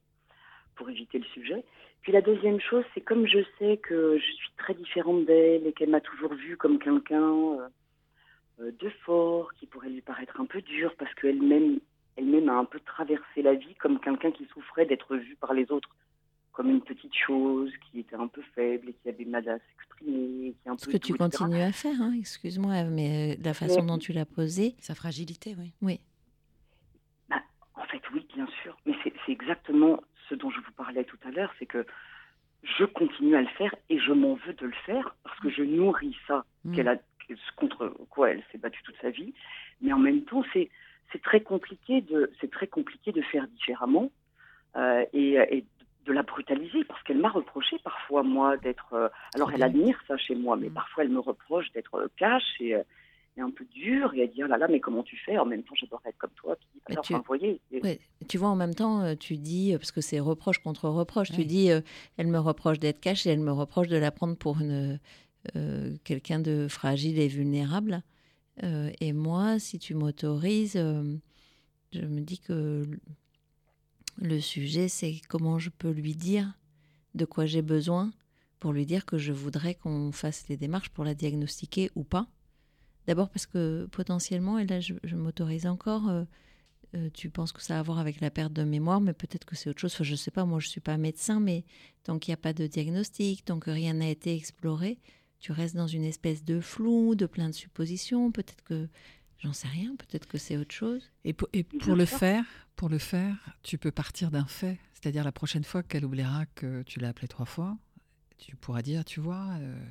pour éviter le sujet. Puis la deuxième chose, c'est comme je sais que je suis très différente d'elle et qu'elle m'a toujours vue comme quelqu'un euh, euh, de fort, qui pourrait lui paraître un peu dur, parce qu'elle-même elle-même a un peu traversé la vie comme quelqu'un qui souffrait d'être vu par les autres comme une petite chose, qui était un peu faible et qui avait mal à s'exprimer, Ce que tu etc. continues à faire, hein, excuse-moi, mais euh, la façon Mais- dont tu l'as posé. Sa fragilité, oui. Oui. Bah, en fait, oui, bien sûr. Mais c'est exactement ce dont je vous parlais tout à l'heure, c'est que je continue à le faire et je m'en veux de le faire parce que je nourris ça Mm. qu'elle a, contre quoi elle s'est battue toute sa vie. Mais en même temps, c'est c'est très compliqué de c'est très compliqué de faire différemment euh, et, et de la brutaliser parce qu'elle m'a reproché parfois moi d'être euh, alors elle admire ça chez moi mais parfois elle me reproche d'être euh, cash et, un peu dure et elle dit oh là là mais comment tu fais? En même temps j'adorerais être comme toi puis alors tu- enfin, voyez Ouais, tu vois, en même temps, euh, tu dis, euh, parce que c'est reproche contre reproche, tu dis, euh, elle me reproche d'être cash et elle me reproche de la prendre pour une, euh, quelqu'un de fragile et vulnérable. Euh, et moi, si tu m'autorises, je me dis que le sujet, c'est comment je peux lui dire de quoi j'ai besoin pour lui dire que je voudrais qu'on fasse les démarches pour la diagnostiquer ou pas. D'abord parce que potentiellement, et là je, je m'autorise encore, euh, euh, tu penses que ça a à voir avec la perte de mémoire, mais peut-être que c'est autre chose. Enfin, je ne sais pas, moi je ne suis pas médecin, mais tant qu'il n'y a pas de diagnostic, tant que rien n'a été exploré, tu restes dans une espèce de flou, de plein de suppositions. Peut-être que, j'en sais rien, peut-être que c'est autre chose. Et pour, et pour le faire, pour le faire, tu peux partir d'un fait. C'est-à-dire la prochaine fois qu'elle oubliera que tu l'as appelée trois fois, tu pourras dire, tu vois, euh,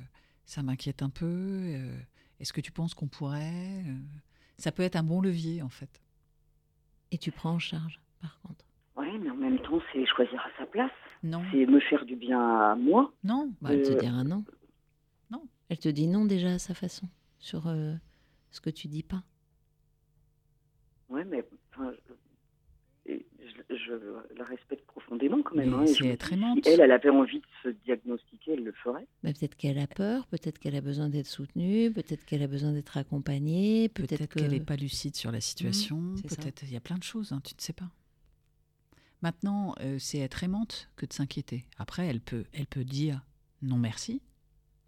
ça m'inquiète un peu. euh, Est-ce que tu penses qu'on pourrait euh, Ça peut être un bon levier, en fait. Et tu prends en charge, par contre. Oui, mais en même temps, c'est choisir à sa place. Non. C'est me faire du bien à moi. Non. Bah, elle te Euh, dira non. Non. Elle te dit non déjà à sa façon, sur euh, ce que tu dis pas. Oui, mais enfin, je, la respecte profondément quand même. Hein, et c'est je me être dis, aimante. Si elle, elle avait envie de se diagnostiquer, elle le ferait. Mais peut-être qu'elle a peur, peut-être qu'elle a besoin d'être soutenue, peut-être qu'elle a besoin d'être accompagnée, peut-être Peut-être que... qu'elle n'est pas lucide sur la situation. Mmh, ça. Peut-être il y a plein de choses, hein, tu ne sais pas. Maintenant, euh, c'est être aimante que de s'inquiéter. Après, elle peut, elle peut dire non merci.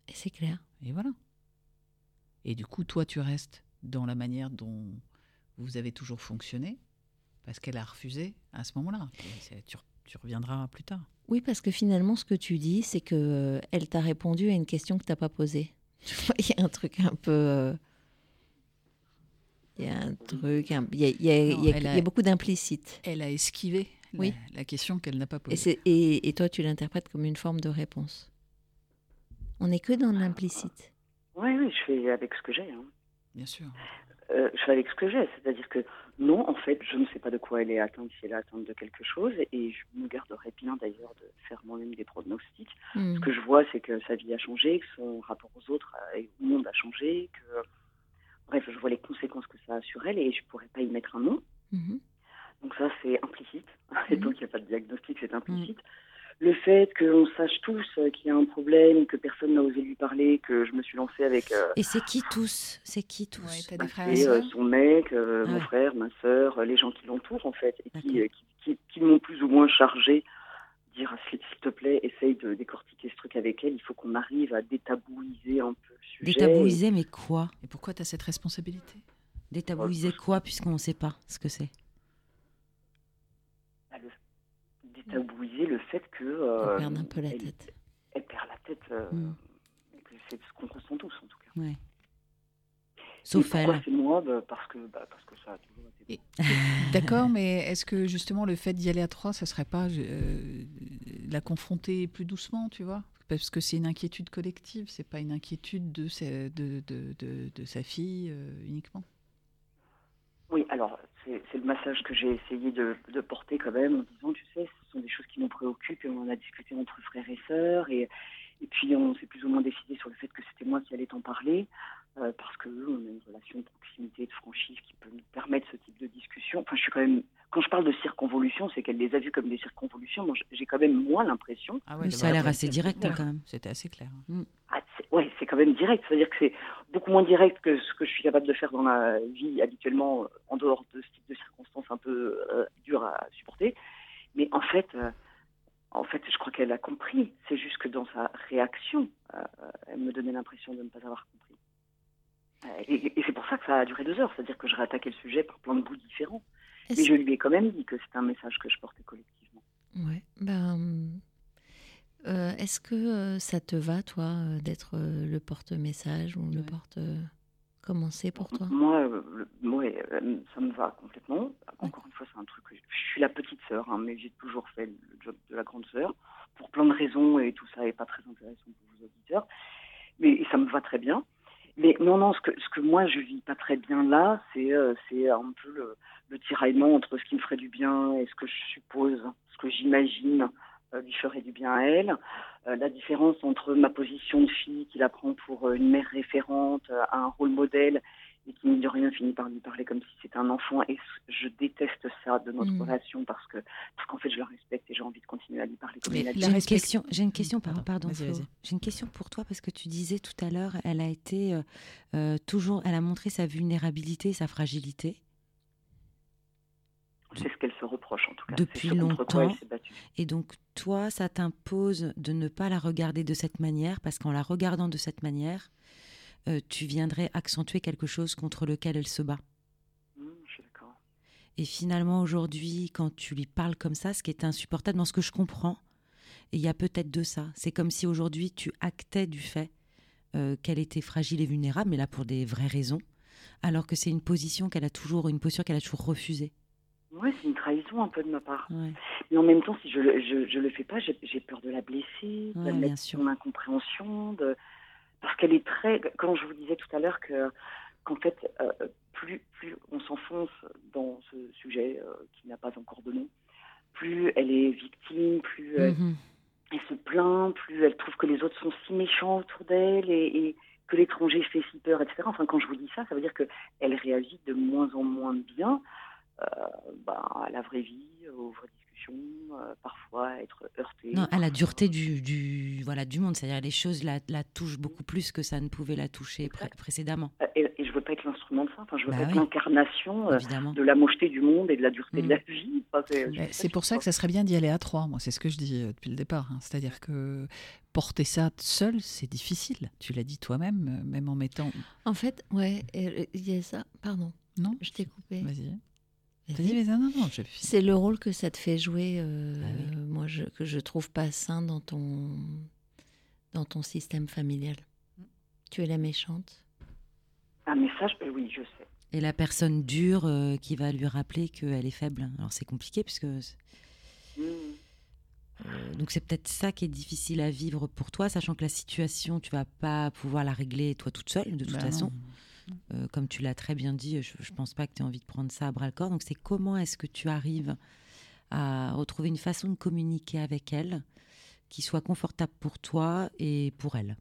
Et c'est clair. Et voilà. Et du coup, toi, tu restes dans la manière dont vous avez toujours fonctionné parce qu'elle a refusé à ce moment-là. Tu, re- tu reviendras plus tard. Oui, parce que finalement, ce que tu dis, c'est que euh, elle t'a répondu à une question que t'as pas posée. (laughs) Il y a un truc un peu. euh, Il y a un truc. un- Il y a, il y a- Non, il y a- elle il y a- a beaucoup d'implicites. Elle a esquivé la, Oui. la question qu'elle n'a pas posée. et toi, tu l'interprètes comme une forme de réponse. On n'est que dans l'implicite. Oui, oui, je fais avec ce que j'ai. hein. Bien sûr. Euh, je fais avec ce que j'ai. C'est-à-dire que non, en fait, je ne sais pas de quoi elle est atteinte, si elle est atteinte de quelque chose. Et je me garderais bien d'ailleurs de faire moi-même des pronostics. Mm. Ce que je vois, c'est que sa vie a changé, que son rapport aux autres et au monde a changé, que bref, je vois les conséquences que ça a sur elle et je pourrais pas y mettre un nom. Mhm. Donc ça, c'est implicite. (laughs) Et donc il n'y a pas de diagnostic, c'est implicite. Le fait qu'on sache tous euh, qu'il y a un problème, que personne n'a osé lui parler, que je me suis lancée avec euh, Et c'est qui tous? C'est qui tous? Ouais, t'as bah, des frères et c'est, euh, son mec, euh, Ah mon frère, ma sœur, les gens qui l'entourent en fait, et qui, euh, qui, qui- qui m'ont plus ou moins chargé, dire ah, s'il s'il te plaît, essaye de décortiquer ce truc avec elle, il faut qu'on arrive à détabouiser un peu le sujet. Détabouiser, mais quoi? Et pourquoi tu as cette responsabilité? Détabouiser quoi, puisqu'on ne sait pas ce que c'est Bah, le- détabouiser le fait que On euh, perd un peu la elle, tête. elle perd la tête, euh, Mm. et c'est ce qu'on ressent tous en tout cas. Ouais. Et Sauf pourquoi elle. c'est moi? Bah, parce que bah, parce que ça a toujours été. Et- (laughs) D'accord, mais est-ce que justement le fait d'y aller à trois, ça serait pas euh, la confronter plus doucement, tu vois? Parce que c'est une inquiétude collective, c'est pas une inquiétude de sa, de, de, de, de sa fille euh, uniquement. Oui, alors c'est le massage que j'ai essayé de, de porter quand même en disant, tu sais, ce sont des choses qui nous préoccupent et on en a discuté entre frères et sœurs et, et puis on s'est plus ou moins décidé sur le fait que c'était moi qui allais t'en parler euh, parce que on a une relation de proximité, de franchise qui peut nous permettre ce type de discussion. Enfin, je suis quand même, quand je parle de circonvolution, c'est qu'elle les a vues comme des circonvolutions. Moi, j'ai quand même moins l'impression. Ah Oui, ça a l'air assez direct hein, quand même. C'était assez clair. Ah, c'est- ouais, c'est quand même direct. C'est-à-dire que c'est beaucoup moins direct que ce que je suis capable de faire dans la vie habituellement, en dehors de ce type de circonstances un peu euh, dures à supporter. Mais en fait, euh, en fait, je crois qu'elle a compris. C'est juste que dans sa réaction, euh, elle me donnait l'impression de ne pas avoir compris. Et, et c'est pour ça que ça a duré deux heures. C'est-à-dire que je réattaquais le sujet par plein de bouts différents. Mais je lui ai quand même dit que c'était un message que je portais collectivement. Ouais. Ben, euh, Est-ce que euh, ça te va, toi, euh, d'être le porte-message ou le porte. Comment c'est pour toi? Moi, le- moi, ça me va complètement. Encore une fois, c'est un truc que je, je suis la petite sœur, hein, mais j'ai toujours fait le job de la grande sœur pour plein de raisons et tout ça n'est pas très intéressant pour vos auditeurs. Mais ça me va très bien. Mais non, non, ce que, ce que moi je vis pas très bien là, c'est euh, c'est un peu le, le tiraillement entre ce qui me ferait du bien et ce que je suppose, ce que j'imagine lui ferait du bien à elle. Euh, la différence entre ma position de fille qui la prend pour euh, une mère référente, euh, à un rôle modèle et qui, mine de rien, finit par lui parler comme si c'était un enfant. Et je déteste ça de notre Mm. relation parce que parce qu'en fait, je la respecte et j'ai envie de continuer à lui parler comme Mais une J'ai une question, j'ai une question, par- pardon. J'ai une question pour toi parce que tu disais tout à l'heure, elle a été euh, euh, toujours, elle a montré sa vulnérabilité, sa fragilité C'est ce qu'elle se reproche, en tout cas. depuis ce longtemps. Et donc toi, ça t'impose de ne pas la regarder de cette manière parce qu'en la regardant de cette manière, euh, tu viendrais accentuer quelque chose contre lequel elle se bat. Hum, je suis d'accord. Et finalement, aujourd'hui, quand tu lui parles comme ça, ce qui est insupportable dans ce que je comprends, il y a peut-être de ça. C'est comme si aujourd'hui, tu actais du fait euh, qu'elle était fragile et vulnérable, mais là pour des vraies raisons, alors que c'est une position qu'elle a toujours, une posture qu'elle a toujours refusée. Oui, c'est une trahison un peu de ma part. Ouais. Mais en même temps, si je le, je, je le fais pas, j'ai peur de la blesser, de Ouais, mettre en incompréhension, de... parce qu'elle est très. Quand je vous disais tout à l'heure que qu'en fait, euh, plus, plus on s'enfonce dans ce sujet euh, qui n'a pas encore de nom, plus elle est victime, plus Mhm. elle se plaint, plus elle trouve que les autres sont si méchants autour d'elle et, et que l'étranger fait si peur, etc. Enfin, quand je vous dis ça, ça veut dire qu'elle réagit de moins en moins bien bah, à la vraie vie, aux vraies discussions, euh, parfois être heurtée. Non, à la dureté du, du, voilà, du monde, c'est-à-dire les choses la, la touchent beaucoup plus que ça ne pouvait la toucher pré- précédemment. Euh, Et, et je veux pas être l'instrument de ça. Enfin, je veux Bah pas être l'incarnation euh, de la mocheté du monde et de la dureté de Mm. la vie. Enfin, c'est- pas pour ça que ça serait bien d'y aller à trois. Moi, c'est ce que je dis euh, depuis le départ. hein. C'est-à-dire que porter ça seul, c'est difficile. Tu l'as dit toi-même, euh, même en mettant. En fait, ouais, euh, il y a ça. Pardon. Non Je t'ai coupé. Vas-y. C'est le rôle que ça te fait jouer, euh, Ah moi, je, que je trouve pas sain dans ton, dans ton système familial. Tu es la méchante. Un message, ben oui, je sais. Et la personne dure euh, qui va lui rappeler qu'elle est faible. Alors c'est compliqué puisque Mm. Euh, donc c'est peut-être ça qui est difficile à vivre pour toi, sachant que la situation, tu vas pas pouvoir la régler toi toute seule, de toute Bah façon. non. Euh, comme tu l'as très bien dit, je, je pense pas que tu aies envie de prendre ça à bras le corps. Donc c'est comment est-ce que tu arrives à retrouver une façon de communiquer avec elle qui soit confortable pour toi et pour elle?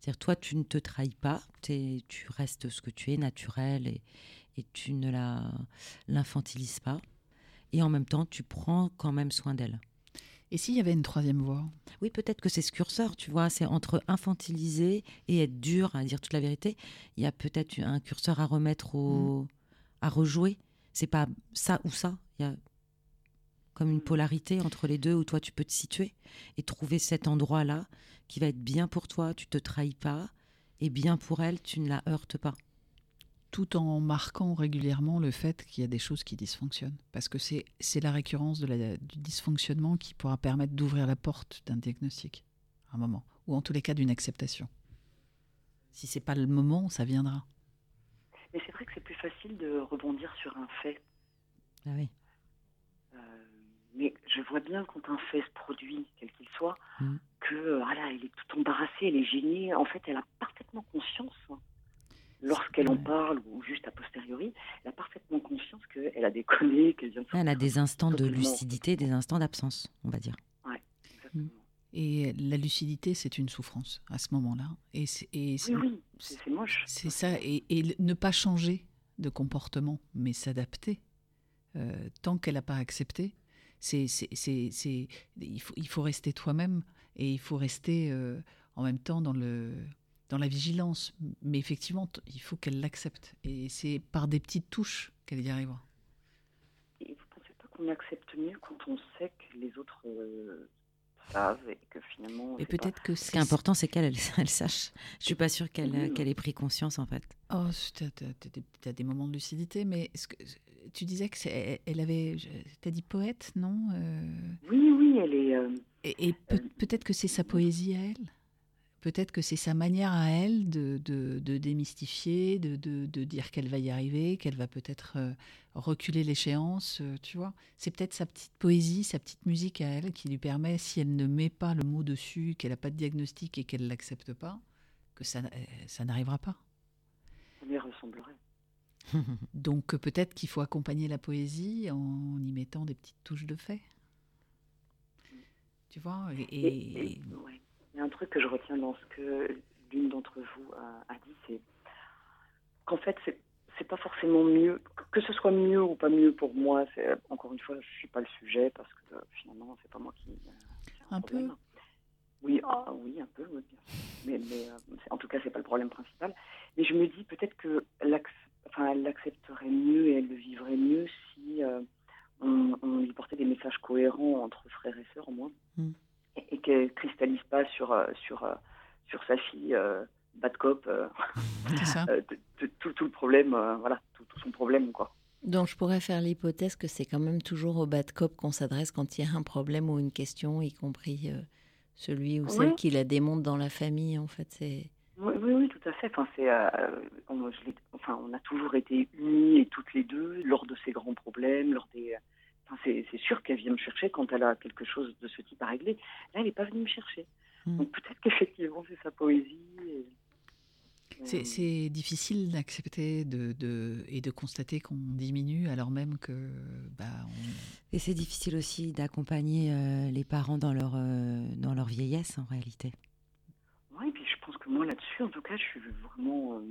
C'est-à-dire toi, tu ne te trahis pas, tu restes ce que tu es, naturel, et, et tu ne l'infantilises pas. Et en même temps, tu prends quand même soin d'elle. Et s'il y avait une troisième voie? Oui, peut-être que c'est ce curseur, tu vois, c'est entre infantiliser et être dur à dire toute la vérité. Il y a peut-être un curseur à remettre au, à rejouer. C'est pas ça ou ça. Il y a comme une polarité entre les deux où toi tu peux te situer et trouver cet endroit-là qui va être bien pour toi. Tu te trahis pas et bien pour elle, tu ne la heurtes pas. Tout en marquant régulièrement le fait qu'il y a des choses qui dysfonctionnent. Parce que c'est c'est la récurrence de la- du dysfonctionnement qui pourra permettre d'ouvrir la porte d'un diagnostic, à un moment, ou en tous les cas d'une acceptation. Si c'est pas le moment, ça viendra. Mais c'est vrai que c'est plus facile de rebondir sur un fait. Ah oui. Euh, mais je vois bien quand un fait se produit, quel qu'il soit, Mm. que euh, voilà, elle est toute embarrassée, elle est gênée. En fait, elle a parfaitement conscience, hein, lorsqu'elle en Ouais. parle ou juste a posteriori, elle a parfaitement conscience qu'elle a déconné, qu'elle vient de Elle a des instants de lucidité, des instants d'absence, on va dire. Exactement. Et la lucidité, c'est une souffrance à ce moment-là. Et c'est et c'est- Oui, oui, c'est moche. c'est ça. Et, ne pas changer de comportement, mais s'adapter. euh, tant qu'elle n'a pas accepté, c'est, c'est, c'est, c'est- il, faut, il faut rester toi-même et il faut rester euh, en même temps dans, le, dans la vigilance. Mais effectivement, il faut qu'elle l'accepte. Et c'est par des petites touches qu'elle y arrivera. Et vous pensez pas qu'on accepte mieux quand on sait que les autres euh, savent et que finalement. Et peut-être que Ce qui est important, c'est qu'elle elle, elle sache. Je suis pas sûre qu'elle Oui. qu'elle ait pris conscience, en fait. Oh, tu as, des moments de lucidité, mais ce que, tu disais que elle- avait. Tu as dit poète, non Euh, Oui, oui, elle est. euh, Et, et peut, peut-être que c'est sa poésie à elle? Peut-être que c'est sa manière à elle de, de, de démystifier, de, de, dire qu'elle va y arriver, qu'elle va peut-être euh, reculer l'échéance, euh, tu vois. C'est peut-être sa petite poésie, sa petite musique à elle qui lui permet, si elle ne met pas le mot dessus, qu'elle n'a pas de diagnostic et qu'elle ne l'accepte pas, que ça, euh, ça n'arrivera pas. ça lui ressemblerait. (laughs) Donc peut-être qu'il faut accompagner la poésie en y mettant des petites touches de fait. Tu vois et, Et- et- et- ouais. Il y a un truc que je retiens dans ce que l'une d'entre vous a, a dit, c'est qu'en fait, c'est c'est pas forcément mieux, que ce soit mieux ou pas mieux pour moi. C'est encore une fois, je suis pas le sujet parce que euh, finalement, c'est pas moi qui. euh, ai Un peu. Oui, ah, oui, un peu, oui, bien sûr. Mais, mais euh, en tout cas, c'est pas le problème principal. Mais je me dis peut-être que enfin, elle l'accepterait mieux et elle le vivrait mieux si euh, on, on lui portait des messages cohérents entre frères et sœurs, au moins, Mm. Et, et qu'elle cristallise pas sur euh, sur euh, sur sa fille euh, bad cop, euh, (laughs) euh, tout, tout le problème, euh, voilà, tout, tout son problème, quoi. Donc je pourrais faire l'hypothèse que c'est quand même toujours au bad cop qu'on s'adresse quand il y a un problème ou une question, y compris euh, celui ou celle Oui. qui la démonte dans la famille. En fait, c'est Oui, oui, oui, tout à fait. Enfin, c'est, euh, on, enfin, on a toujours été unis et toutes les deux lors de ces grands problèmes, lors des. Enfin, c'est, sûr qu'elle vient me chercher quand elle a quelque chose de ce type à régler. Là, elle n'est pas venue me chercher. Mm. Donc peut-être qu'effectivement, c'est sa poésie. et- euh, c'est difficile d'accepter de, de- et de constater qu'on diminue alors même que bah, on- Et c'est difficile aussi d'accompagner euh, les parents dans leur, euh, dans leur vieillesse, en réalité. Ouais, et puis je pense que moi là-dessus, en tout cas, je suis vraiment euh,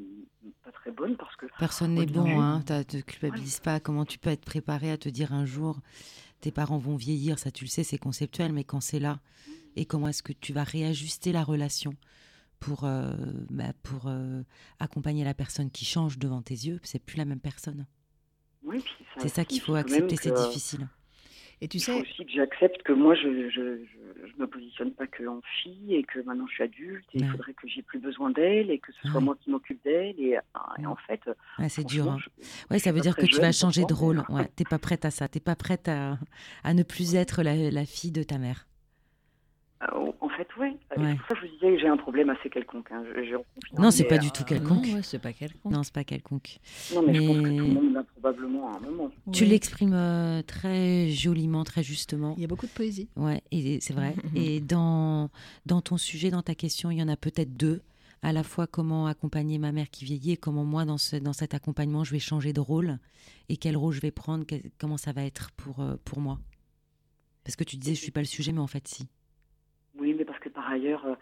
pas très bonne parce que Personne n'est bon, début- hein. Ne te culpabilise pas. Comment tu peux être préparé à te dire un jour, tes parents vont vieillir, ça tu le sais, c'est conceptuel, mais quand c'est là, et comment est-ce que tu vas réajuster la relation pour, euh, bah, pour euh, accompagner la personne qui change devant tes yeux? C'est plus la même personne. oui, C'est ça qu'il faut accepter, c'est difficile. Et tu il sais, faut aussi que j'accepte que moi, je, je, je, je me positionne pas que en fille et que maintenant je suis adulte et il Ouais. faudrait que j'ai plus besoin d'elle et que ce soit Ouais. moi qui m'occupe d'elle. Et, ah, et en fait, Ouais, c'est dur. hein. je ça veut dire que tu vas changer de rôle. Ouais, t'es pas prête à ça. T'es pas prête à, à ne plus être la, la fille de ta mère. Euh, Ouais. Pour ça je vous disais que j'ai un problème assez quelconque. hein. Je- confiance, Non, c'est pas euh, du tout quelconque. Non, ouais, c'est pas quelconque. Non, c'est pas quelconque. Non, mais, je pense que tout le monde l'a probablement à un moment. Tu l'exprimes euh, très joliment, très justement. il y a beaucoup de poésie. Ouais, et c'est vrai. (laughs) et dans, dans ton sujet, dans ta question, il y en a peut-être deux. À la fois comment accompagner ma mère qui vieillit et comment moi, dans, ce, dans cet accompagnement, je vais changer de rôle et quel rôle je vais prendre, comment ça va être pour, euh, pour moi. Parce que tu disais, je suis pas le sujet, mais en fait, si. Oui, mais parce que par ailleurs, euh,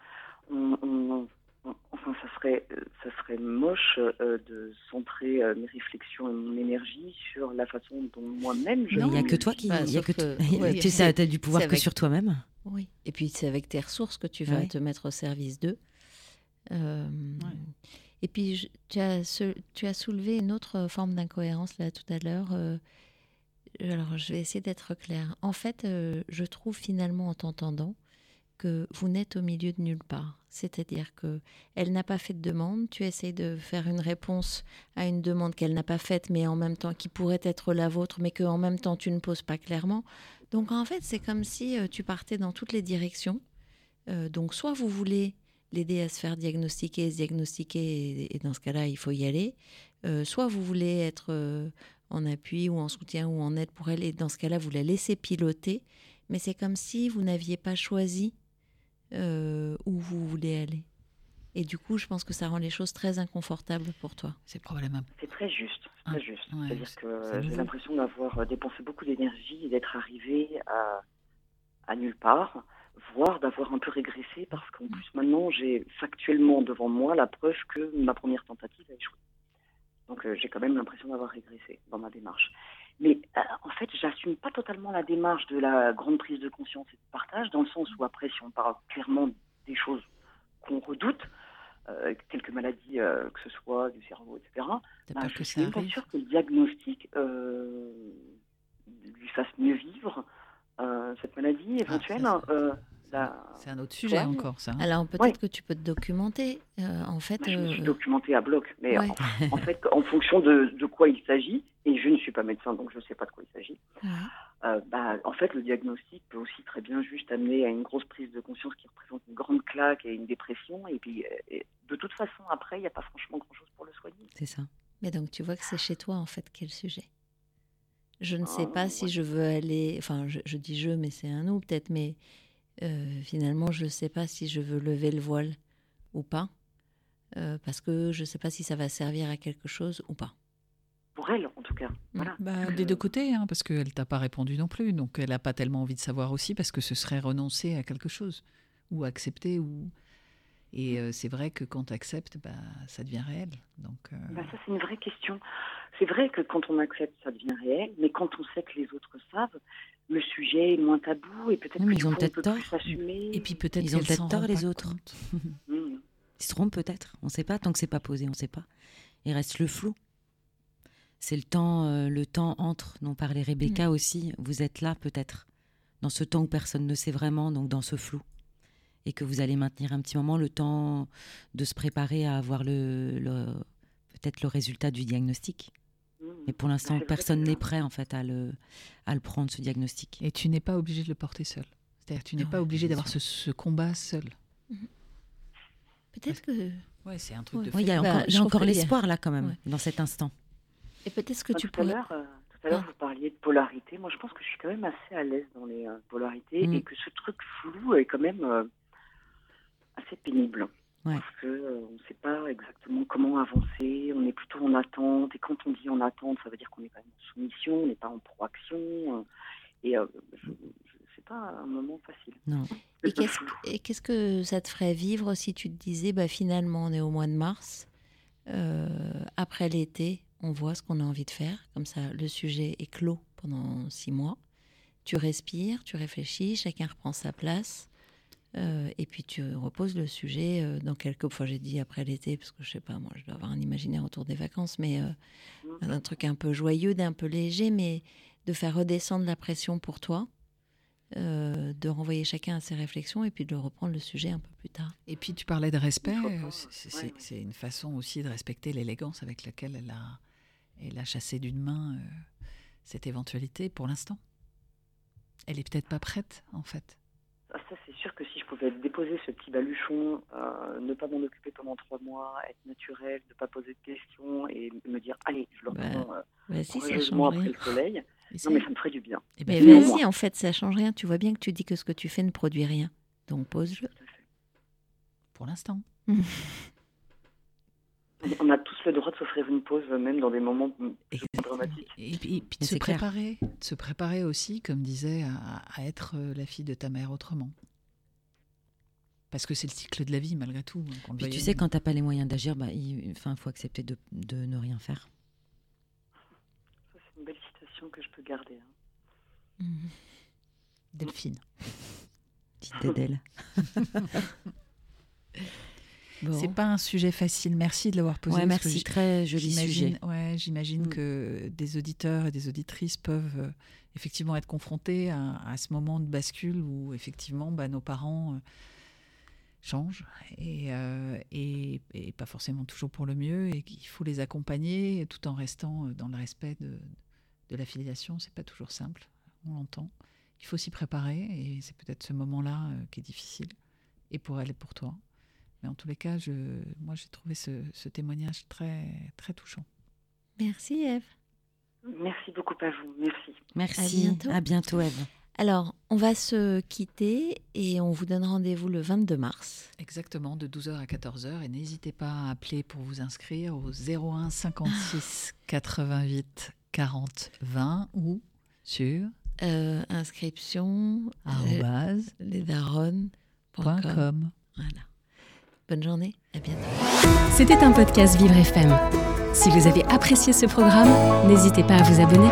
on, on- on- enfin, ça serait, euh, ça serait moche euh, de centrer euh, mes réflexions et mon énergie sur la façon dont moi-même je. Il n'y a que toi qui. Bah, il y a que que- (laughs) ouais, tu sais, as du pouvoir que sur toi-même. Oui. Et puis c'est avec tes ressources que tu vas Ouais. te mettre au service d'eux. Euh, Et puis je- tu, as tu as soulevé une autre forme d'incohérence là tout à l'heure. euh, alors je vais essayer d'être claire. En fait, euh, je trouve finalement en t'entendant que vous n'êtes au milieu de nulle part. C'est-à-dire que elle n'a pas fait de demande, tu essayes de faire une réponse à une demande qu'elle n'a pas faite, mais en même temps qui pourrait être la vôtre, mais que en même temps tu ne poses pas clairement. Donc en fait, c'est comme si euh, tu partais dans toutes les directions. Euh, donc soit vous voulez l'aider à se faire diagnostiquer, se diagnostiquer, et, dans ce cas-là, il faut y aller. Euh, soit vous voulez être en appui ou en soutien ou en aide pour elle, et dans ce cas-là, vous la laissez piloter. Mais c'est comme si vous n'aviez pas choisi euh, où vous voulez aller. Et du coup, je pense que ça rend les choses très inconfortables pour toi. C'est un- C'est très juste, Ah, très juste. ouais, C'est-à-dire c'est- que j'ai l'impression d'avoir dépensé beaucoup d'énergie et d'être arrivé à, à nulle part, voire d'avoir un peu régressé parce qu'en plus maintenant j'ai factuellement devant moi la preuve que ma première tentative a échoué. Donc euh, j'ai quand même l'impression d'avoir régressé dans ma démarche. Mais euh, en fait, j'assume pas totalement la démarche de la grande prise de conscience et de partage, dans le sens où après, si on parle clairement des choses qu'on redoute, euh, quelques maladies, euh, que ce soit du cerveau, etc., bah, peur je suis pas sûre que le diagnostic lui fasse mieux vivre cette maladie éventuelle. Ça, c'est- un autre sujet Ouais. encore, ça. hein. Alors peut-être Ouais. que tu peux te documenter. Euh, en fait, Bah, je me suis euh, documentée à bloc, mais ouais. en, (laughs) en fait, en fonction de, de quoi il s'agit, et je ne suis pas médecin, donc je ne sais pas de quoi il s'agit, Ouais. euh, bah, en fait, le diagnostic peut aussi très bien juste amener à une grosse prise de conscience qui représente une grande claque et une dépression, et puis euh, et de toute façon, après, il n'y a pas franchement grand-chose pour le soigner. C'est ça. Mais donc tu vois que c'est chez toi en fait quel sujet. Je ne sais Ah, pas si je veux aller, enfin je, je dis je, mais c'est un nous peut-être, mais euh, finalement je ne sais pas si je veux lever le voile ou pas, euh, parce que je ne sais pas si ça va servir à quelque chose ou pas. Pour elle, en tout cas. Voilà. Bah, des deux côtés, hein, parce qu'elle t'a pas répondu non plus, donc elle n'a pas tellement envie de savoir aussi, parce que ce serait renoncer à quelque chose, ou accepter, ou... Et euh, c'est vrai que quand tu acceptes, bah, ça devient réel. Donc, euh, Bah, ça, c'est une vraie question. C'est vrai que quand on accepte, ça devient réel, mais quand on sait que les autres savent, le sujet est moins tabou et peut-être Oui, mais que ils du ont peut-être tort. plus s'assumer. Et puis peut-être Ils ont peut-être tort, les autres. (laughs) Hmm. Ils se trompent peut-être. On ne sait pas. Tant que c'est pas posé, on ne sait pas. Il reste le flou. C'est le temps, euh, le temps entre, dont parlait Rebecca aussi. Vous êtes là peut-être, dans ce temps où personne ne sait vraiment, donc dans ce flou. Et que vous allez maintenir un petit moment le temps de se préparer à avoir le, le- peut-être le résultat du diagnostic. Mais pour l'instant, personne n'est prêt en fait à le, à le prendre, ce diagnostic. Et tu n'es pas obligé de le porter seul. C'est-à-dire que tu n'es pas obligé d'avoir ce, ce combat seul. Peut-être que Ouais, c'est un truc Ouais. de y a Bah, encore, l'espoir là quand même, Ouais. dans cet instant. et peut-être que Ah, tu tout à pourrais. l'heure, euh, tout à l'heure, Ah. vous parliez de polarité. Moi, je pense que je suis quand même assez à l'aise dans les euh, polarités Mm. et que ce truc flou est quand même euh, assez pénible. Ouais. Parce que euh, on ne sait pas exactement comment avancer. On est plutôt en attente. Et quand on dit en attente, ça veut dire qu'on est quand même en soumission, on n'est pas en proaction. euh, et euh, je, pas un moment facile. Non. (laughs) Et qu'est-ce, et qu'est-ce que ça te ferait vivre si tu te disais, bah, finalement, on est au mois de mars, euh, après l'été, on voit ce qu'on a envie de faire, comme ça, le sujet est clos pendant six mois. Tu respires, tu réfléchis, chacun reprend sa place, euh, et puis tu reposes le sujet euh, dans quelques fois. J'ai dit après l'été, parce que je sais pas, moi, je dois avoir un imaginaire autour des vacances, mais euh, un truc un peu joyeux, d'un peu léger, mais de faire redescendre la pression pour toi, euh, de renvoyer chacun à ses réflexions et puis de reprendre le sujet un peu plus tard. Et puis tu parlais de respect, c'est c'est une façon aussi de respecter l'élégance avec laquelle elle a, elle a chassé d'une main euh, cette éventualité pour l'instant. Elle est peut-être pas prête en fait. Ah, ça, c'est sûr que si je pouvais déposer ce petit baluchon, euh, ne pas m'en occuper pendant trois mois, être naturel, ne pas poser de questions et me dire allez, je le Bah, reprends euh, bah si, après le soleil. Mais non, mais ça me ferait du bien. Eh ben, Mais Pour vas-y, en fait, ça change rien. Tu vois bien que tu dis que ce que tu fais ne produit rien. Donc pose-le. Pour l'instant. (laughs) On a tous le droit de s'offrir une pause, même dans des moments dramatiques. Et puis, et puis de se clair. préparer, de se préparer aussi, comme disait, à, à être euh, la fille de ta mère autrement. Parce que c'est le cycle de la vie, malgré tout. hein, qu'on le Puis tu sais, quand t'as pas les moyens d'agir, bah, il enfin, faut accepter de, de ne rien faire. Ça, c'est une belle citation que je peux garder. hein. Delphine. Petite Adèle. (laughs) C'est pas un sujet facile. Merci de l'avoir posé. Ouais, merci. Très joli sujet. Ouais, j'imagine Mm. que des auditeurs et des auditrices peuvent euh, effectivement être confrontés à, à ce moment de bascule où effectivement bah, nos parents euh, changent et, euh, et, et pas forcément toujours pour le mieux et qu'il faut les accompagner tout en restant dans le respect de, de la filiation. C'est pas toujours simple, on l'entend. Il faut s'y préparer et c'est peut-être ce moment-là qui est difficile et pour elle et pour toi. Mais en tous les cas, je, moi, j'ai trouvé ce, ce témoignage très, très touchant. Merci Eve. Merci beaucoup à vous. Merci. Merci. bientôt. À bientôt, Eve. Alors, on va se quitter et on vous donne rendez-vous le 22 mars. Exactement, de 12h à 14h. Et n'hésitez pas à appeler pour vous inscrire au 01 56 88 40 20 ou sur Euh, inscription arrobase lesdaronnes.com. point com. Voilà. Bonne journée, à bientôt. C'était un podcast Vivre FM. Si vous avez apprécié ce programme, n'hésitez pas à vous abonner.